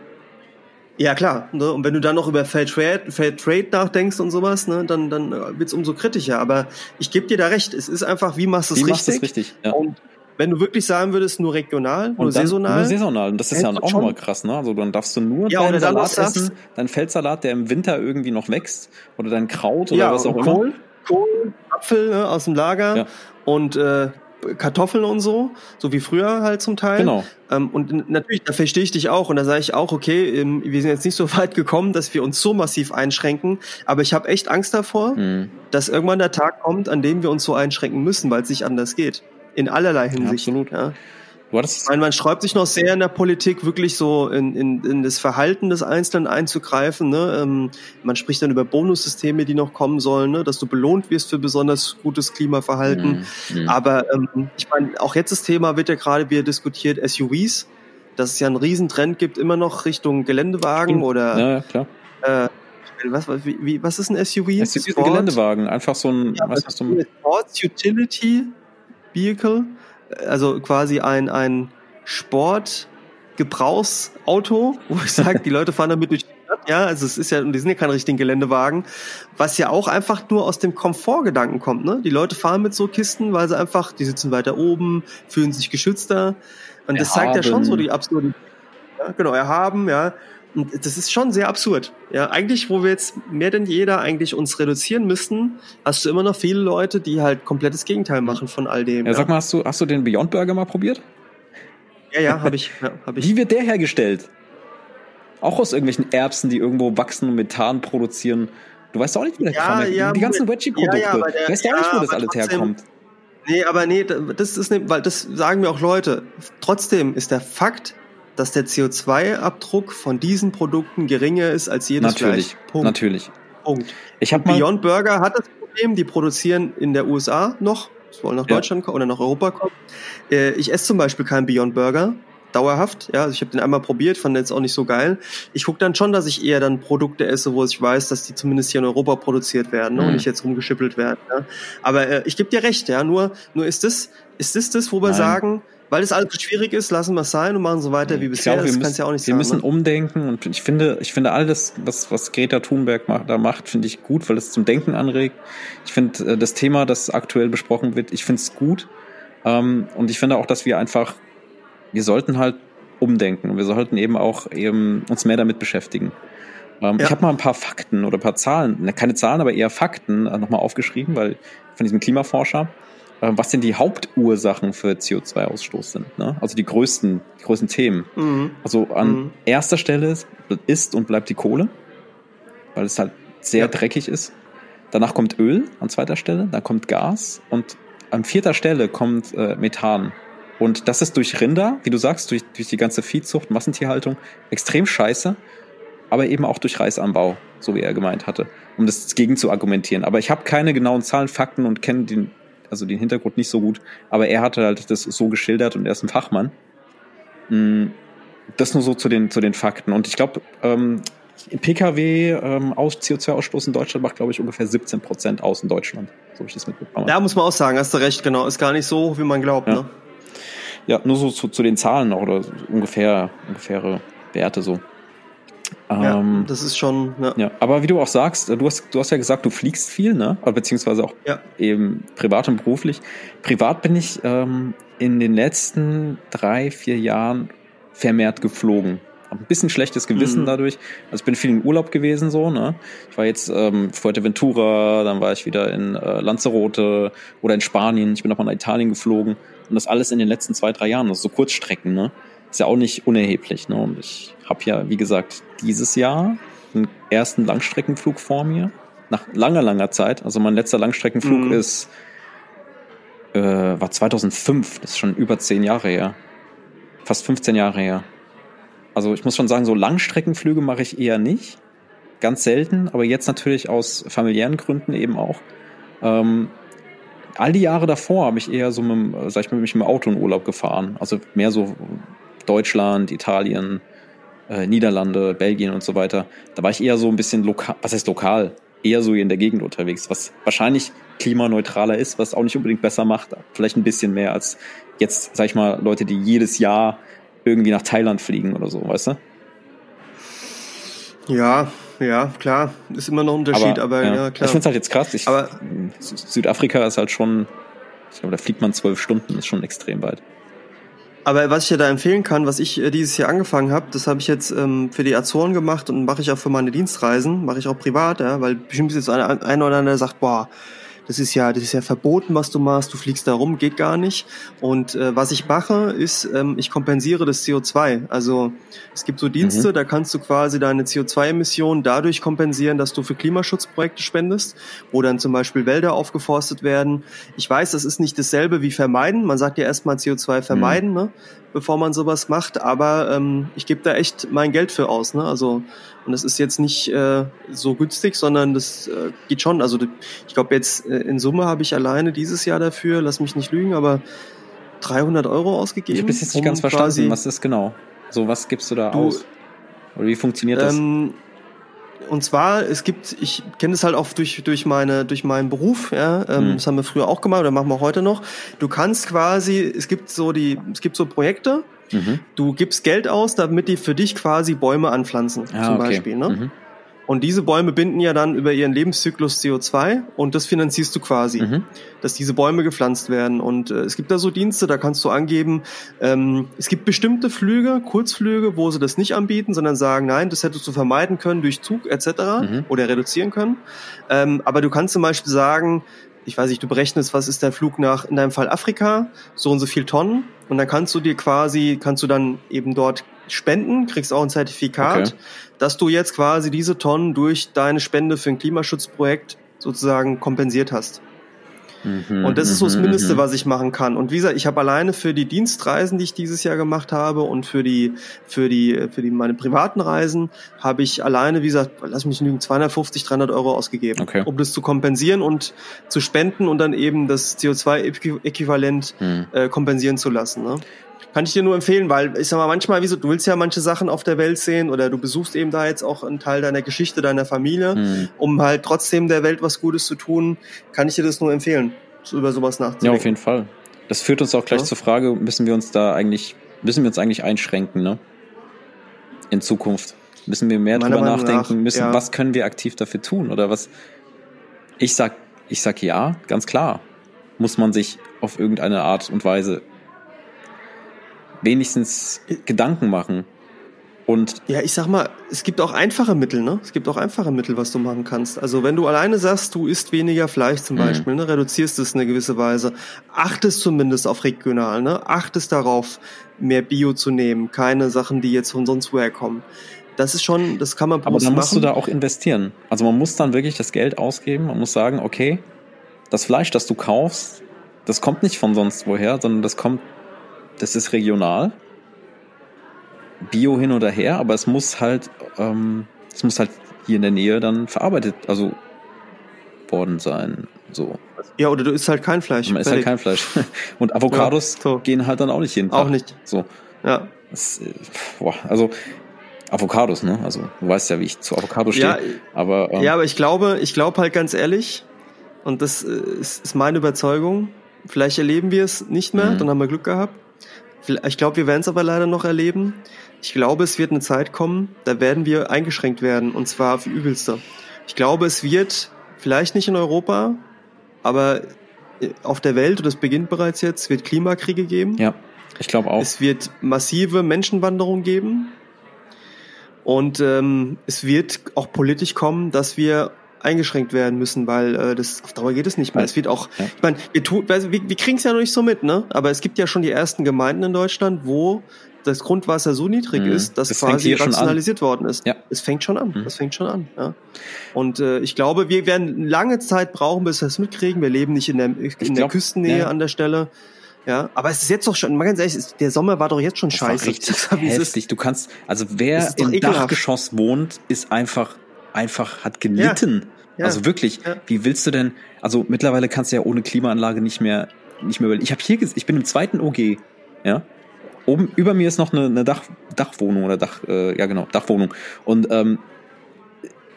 Ja, klar. Ne? Und wenn du dann noch über Fair Trade, Fair Trade nachdenkst und sowas, ne, dann, dann äh, wird's umso kritischer. Aber ich gebe dir da recht. Es ist einfach, wie machst du es Wie richtig? machst richtig? Ja. Und wenn du wirklich sagen würdest, nur regional, nur saisonal. Nur saisonal. Und das ist ja auch schon- nochmal krass, ne? Also dann darfst du nur Ja, deinen Salat sagst- essen, deinen Feldsalat, der im Winter irgendwie noch wächst, oder dein Kraut oder ja, was auch und immer. Kohl, Kohl, Apfel ne, aus dem Lager Ja. und äh, Kartoffeln und so, so wie früher halt zum Teil. Genau. Ähm, und natürlich, da verstehe ich dich auch und da sage ich auch, okay, ähm, wir sind jetzt nicht so <laughs> weit gekommen, dass wir uns so massiv einschränken, aber ich habe echt Angst davor, Hm. dass irgendwann der Tag kommt, an dem wir uns so einschränken müssen, weil es nicht anders geht. In allerlei Hinsicht. absolut. Ja. Du hattest Ich meine, man sträubt sich noch sehr in der Politik, wirklich so in, in, in das Verhalten des Einzelnen einzugreifen. Ne? Ähm, man spricht dann über Bonussysteme, die noch kommen sollen, ne? dass du belohnt wirst für besonders gutes Klimaverhalten. Hm, hm. Aber ähm, ich meine, auch jetzt das Thema wird ja gerade wieder diskutiert, SUVs, dass es ja einen Riesentrend gibt, immer noch Richtung Geländewagen Stimmt. oder ja, klar. äh, was, was, wie, wie- was ist ein SUV? Es ist ein Geländewagen, einfach so ein, Ja, weißt du, so ein Sports Utility Vehicle, also quasi ein, ein Sportgebrauchsauto, wo ich sage, die Leute fahren damit durch die Stadt, ja, also es ist ja, und die sind ja keine richtigen Geländewagen, was ja auch einfach nur aus dem Komfortgedanken kommt, ne? Die Leute fahren mit so Kisten, weil sie einfach, die sitzen weiter oben, fühlen sich geschützter und das zeigt ja schon so Erhaben. die absurde, ja, genau, erhaben, ja, und das ist schon sehr absurd. Ja, eigentlich, wo wir jetzt mehr denn jeder eigentlich uns reduzieren müssten, hast du immer noch viele Leute, die halt komplettes Gegenteil machen von all dem. ja, sag mal, hast du, hast du den Beyond Burger mal probiert? ja, ja habe ich, ja, hab ich. Wie wird der hergestellt? Auch aus irgendwelchen Erbsen, die irgendwo wachsen und Methan produzieren. Du weißt auch nicht, wie der Ja, ja, Die ganzen. Veggie-Produkte. Ja, ja, du weißt auch ja, nicht, wo das alles trotzdem- herkommt. Nee, aber nee, das ist ne, weil das sagen mir auch Leute. Trotzdem ist der Fakt, dass der CO2-Abdruck von diesen Produkten geringer ist als jedes Natürlich, Fleisch. Punkt. natürlich. Punkt. Ich habe mal, Beyond Burger hat das Problem, die produzieren in der USA noch, wollen nach Ja. Deutschland kommen oder nach Europa kommen. Äh, ich esse zum Beispiel keinen Beyond Burger, dauerhaft. Ja, also ich habe den einmal probiert, fand den jetzt auch nicht so geil. Ich gucke dann schon, dass ich eher dann Produkte esse, wo ich weiß, dass die zumindest hier in Europa produziert werden ne, Mhm. und nicht jetzt rumgeschippelt werden. Ja. Aber äh, ich gebe dir recht, ja. Nur, nur ist das, ist das das, wo wir Nein. sagen, weil das alles so schwierig ist, lassen wir es sein und machen so weiter wie ich bisher. glaube, wir das müssen, ja auch nicht wir sagen. müssen ne? umdenken und ich finde, ich finde alles, was, was Greta Thunberg ma- da macht, finde ich gut, weil es zum Denken anregt. Ich finde äh, das Thema, das aktuell besprochen wird, ich finde es gut. Ähm, und ich finde auch, dass wir einfach, wir sollten halt umdenken und wir sollten eben auch eben uns mehr damit beschäftigen. Ähm, Ja. Ich habe mal ein paar Fakten oder ein paar Zahlen, ne, keine Zahlen, aber eher Fakten äh, nochmal aufgeschrieben, weil von diesem Klimaforscher, was denn die Hauptursachen für CO2-Ausstoß sind. Ne? Also die größten, die größten Themen. Mhm. Also an Mhm. erster Stelle ist, ist und bleibt die Kohle, weil es halt sehr Ja. dreckig ist. Danach kommt Öl an zweiter Stelle, dann kommt Gas und an vierter Stelle kommt äh, Methan. Und das ist durch Rinder, wie du sagst, durch, durch die ganze Viehzucht, Massentierhaltung, extrem scheiße, aber eben auch durch Reisanbau, so wie er gemeint hatte, um das gegen zu argumentieren. Aber ich habe keine genauen Zahlen, Fakten und kenne den, also den Hintergrund nicht so gut. Aber er hatte halt das so geschildert und er ist ein Fachmann. Mm, Das nur so zu den, zu den Fakten. Und ich glaube, ähm, Pkw ähm, aus CO2-Ausstoß in Deutschland macht, glaube ich, ungefähr 17 Prozent aus in Deutschland. So habe ich das mitbekommen. Ja, muss man auch sagen, hast du recht, genau. Ist gar nicht so hoch, wie man glaubt. Ja. Ne? Ja, nur so zu, zu den Zahlen auch oder ungefähr, ungefähre Werte so. Ja, Ähm, das ist schon, ja. ja, aber wie du auch sagst, du hast, du hast ja gesagt, du fliegst viel, ne? Beziehungsweise auch Ja. eben privat und beruflich. Privat bin ich ähm, in den letzten drei, vier Jahren vermehrt geflogen. Hab ein bisschen schlechtes Gewissen Mhm. dadurch. Also ich bin viel in Urlaub gewesen so, ne? Ich war jetzt ähm, Fuerteventura, dann war ich wieder in äh, Lanzarote oder in Spanien. Ich bin auch mal nach Italien geflogen. Und das alles in den letzten zwei, drei Jahren. Also so Kurzstrecken, ne? Ist ja auch nicht unerheblich, ne? Und ich habe ja, wie gesagt, dieses Jahr einen ersten Langstreckenflug vor mir. Nach langer, langer Zeit. Also mein letzter Langstreckenflug Mhm. ist äh, war 2005. Das ist schon über zehn Jahre her. Fast 15 Jahre her. Also ich muss schon sagen, so Langstreckenflüge mache ich eher nicht. Ganz selten, aber jetzt natürlich aus familiären Gründen eben auch. Ähm, all die Jahre davor habe ich eher so mit, sag ich mal, mich mit dem Auto in Urlaub gefahren. Also mehr so Deutschland, Italien, äh, Niederlande, Belgien und so weiter. Da war ich eher so ein bisschen lokal, was heißt lokal? Eher so in der Gegend unterwegs, was wahrscheinlich klimaneutraler ist, was auch nicht unbedingt besser macht. Vielleicht ein bisschen mehr als jetzt, sag ich mal, Leute, die jedes Jahr irgendwie nach Thailand fliegen oder so, weißt du? Ja, ja, klar, ist immer noch ein Unterschied, aber, aber ja. ja. klar. Ich finde es halt jetzt krass. Ich, aber Südafrika ist halt schon, ich glaube, da fliegt man zwölf Stunden, ist schon extrem weit. Aber was ich dir da empfehlen kann, was ich äh, dieses Jahr angefangen habe, das habe ich jetzt ähm, für die Azoren gemacht und mache ich auch für meine Dienstreisen, mache ich auch privat, ja, weil bestimmt jetzt einer ein oder andere, der sagt, boah, das ist ja, das ist ja verboten, was du machst, du fliegst da rum, geht gar nicht. Und äh, was ich mache, ist, ähm, ich kompensiere das CO2. Also es gibt so Dienste, mhm. da kannst du quasi deine CO2-Emissionen dadurch kompensieren, dass du für Klimaschutzprojekte spendest, wo dann zum Beispiel Wälder aufgeforstet werden. Ich weiß, das ist nicht dasselbe wie vermeiden. Man sagt ja erstmal CO2 vermeiden, mhm. ne? bevor man sowas macht, aber ähm, ich gebe da echt mein Geld für aus. Ne? Also und das ist jetzt nicht äh, so günstig, sondern das äh, geht schon. Also ich glaube jetzt äh, in Summe habe ich alleine dieses Jahr dafür, lass mich nicht lügen, aber 300 Euro ausgegeben. Ich habe bis jetzt nicht ganz verstanden, was ist genau. So, was gibst du da du, aus? Oder wie funktioniert das? Ähm, und zwar, es gibt, ich kenne es halt auch durch, durch, meine, durch meinen Beruf, ja, ähm, mhm. das haben wir früher auch gemacht oder machen wir heute noch. Du kannst quasi, es gibt so die, es gibt so Projekte, Mhm. Du gibst Geld aus, damit die für dich quasi Bäume anpflanzen, ah, zum okay. Beispiel. Ne? Mhm. Und diese Bäume binden ja dann über ihren Lebenszyklus CO2 und das finanzierst du quasi, mhm. dass diese Bäume gepflanzt werden. Und äh, es gibt da so Dienste, da kannst du angeben, ähm, es gibt bestimmte Flüge, Kurzflüge, wo sie das nicht anbieten, sondern sagen, nein, das hättest du vermeiden können durch Zug etc. Mhm. oder reduzieren können. Ähm, aber du kannst zum Beispiel sagen, ich weiß nicht, du berechnest, was ist der Flug nach, in deinem Fall Afrika, so und so viel Tonnen. Und dann kannst du dir quasi, kannst du dann eben dort spenden, kriegst auch ein Zertifikat, okay. dass du jetzt quasi diese Tonnen durch deine Spende für ein Klimaschutzprojekt sozusagen kompensiert hast. Mhm, und das ist so das mhm, Mindeste, mhm. was ich machen kann. Und wie gesagt, ich habe alleine für die Dienstreisen, die ich dieses Jahr gemacht habe und für die, für die, für die, meine privaten Reisen, habe ich alleine, wie gesagt, lass mich lügen, 250, 300 Euro ausgegeben, okay. um das zu kompensieren und zu spenden und dann eben das CO2-Äquivalent mhm. äh, kompensieren zu lassen. Ne? Kann ich dir nur empfehlen, weil ich sag mal, manchmal, wieso, du willst ja manche Sachen auf der Welt sehen oder du besuchst eben da jetzt auch einen Teil deiner Geschichte, deiner Familie, mhm. um halt trotzdem der Welt was Gutes zu tun, kann ich dir das nur empfehlen, über sowas nachzudenken. Ja, auf jeden Fall. Das führt uns auch gleich ja. zur Frage, müssen wir uns da eigentlich, müssen wir uns eigentlich einschränken, ne? In Zukunft. Müssen wir mehr Meiner drüber Meinung nachdenken, nach, müssen, ja. was können wir aktiv dafür tun oder was? Ich sag, ich sag ja, ganz klar. Muss man sich auf irgendeine Art und Weise wenigstens Gedanken machen. Und ja, ich sag mal, es gibt auch einfache Mittel, ne? Es gibt auch einfache Mittel, was du machen kannst. Also wenn du alleine sagst, du isst weniger Fleisch zum mhm. Beispiel, ne? reduzierst es in eine gewisse Weise, achtest zumindest auf regional, ne? Achtest darauf, mehr Bio zu nehmen, keine Sachen, die jetzt von sonst woher kommen. Das ist schon, das kann man Aber dann musst machen. du da auch investieren. Also man muss dann wirklich das Geld ausgeben. Man muss sagen, okay, das Fleisch, das du kaufst, das kommt nicht von sonst woher, sondern das kommt das ist regional. Bio hin oder her, aber es muss halt, ähm, es muss halt hier in der Nähe dann verarbeitet, also worden sein. So. Ja, oder du isst halt kein Fleisch. Man isst halt kein Fleisch. <laughs> Und Avocados ja, so. gehen halt dann auch nicht hin. Auch nicht. So. Ja. Das, äh, boah, also Avocados, ne? Also du weißt ja, wie ich zu Avocados stehe. Ja, aber, ähm, ja, aber ich glaube, ich glaube halt ganz ehrlich, und das äh, ist, ist meine Überzeugung, vielleicht erleben wir es nicht mehr, mhm. dann haben wir Glück gehabt. Ich glaube, wir werden es aber leider noch erleben. Ich glaube, es wird eine Zeit kommen, da werden wir eingeschränkt werden, und zwar für übelste. Ich glaube, es wird vielleicht nicht in Europa, aber auf der Welt, und das beginnt bereits jetzt, wird Klimakriege geben. Ja, ich glaube auch. Es wird massive Menschenwanderung geben. Und ähm, es wird auch politisch kommen, dass wir eingeschränkt werden müssen, weil äh, das auf Dauer geht es nicht mehr. Es wird auch, ich meine, wir wir, wir kriegen es ja noch nicht so mit, ne? Aber es gibt ja schon die ersten Gemeinden in Deutschland, wo das Grundwasser so niedrig mhm. ist, dass das quasi rationalisiert worden ist. Ja. Es fängt schon an. Mhm. Das fängt schon an. Ja. Und äh, ich glaube, wir werden lange Zeit brauchen, bis wir es mitkriegen. Wir leben nicht in der, in glaub, der Küstennähe ja. an der Stelle. Ja, aber es ist jetzt doch schon, mal ganz ehrlich, der Sommer war doch jetzt schon das scheiße. Richtig <laughs> heftig. Du kannst, also wer im ekelhaft. Dachgeschoss wohnt, ist einfach, einfach, hat gelitten. Ja. Also wirklich, ja. wie willst du denn, also mittlerweile kannst du ja ohne Klimaanlage nicht mehr, nicht mehr, ich habe hier, ich bin im zweiten OG, ja, oben über mir ist noch eine, eine Dach, Dachwohnung oder Dach, äh, ja genau, Dachwohnung und ähm,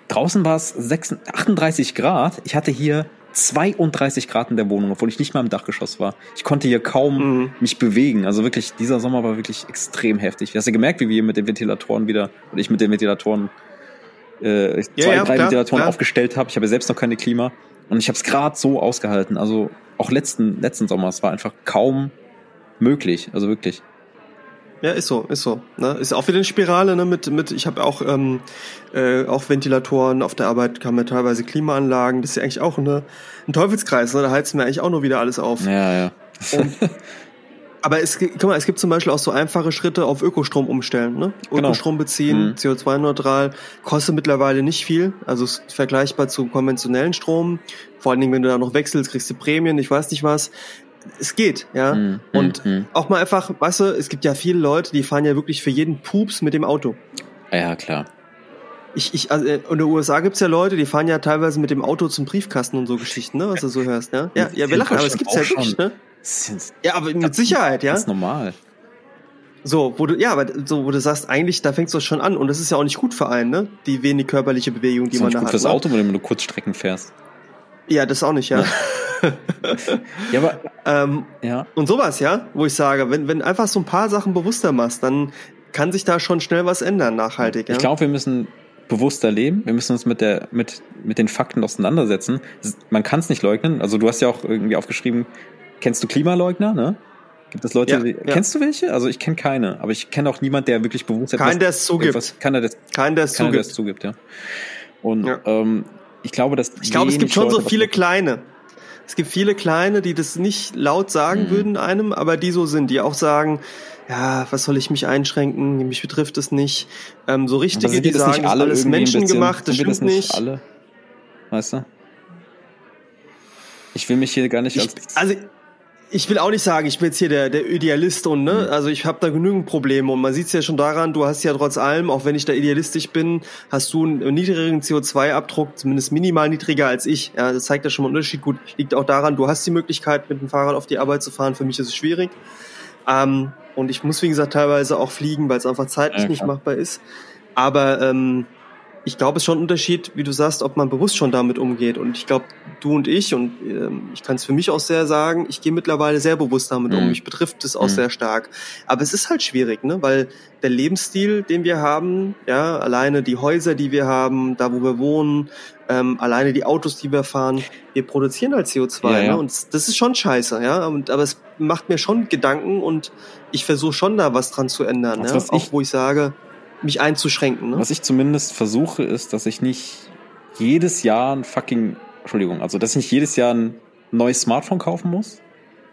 draußen war es 38 Grad, ich hatte hier 32 Grad in der Wohnung, obwohl ich nicht mal im Dachgeschoss war. Ich konnte hier kaum mhm. mich bewegen. Also wirklich, dieser Sommer war wirklich extrem heftig. Du hast ja gemerkt, wie wir mit den Ventilatoren wieder, oder ich mit den Ventilatoren, äh, zwei, ja, ja, drei klar, Ventilatoren klar. aufgestellt habe. Ich habe ja selbst noch keine Klima. Und ich habe es gerade so ausgehalten. Also auch letzten, letzten Sommer, es war einfach kaum möglich. Also wirklich. Ja, ist so, ist so. Ne? Ist auch wieder eine Spirale, ne? Mit, mit, ich habe auch, ähm, äh, auch Ventilatoren, auf der Arbeit kamen ja teilweise Klimaanlagen, das ist ja eigentlich auch eine, ein Teufelskreis, ne? Da heizen wir eigentlich auch nur wieder alles auf. Ja, ja. Und, <laughs> aber es, guck mal, es gibt zum Beispiel auch so einfache Schritte auf Ökostrom umstellen, ne? Genau. Ökostrom beziehen, mhm. CO2-neutral, kostet mittlerweile nicht viel, also ist vergleichbar zu konventionellen Strom. Vor allen Dingen, wenn du da noch wechselst, kriegst du Prämien, ich weiß nicht was es geht, ja. Mm, und mm, auch mal einfach, weißt du, es gibt ja viele Leute, die fahren ja wirklich für jeden Pups mit dem Auto. Ja, klar. Ich, ich, also in den USA gibt's ja Leute, die fahren ja teilweise mit dem Auto zum Briefkasten und so Geschichten, ne, was du so hörst, ne? Ja, ja, wir lachen, aber es gibt's ja wirklich, ne? Ja, aber mit Sicherheit, ja. Das ist normal. So, wo du, ja, aber so, wo du sagst, eigentlich, da fängst du schon an und das ist ja auch nicht gut für einen, ne? Die wenig körperliche Bewegung, die man da hat. Das ist gut fürs ne? Auto, wenn du Kurzstrecken fährst. Ja, das auch nicht, ja. <laughs> ja, aber ähm, ja. Und sowas, ja, wo ich sage, wenn, wenn einfach so ein paar Sachen bewusster machst, dann kann sich da schon schnell was ändern, nachhaltig. Ja? Ich glaube, wir müssen bewusster leben. Wir müssen uns mit der mit mit den Fakten auseinandersetzen. Man kann es nicht leugnen. Also du hast ja auch irgendwie aufgeschrieben, kennst du Klimaleugner, ne? Gibt es Leute, ja, die, ja. kennst du welche? Also ich kenne keine, aber ich kenne auch niemand, der wirklich bewusst Kein, der es zugibt. Etwas, keiner, der, kein, der es zugibt. Der es zugibt, ja. Und ja. Ähm, ich glaube, dass ich glaube, es gibt schon Leute, so viele kleine. Es gibt viele kleine, die das nicht laut sagen mhm. würden einem, aber die so sind, die auch sagen, ja, was soll ich mich einschränken? Mich betrifft es nicht. Ähm, so richtige, die sagen, alle alles menschengemacht, das stimmt das nicht. nicht. Alle, weißt du? Ich will mich hier gar nicht ich, Also ich will auch nicht sagen, ich bin jetzt hier der, der Idealist und ne, mhm. also ich habe da genügend Probleme und man sieht es ja schon daran, du hast ja trotz allem, auch wenn ich da idealistisch bin, hast du einen niedrigeren CO2-Abdruck, zumindest minimal niedriger als ich. Ja, das zeigt ja schon mal einen Unterschied. Gut, liegt auch daran, du hast die Möglichkeit, mit dem Fahrrad auf die Arbeit zu fahren. Für mich ist es schwierig. Ähm, und ich muss, wie gesagt, teilweise auch fliegen, weil es einfach zeitlich ja, nicht machbar ist. Aber ähm, ich glaube, es ist schon ein Unterschied, wie du sagst, ob man bewusst schon damit umgeht. Und ich glaube, du und ich, und ähm, ich kann es für mich auch sehr sagen, ich gehe mittlerweile sehr bewusst damit mhm. um. Mich betrifft es auch mhm. sehr stark. Aber es ist halt schwierig, ne? weil der Lebensstil, den wir haben, ja, alleine die Häuser, die wir haben, da wo wir wohnen, ähm, alleine die Autos, die wir fahren, wir produzieren halt CO2. Ja, ja. Ne? Und das ist schon scheiße, ja. Und, aber es macht mir schon Gedanken und ich versuche schon da was dran zu ändern. Also, ja? Auch wo ich sage, mich einzuschränken. Ne? Was ich zumindest versuche, ist, dass ich nicht jedes Jahr ein fucking, Entschuldigung, also dass ich nicht jedes Jahr ein neues Smartphone kaufen muss.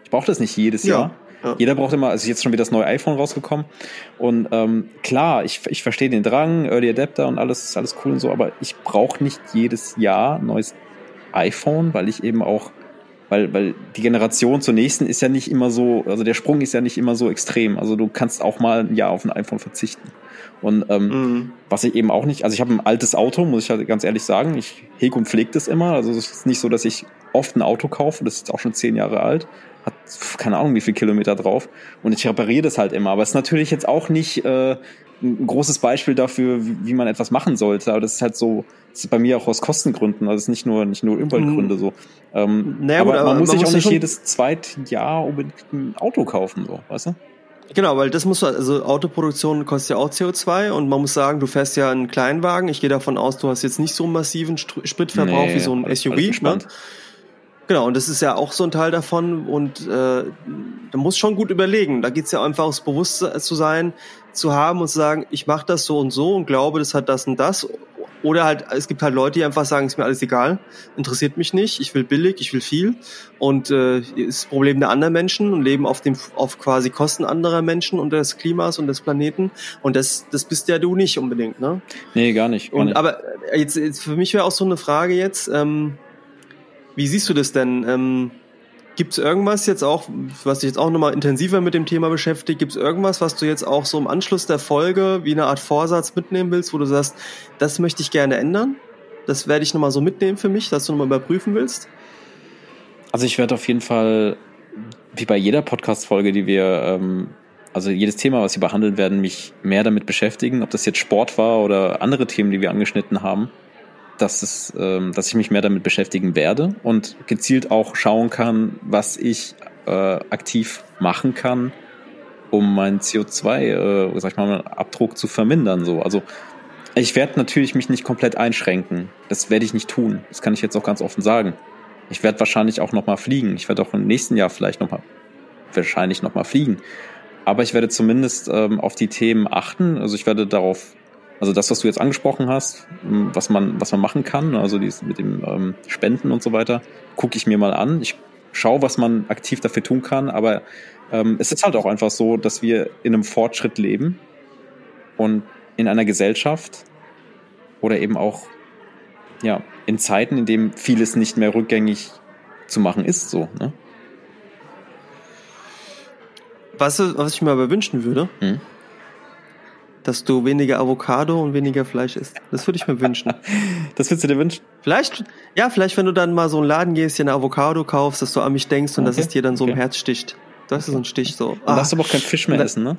Ich brauche das nicht jedes ja. Jahr. Ja. Jeder braucht immer, also jetzt schon wieder das neue iPhone rausgekommen. Und ähm, klar, ich, ich verstehe den Drang, Early Adapter und alles ist alles cool und so, aber ich brauche nicht jedes Jahr ein neues iPhone, weil ich eben auch, weil, weil die Generation zur nächsten ist ja nicht immer so, also der Sprung ist ja nicht immer so extrem. Also du kannst auch mal ein Jahr auf ein iPhone verzichten. Und ähm, mhm. was ich eben auch nicht, also ich habe ein altes Auto, muss ich halt ganz ehrlich sagen. Ich hege und pflege das immer. Also es ist nicht so, dass ich oft ein Auto kaufe. Das ist auch schon zehn Jahre alt. Hat keine Ahnung, wie viel Kilometer drauf. Und ich repariere das halt immer. Aber es ist natürlich jetzt auch nicht äh, ein großes Beispiel dafür, wie, wie man etwas machen sollte. Aber das ist halt so, das ist bei mir auch aus Kostengründen. Also es ist nicht nur, nicht nur Umweltgründe mhm. so. Ähm, naja, aber, aber man muss sich auch nicht jedes zweite Jahr unbedingt ein Auto kaufen, so, weißt du? Genau, weil das muss also Autoproduktion kostet ja auch CO2 und man muss sagen, du fährst ja einen Kleinwagen. Ich gehe davon aus, du hast jetzt nicht so einen massiven Spritverbrauch nee, wie so ein SUV. Ne? Genau, und das ist ja auch so ein Teil davon und äh, da muss schon gut überlegen. Da geht's ja einfach ums Bewusstsein zu sein, zu haben und zu sagen, ich mache das so und so und glaube, das hat das und das oder halt, es gibt halt Leute, die einfach sagen, ist mir alles egal, interessiert mich nicht, ich will billig, ich will viel. Und äh, ist das Problem der anderen Menschen und leben auf dem auf quasi Kosten anderer Menschen und des Klimas und des Planeten. Und das, das bist ja du nicht unbedingt, ne? Nee, gar nicht. Gar und nicht. aber jetzt, jetzt für mich wäre auch so eine Frage jetzt, ähm, wie siehst du das denn? Ähm, Gibt es irgendwas jetzt auch, was dich jetzt auch nochmal intensiver mit dem Thema beschäftigt, gibt es irgendwas, was du jetzt auch so im Anschluss der Folge wie eine Art Vorsatz mitnehmen willst, wo du sagst, das möchte ich gerne ändern? Das werde ich nochmal so mitnehmen für mich, dass du nochmal überprüfen willst. Also ich werde auf jeden Fall, wie bei jeder Podcast-Folge, die wir, ähm, also jedes Thema, was wir behandeln werden, mich mehr damit beschäftigen, ob das jetzt Sport war oder andere Themen, die wir angeschnitten haben, dass, es, ähm, dass ich mich mehr damit beschäftigen werde und gezielt auch schauen kann, was ich äh, aktiv machen kann, um meinen CO2, äh, sag ich mal, Abdruck zu vermindern. So. Also ich werde natürlich mich nicht komplett einschränken. Das werde ich nicht tun. Das kann ich jetzt auch ganz offen sagen. Ich werde wahrscheinlich auch nochmal fliegen. Ich werde auch im nächsten Jahr vielleicht nochmal, wahrscheinlich nochmal fliegen. Aber ich werde zumindest ähm, auf die Themen achten. Also ich werde darauf, also das, was du jetzt angesprochen hast, was man, was man machen kann, also dies mit dem ähm, Spenden und so weiter, gucke ich mir mal an. Ich schaue, was man aktiv dafür tun kann. Aber ähm, es ist halt auch einfach so, dass wir in einem Fortschritt leben und in einer Gesellschaft oder eben auch ja, in Zeiten, in denen vieles nicht mehr rückgängig zu machen ist, so, ne? Was, was ich mir aber wünschen würde, hm? Dass du weniger Avocado und weniger Fleisch isst. Das würde ich mir wünschen. <laughs> das würdest du dir wünschen? Vielleicht, ja, vielleicht, wenn du dann mal so einen Laden gehst, dir eine Avocado kaufst, dass du an mich denkst und okay. dass es dir dann so okay. im Herz sticht. Das okay. ist so ein Stich so. Und ah. darfst aber auch kein Fisch mehr essen, ne?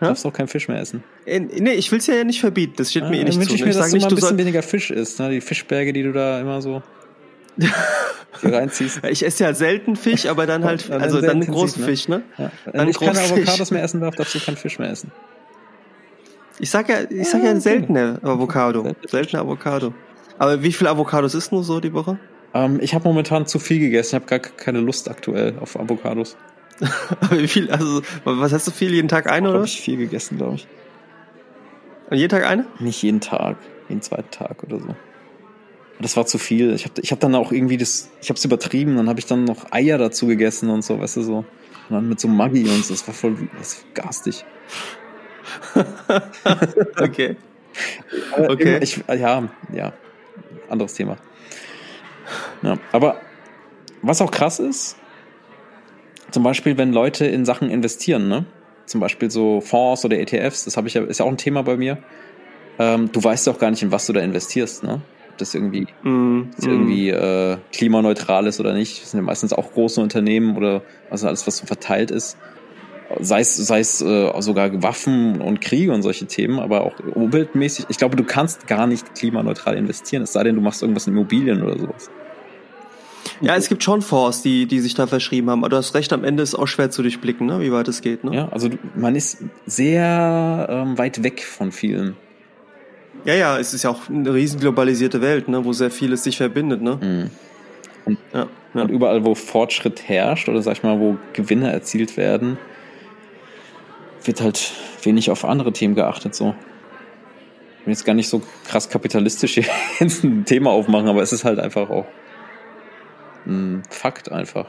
Du darfst auch kein Fisch mehr essen. Äh, nee, ich will es ja nicht verbieten. Das steht ja, mir eh nicht zu. Ich mir, ich dass du nicht, mal ein bisschen weniger Fisch isst. Ne? Die Fischberge, die du da immer so <laughs> reinziehst. Ich esse ja selten Fisch, aber dann <laughs> halt, dann also dann großen ne? Fisch, ne? Ja. Wenn dann ich keine Avocados mehr essen darf, darfst du keinen Fisch mehr essen. Ich sag ja, ich sag ja, ja seltene Avocado. Seltene Avocado. Aber wie viele Avocados isst du so die Woche? Ähm, ich habe momentan zu viel gegessen. Ich habe gar keine Lust aktuell auf Avocados. <laughs> wie viel, also, was hast du viel? Jeden Tag eine, oder? Hab ich viel gegessen, glaube ich. Und jeden Tag eine? Nicht jeden Tag, jeden zweiten Tag oder so. Das war zu viel. Ich habe ich hab dann auch irgendwie das, ich habe es übertrieben, dann habe ich dann noch Eier dazu gegessen und so, weißt du, so. Und dann mit so Maggi und so, das war voll das war garstig. <laughs> okay. okay. Ich, ja, ja, anderes Thema. Ja, aber was auch krass ist, zum Beispiel, wenn Leute in Sachen investieren, ne? Zum Beispiel so Fonds oder ETFs, das habe ich ja, ist ja auch ein Thema bei mir. Ähm, du weißt ja auch gar nicht, in was du da investierst, ne? Ob das irgendwie, mm, das irgendwie äh, klimaneutral ist oder nicht. Das sind ja meistens auch große Unternehmen oder also alles, was so verteilt ist. Sei es, sei es äh, sogar Waffen und Kriege und solche Themen, aber auch umweltmäßig. Ich glaube, du kannst gar nicht klimaneutral investieren, es sei denn, du machst irgendwas in Immobilien oder sowas. Ja, es gibt schon Fonds, die, die sich da verschrieben haben. Aber du hast recht, am Ende ist auch schwer zu durchblicken, ne? wie weit es geht. Ne? Ja, also man ist sehr ähm, weit weg von vielen. Ja, ja, es ist ja auch eine riesen globalisierte Welt, ne? wo sehr vieles sich verbindet. Ne? Mhm. Und, ja, ja. und überall, wo Fortschritt herrscht oder sag ich mal, wo Gewinne erzielt werden, wird halt wenig auf andere Themen geachtet. So. Ich will jetzt gar nicht so krass kapitalistisch hier <laughs> ein Thema aufmachen, aber es ist halt einfach auch ein Fakt einfach.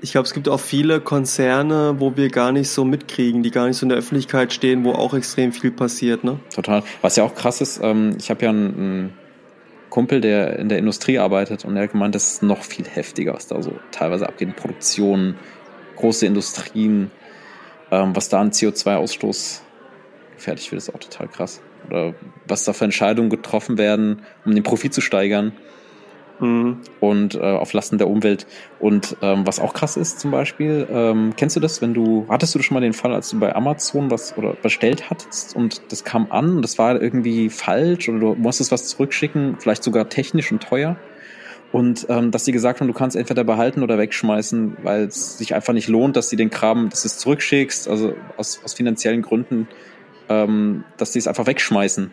Ich glaube, es gibt auch viele Konzerne, wo wir gar nicht so mitkriegen, die gar nicht so in der Öffentlichkeit stehen, wo auch extrem viel passiert, ne? Total. Was ja auch krass ist, ähm, ich habe ja einen, einen, Kumpel, der in der Industrie arbeitet und er hat gemeint, das ist noch viel heftiger, was da so teilweise abgeht. Produktion, große Industrien, ähm, was da an CO2-Ausstoß gefertigt wird, ist auch total krass. Oder was da für Entscheidungen getroffen werden, um den Profit zu steigern Mhm. Und äh, auf Lasten der Umwelt. Und ähm, was auch krass ist zum Beispiel, ähm, kennst du das, wenn du, hattest du schon mal den Fall, als du bei Amazon was oder bestellt hattest und das kam an und das war irgendwie falsch oder du musstest was zurückschicken, vielleicht sogar technisch und teuer? Und ähm, dass sie gesagt haben, du kannst entweder behalten oder wegschmeißen, weil es sich einfach nicht lohnt, dass sie den Kram, dass du es zurückschickst, also aus, aus finanziellen Gründen, ähm, dass sie es einfach wegschmeißen.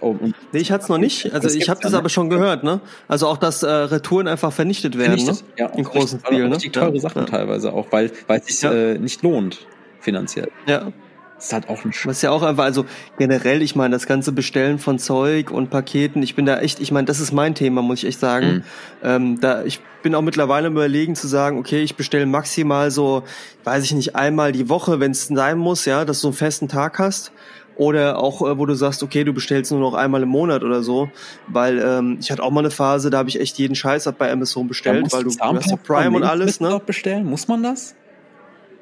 Oh, nee, ich hatte es noch nicht. Also ich habe das aber schon gehört, ne? Also auch, dass äh, Retouren einfach vernichtet werden, vernichtet, ne? Ja, in großen Stil, ne? Die teure Sachen ja. teilweise auch, weil weil es sich ja. äh, nicht lohnt finanziell. Ja. Das ist halt auch ein Sch Was ja auch einfach, also generell, ich meine, das ganze Bestellen von Zeug und Paketen, ich bin da echt, ich meine, das ist mein Thema, muss ich echt sagen. Mhm. Ähm, da, ich bin auch mittlerweile überlegen zu sagen, okay, ich bestelle maximal so, weiß ich nicht, einmal die Woche, wenn es sein muss, ja, dass du einen festen Tag hast. Oder auch, äh, wo du sagst, okay, du bestellst nur noch einmal im Monat oder so. Weil ähm, ich hatte auch mal eine Phase, da habe ich echt jeden Scheiß bei Amazon bestellt, weil du, du hast ja Prime und alles, ne? bestellen? Muss man das?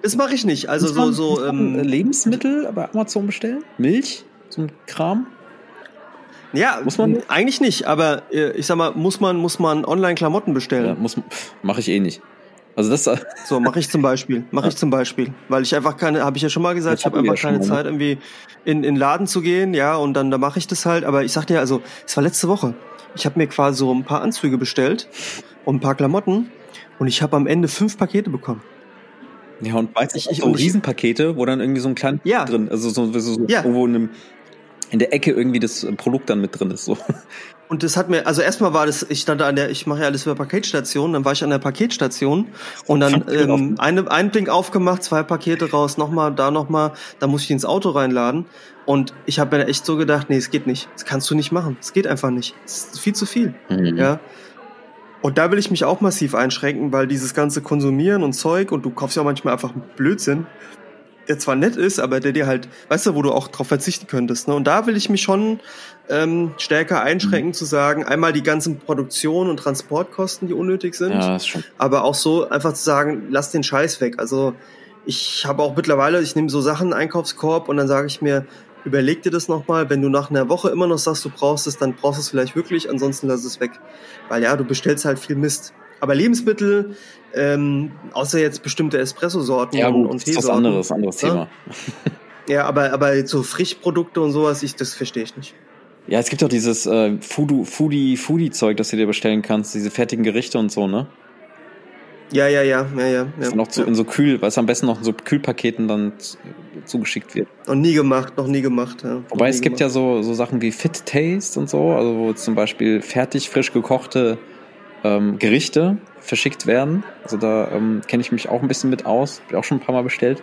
Das mache ich nicht. Also so, so ähm, Lebensmittel bei Amazon bestellen? Milch? So ein Kram? Ja, Muss man? eigentlich nicht, aber äh, ich sag mal, muss man, muss man online Klamotten bestellen? Ja, muss mache ich eh nicht. Also das <laughs> So, mache ich zum Beispiel. Mache ich zum Beispiel. Weil ich einfach keine, habe ich ja schon mal gesagt, Das ich habe einfach ja keine ne? Zeit, irgendwie in in den Laden zu gehen, ja, und dann da mache ich das halt. Aber ich sagte ja, also, es war letzte Woche. Ich habe mir quasi so ein paar Anzüge bestellt und ein paar Klamotten und ich habe am Ende fünf Pakete bekommen. Ja, und meistens Ich- ich- so Riesenpakete, wo dann irgendwie so ein kleines Ja. drin, also so, so, so Ja. irgendwo in, einem, in der Ecke irgendwie das Produkt dann mit drin ist. So. Und das hat mir, also erstmal war das, ich stand da an der, ich mache ja alles über Paketstationen, dann war ich an der Paketstation und dann ähm, eine, ein Ding aufgemacht, zwei Pakete raus, nochmal, da nochmal, da muss ich ins Auto reinladen. Und ich habe mir echt so gedacht, nee, es geht nicht. Das kannst du nicht machen. Es geht einfach nicht. Es ist viel zu viel. Mhm. Ja. Und da will ich mich auch massiv einschränken, weil dieses ganze Konsumieren und Zeug und du kaufst ja manchmal einfach Blödsinn, der zwar nett ist, aber der dir halt, weißt du, wo du auch drauf verzichten könntest. Ne? Und da will ich mich schon ähm, stärker einschränken, zu sagen, einmal die ganzen Produktion und Transportkosten, die unnötig sind, Ja, aber auch so einfach zu sagen, lass den Scheiß weg. Also ich habe auch mittlerweile, ich nehme so Sachen, Einkaufskorb und dann sage ich mir, überleg dir das nochmal, wenn du nach einer Woche immer noch sagst, du brauchst es, dann brauchst du es vielleicht wirklich, ansonsten lass es weg. Weil ja, du bestellst halt viel Mist. Aber Lebensmittel, ähm, außer jetzt bestimmte Espresso-Sorten Ja, und, und das ist was Teesorten. anderes, anderes Ja? Thema. <laughs> Ja, aber, aber jetzt so Frischprodukte und sowas, ich, das verstehe ich nicht. Ja, es gibt auch dieses äh, Foodie, Foodie, Foodie-Zeug, das du dir bestellen kannst, diese fertigen Gerichte und so, ne? Ja, ja, ja, ja, ja. Das ja, so ja. in so Kühl, was am besten noch in so Kühlpaketen dann zugeschickt wird. Noch nie gemacht, noch nie gemacht. Ja. Wobei es gibt ja so, so Sachen wie Fit Taste und so, also wo zum Beispiel fertig, frisch gekochte ähm, Gerichte verschickt werden. Also da ähm, kenne ich mich auch ein bisschen mit aus. Hab ich auch schon ein paar Mal bestellt.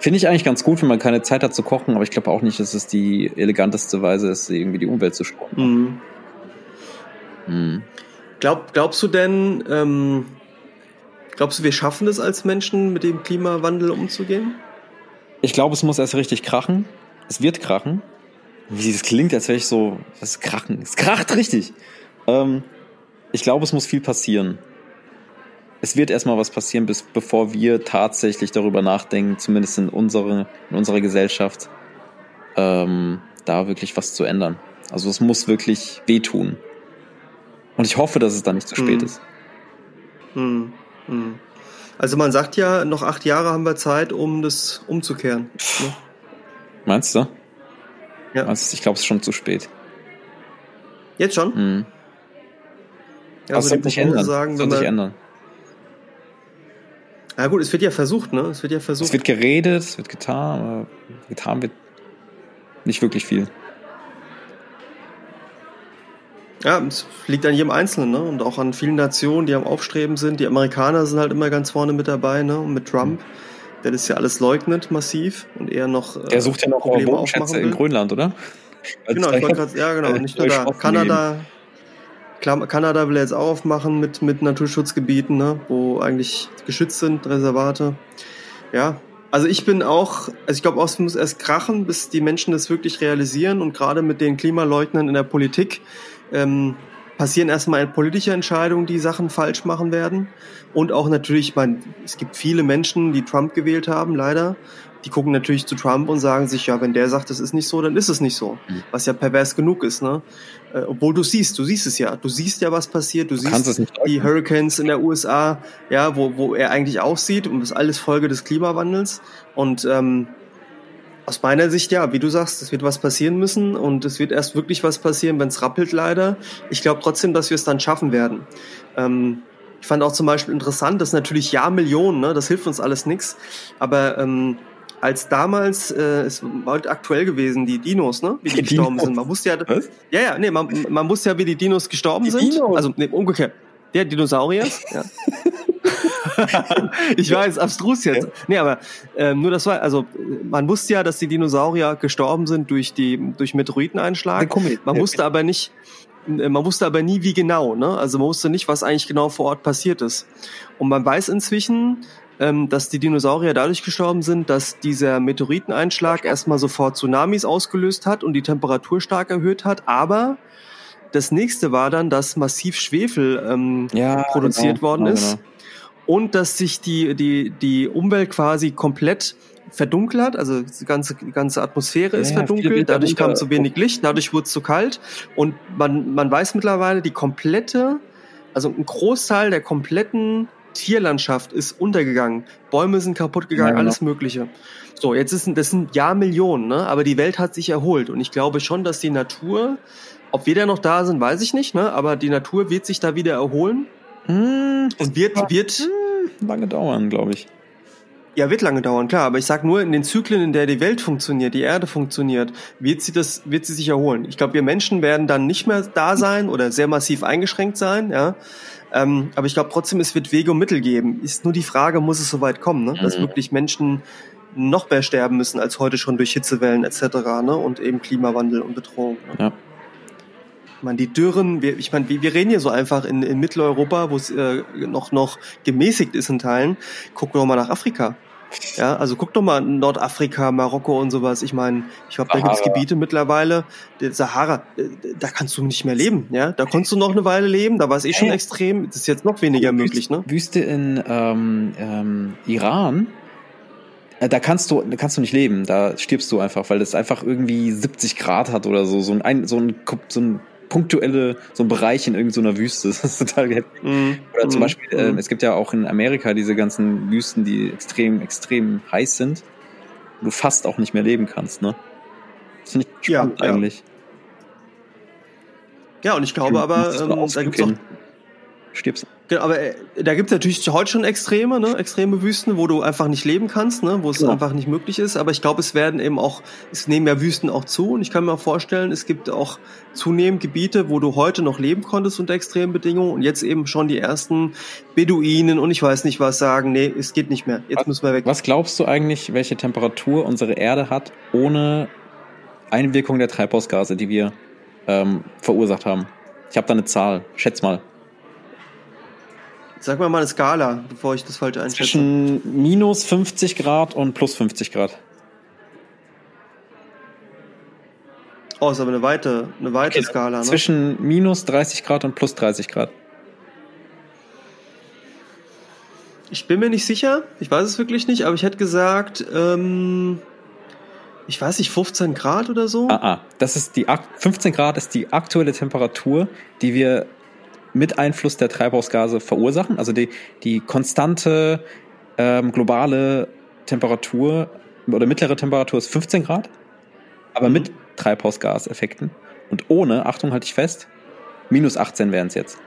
Finde ich eigentlich ganz gut, wenn man keine Zeit hat zu kochen, aber ich glaube auch nicht, dass es die eleganteste Weise ist, irgendwie die Umwelt zu schonen. Mhm. Mhm. Glaub, glaubst du denn, ähm, glaubst du, wir schaffen es als Menschen, mit dem Klimawandel umzugehen? Ich glaube, es muss erst richtig krachen. Es wird krachen. Wie es klingt, als wäre ich so, was ist krachen? Es kracht richtig. Ähm, ich glaube, es muss viel passieren. Es wird erstmal was passieren, bis, bevor wir tatsächlich darüber nachdenken, zumindest in, unsere, in unserer Gesellschaft, ähm, da wirklich was zu ändern. Also es muss wirklich wehtun. Und ich hoffe, dass es dann nicht zu spät Mhm. ist. Hm, hm. Also man sagt ja, noch acht Jahre haben wir Zeit, um das umzukehren. Ne? Meinst du? Ja. Meinst du? Ich glaube, es ist schon zu spät. Jetzt schon? Mhm. Ja, das also wird die sich Prognose ändern. sagen, das wird sich ändern. ja gut, es wird ja versucht, ne? Es wird ja versucht. Es wird geredet, es wird getan, aber getan wird nicht wirklich viel. Ja, es liegt an jedem Einzelnen, ne? Und auch an vielen Nationen, die am Aufstreben sind. Die Amerikaner sind halt immer ganz vorne mit dabei, ne? Und mit Trump, der das ja alles leugnet massiv und eher noch. äh, Der sucht ja noch Probleme Bodenschätze aufmachen in. Grönland, oder? Genau, ich wollte gerade, ja genau, nicht nur da. Kanada, Klar, Kanada will jetzt auch aufmachen mit, mit Naturschutzgebieten, ne, wo eigentlich geschützt sind, Reservate. Ja, also ich bin auch, also ich glaube es muss erst krachen, bis die Menschen das wirklich realisieren und gerade mit den Klimaleugnern in der Politik ähm, passieren erstmal politische Entscheidungen, die Sachen falsch machen werden. Und auch natürlich, ich meine, es gibt viele Menschen, die Trump gewählt haben, leider. Die gucken natürlich zu Trump und sagen sich, ja, wenn der sagt, es ist nicht so, dann ist es nicht so. Mhm. Was ja pervers genug ist, ne? Äh, obwohl du siehst, du siehst es ja. Du siehst ja, was passiert. Du, siehst die. Hurricanes in der USA, ja, wo, wo er eigentlich aussieht und das ist alles Folge des Klimawandels. Und ähm, aus meiner Sicht, ja, wie du sagst, es wird was passieren müssen und es wird erst wirklich was passieren, wenn es rappelt leider. Ich glaube trotzdem, dass wir es dann schaffen werden. Ähm, ich fand auch zum Beispiel interessant, dass natürlich ja Millionen, ne, das hilft uns alles nix, aber ähm, als damals, äh, es war heute aktuell gewesen, die Dinos, ne, wie die, Die gestorben Dinos? sind. Man wusste ja, Was? ja, ja, nee, man, man wusste ja, wie die Dinos gestorben Die sind. Dinos? Also nee, umgekehrt. Der Dinosaurier. ja. <laughs> <laughs> ich weiß, abstrus jetzt. Nee, aber ähm, nur das war, also man wusste ja, dass die Dinosaurier gestorben sind durch die durch Meteoriteneinschlag. Man wusste aber nicht, äh, man wusste aber nie, wie genau. Ne? Also man wusste nicht, was eigentlich genau vor Ort passiert ist. Und man weiß inzwischen, ähm, dass die Dinosaurier dadurch gestorben sind, dass dieser Meteoriteneinschlag erstmal sofort Tsunamis ausgelöst hat und die Temperatur stark erhöht hat. Aber das nächste war dann, dass massiv Schwefel ähm, ja, produziert genau, worden genau, ist. genau. Und dass sich die, die, die Umwelt quasi komplett verdunklert, also die ganze, die ganze Atmosphäre ist Ja, verdunkelt, viele dadurch kam zu wenig Licht, dadurch wurde es zu kalt und man, man weiß mittlerweile, die komplette, also ein Großteil der kompletten Tierlandschaft ist untergegangen. Bäume sind kaputt gegangen, Ja, genau. alles Mögliche. So, jetzt ist, das sind Jahrmillionen, ne? aber die Welt hat sich erholt und ich glaube schon, dass die Natur, ob wir da noch da sind, weiß ich nicht, ne? aber die Natur wird sich da wieder erholen Hm, und wird, wird, lange dauern, glaube ich. ja, wird lange dauern, klar, aber ich sag nur, in den Zyklen, in der die Welt funktioniert, die Erde funktioniert, wird sie das, wird sie sich erholen. Ich glaube, wir Menschen werden dann nicht mehr da sein oder sehr massiv eingeschränkt sein, ja. Ähm, aber ich glaube trotzdem, es wird Wege und Mittel geben. Ist nur die Frage, muss es soweit kommen, ne? dass Mhm. wirklich Menschen noch mehr sterben müssen als heute schon durch Hitzewellen etc. Ne? und eben Klimawandel und Bedrohung. Ne? Ja. Ich meine, die Dürren, wir, ich meine, wir, wir reden hier so einfach in, in Mitteleuropa, wo es äh, noch, noch gemäßigt ist in Teilen. Guck doch mal nach Afrika. Ja, also guck doch mal in Nordafrika, Marokko und sowas. Ich meine, ich glaube, da Sahara. gibt's Gebiete mittlerweile, Sahara, äh, da kannst du nicht mehr leben. Ja, da konntest du noch eine Weile leben, da war es eh schon extrem. Das ist jetzt noch weniger möglich, ne? Wüste in ähm, ähm, Iran, äh, da kannst du, da kannst du nicht leben, da stirbst du einfach, weil das einfach irgendwie 70 Grad hat oder so, so ein so ein, so ein punktuelle, so ein Bereich in irgendeiner Wüste. <laughs> Das ist total heftig. Mhm. Oder zum Mhm. Beispiel, Mhm. es gibt ja auch in Amerika diese ganzen Wüsten, die extrem, extrem heiß sind, wo du fast auch nicht mehr leben kannst, ne? Das finde ich Ja, spannend ja. eigentlich. Ja, und ich glaube aber, ähm, da Ausflug gibt's auch. Stirbst. Genau, aber äh, da gibt's natürlich heute schon Extreme, ne? extreme Wüsten, wo du einfach nicht leben kannst, ne? wo es Genau. einfach nicht möglich ist. Aber ich glaube, es werden eben auch, es nehmen ja Wüsten auch zu. Und ich kann mir auch vorstellen, es gibt auch zunehmend Gebiete, wo du heute noch leben konntest unter extremen Bedingungen und jetzt eben schon die ersten Beduinen und ich weiß nicht was sagen, nee, es geht nicht mehr. Jetzt Was- müssen wir weg. Was glaubst du eigentlich, welche Temperatur unsere Erde hat, ohne Einwirkung der Treibhausgase, die wir ähm, verursacht haben? Ich habe da eine Zahl. Schätz mal. Sag mal mal eine Skala, bevor ich das falsch einschätze. Zwischen minus 50 Grad und plus 50 Grad. Oh, ist aber eine weite, eine weite Skala, ne? Zwischen minus 30 Grad und plus 30 Grad. Ich bin mir nicht sicher, ich weiß es wirklich nicht, aber ich hätte gesagt, ähm, ich weiß nicht, 15 Grad oder so. Ah, ah. Das ist die ak- 15 Grad ist die aktuelle Temperatur, die wir mit Einfluss der Treibhausgase verursachen. Also die, die konstante ähm, globale Temperatur oder mittlere Temperatur ist 15 Grad, aber Mhm. mit Treibhausgaseffekten. Und ohne, Achtung, halte ich fest, minus 18 wären es jetzt.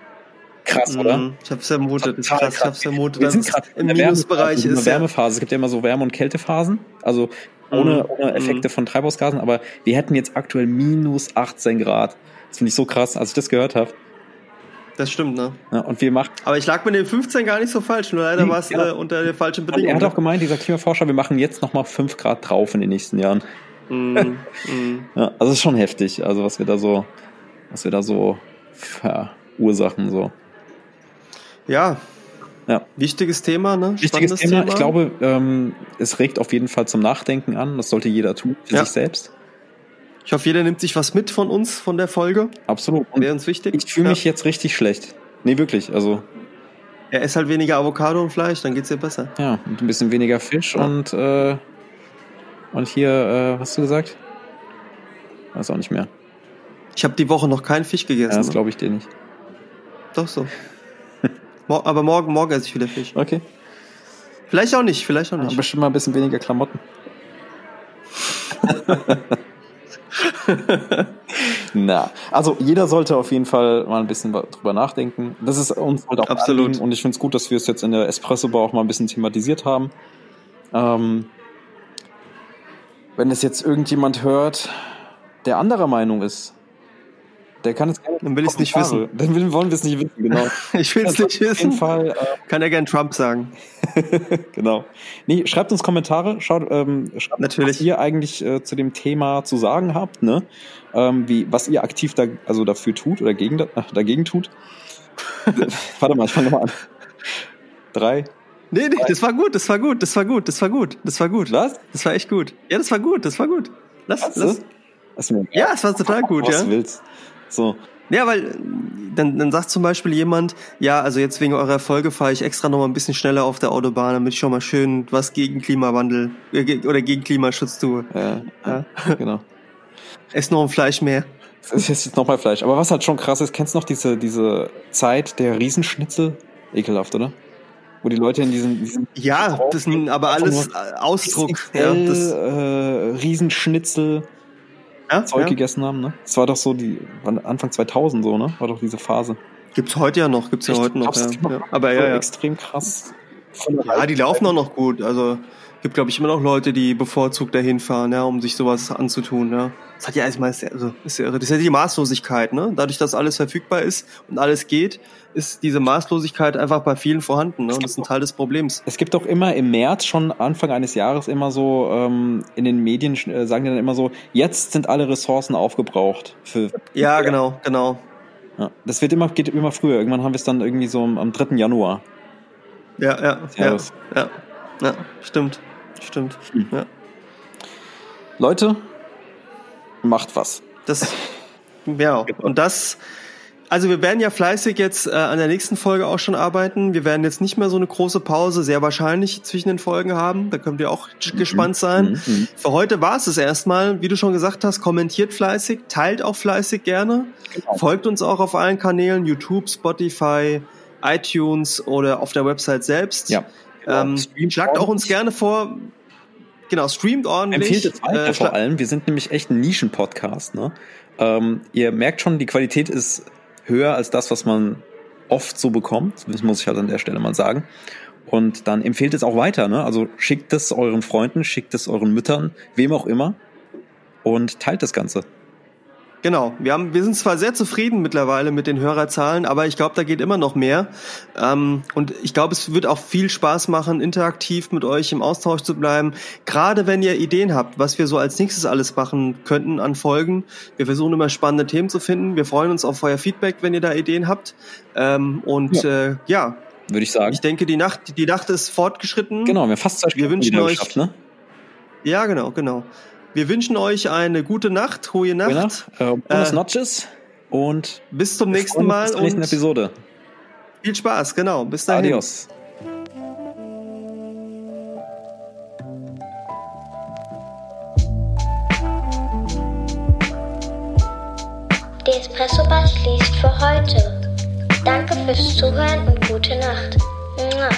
Krass, oder? Mhm, Ich hab's vermutet, ist Total krass, ich hab's vermutet, Wir dass sind es gerade im in der Minusbereich Wärmephase, der ist. Ja. Wärmephase. Es gibt ja immer so Wärme- und Kältephasen, also ohne, Mhm. ohne Effekte von Treibhausgasen, aber wir hätten jetzt aktuell minus 18 Grad. Das finde ich so krass, als ich das gehört habe. Das stimmt, ne? Ja, und wir machen, Aber ich lag mit den 15 gar nicht so falsch, nur leider Nee, war es ja. äh, unter den falschen und er Bedingungen. hat auch gemeint, dieser Klimaforscher, wir machen jetzt nochmal 5 Grad drauf in den nächsten Jahren. Mhm, mhm. <laughs> Ja, also ist schon heftig, also was wir da so, was wir da so verursachen, so. Ja, Ja. wichtiges Thema, ne? Wichtiges Spannendes Thema. Ich glaube, ähm, es regt auf jeden Fall zum Nachdenken an. Das sollte jeder tun für sich selbst. Ich hoffe, jeder nimmt sich was mit von uns, von der Folge. Absolut. Wäre uns wichtig. ich fühle mich ja. jetzt richtig schlecht. Nee, wirklich. Also, Ja, ess halt weniger Avocado und Fleisch, dann geht's dir besser. ja, und ein bisschen weniger Fisch Ja. und, äh, und hier, äh, was hast du gesagt? Weiß auch nicht mehr. Ich habe die Woche noch keinen Fisch Ja, gegessen. das ne? glaube ich dir nicht. Doch so. <laughs> Aber morgen, morgen esse ich wieder Fisch. Okay. Vielleicht auch nicht, vielleicht auch Ja, nicht. bestimmt mal ein bisschen weniger Klamotten. <laughs> <laughs> Na, also jeder sollte auf jeden Fall mal ein bisschen drüber nachdenken. Das ist uns halt auch Absolut. Anliegen und ich finde es gut, dass wir es jetzt in der Espresso Bar auch mal ein bisschen thematisiert haben. Ähm, wenn es jetzt irgendjemand hört, der anderer Meinung ist, der kann es gerne Dann will ich's nicht Kommentare- Dann will, wollen wir es nicht wissen, genau. <laughs> Ich will es nicht Auf jeden wissen. Fall, äh, Kann ja gern Trump sagen. <laughs> genau. Nee, schreibt uns Kommentare, schaut, ähm, schreibt, Natürlich. was ihr eigentlich äh, zu dem Thema zu sagen habt, ne? Ähm, wie, was ihr aktiv da, also dafür tut oder gegen, ach, dagegen tut. <laughs> Warte mal, ich fange nochmal an. Drei. Nee, nee, das war gut, das war gut, das war gut, das war gut, das war gut. Was? Das war echt gut. Ja, das war gut, das war gut. Lass, lass. egal, Ja, es war total gut, was ja. du willst. So. Ja, weil dann, dann sagt zum Beispiel jemand, ja, also jetzt wegen eurer Folge fahre ich extra noch mal ein bisschen schneller auf der Autobahn, damit ich schon mal schön was gegen Klimawandel äh, oder gegen Klimaschutz tue. Ja, ja. genau. <laughs> Ess noch ein Fleisch mehr. Das ist jetzt nochmal Fleisch. Aber was halt schon krass ist, kennst du noch diese, diese Zeit der Riesenschnitzel? Ekelhaft, oder? Wo die Leute in diesen, diesen Ja, das sind aber alles Ausdruck. Ja, XXL, das, äh, Riesenschnitzel ja, Zeug ja. gegessen haben, ne? Das war doch so die, Anfang 2000 so, ne? War doch diese Phase. Gibt's heute ja noch, gibt's ja Echt? heute noch. Ja. Aber ja, ja. extrem krass. Ja, die laufen auch noch gut. Also gibt, glaube ich, immer noch Leute, die bevorzugt dahin fahren, ja, um sich sowas anzutun. Ja. Das hat ja erstmal, also, ist ja irre. das ist ja die Maßlosigkeit, ne? Dadurch, dass alles verfügbar ist und alles geht, ist diese Maßlosigkeit einfach bei vielen vorhanden. Ne? Und das ist ein Teil des Problems. Es gibt doch immer im März, schon Anfang eines Jahres, immer so, ähm, in den Medien äh, sagen die dann immer so, jetzt sind alle Ressourcen aufgebraucht. Für, Ja, genau, genau. ja. Das wird immer, geht immer früher. Irgendwann haben wir es dann irgendwie so am, am 3. Januar. Ja, ja, ja, ja, ja, stimmt, stimmt. Ja. Leute, macht was. Das, <laughs> ja, und das, also wir werden ja fleißig jetzt äh, an der nächsten Folge auch schon arbeiten. Wir werden jetzt nicht mehr so eine große Pause sehr wahrscheinlich zwischen den Folgen haben. Da könnt ihr auch gespannt sein. Mhm. Für heute war es es erstmal. Wie du schon gesagt hast, kommentiert fleißig, teilt auch fleißig gerne. Genau. Folgt uns auch auf allen Kanälen, YouTube, Spotify, iTunes oder auf der Website selbst. Ja. Ähm, Streamt schlagt auch uns gerne vor, genau, streamt ordentlich. Empfehlt es weiter Äh, vor allem. Wir sind nämlich echt ein Nischen-Podcast. Ne? Ähm, ihr merkt schon, die Qualität ist höher als das, was man oft so bekommt. Das muss ich halt an der Stelle mal sagen. Und dann empfehlt es auch weiter. Ne? Also schickt es euren Freunden, schickt es euren Müttern, wem auch immer. Und teilt das Ganze. Genau, wir, haben, wir sind zwar sehr zufrieden mittlerweile mit den Hörerzahlen, aber ich glaube, da geht immer noch mehr. Ähm, und ich glaube, es wird auch viel Spaß machen, interaktiv mit euch im Austausch zu bleiben. Gerade wenn ihr Ideen habt, was wir so als nächstes alles machen könnten an Folgen. Wir versuchen immer spannende Themen zu finden. Wir freuen uns auf euer Feedback, wenn ihr da Ideen habt. Ähm, und ja. Äh, ja, Würde ich sagen. ich denke, die Nacht, die Nacht ist fortgeschritten. genau, wir haben fast zwei Wir wünschen euch- ne? Ja, genau, genau. Wir wünschen euch eine gute Nacht, hohe Nacht. Gute Nacht. Äh, Buenas Äh, noches. Und Bis zum nächsten Mal Bis zur nächsten und Episode. viel Spaß, genau. Bis dahin. Adios. Die Espresso Bar schließt für heute. Danke fürs Zuhören und gute Nacht. Mua.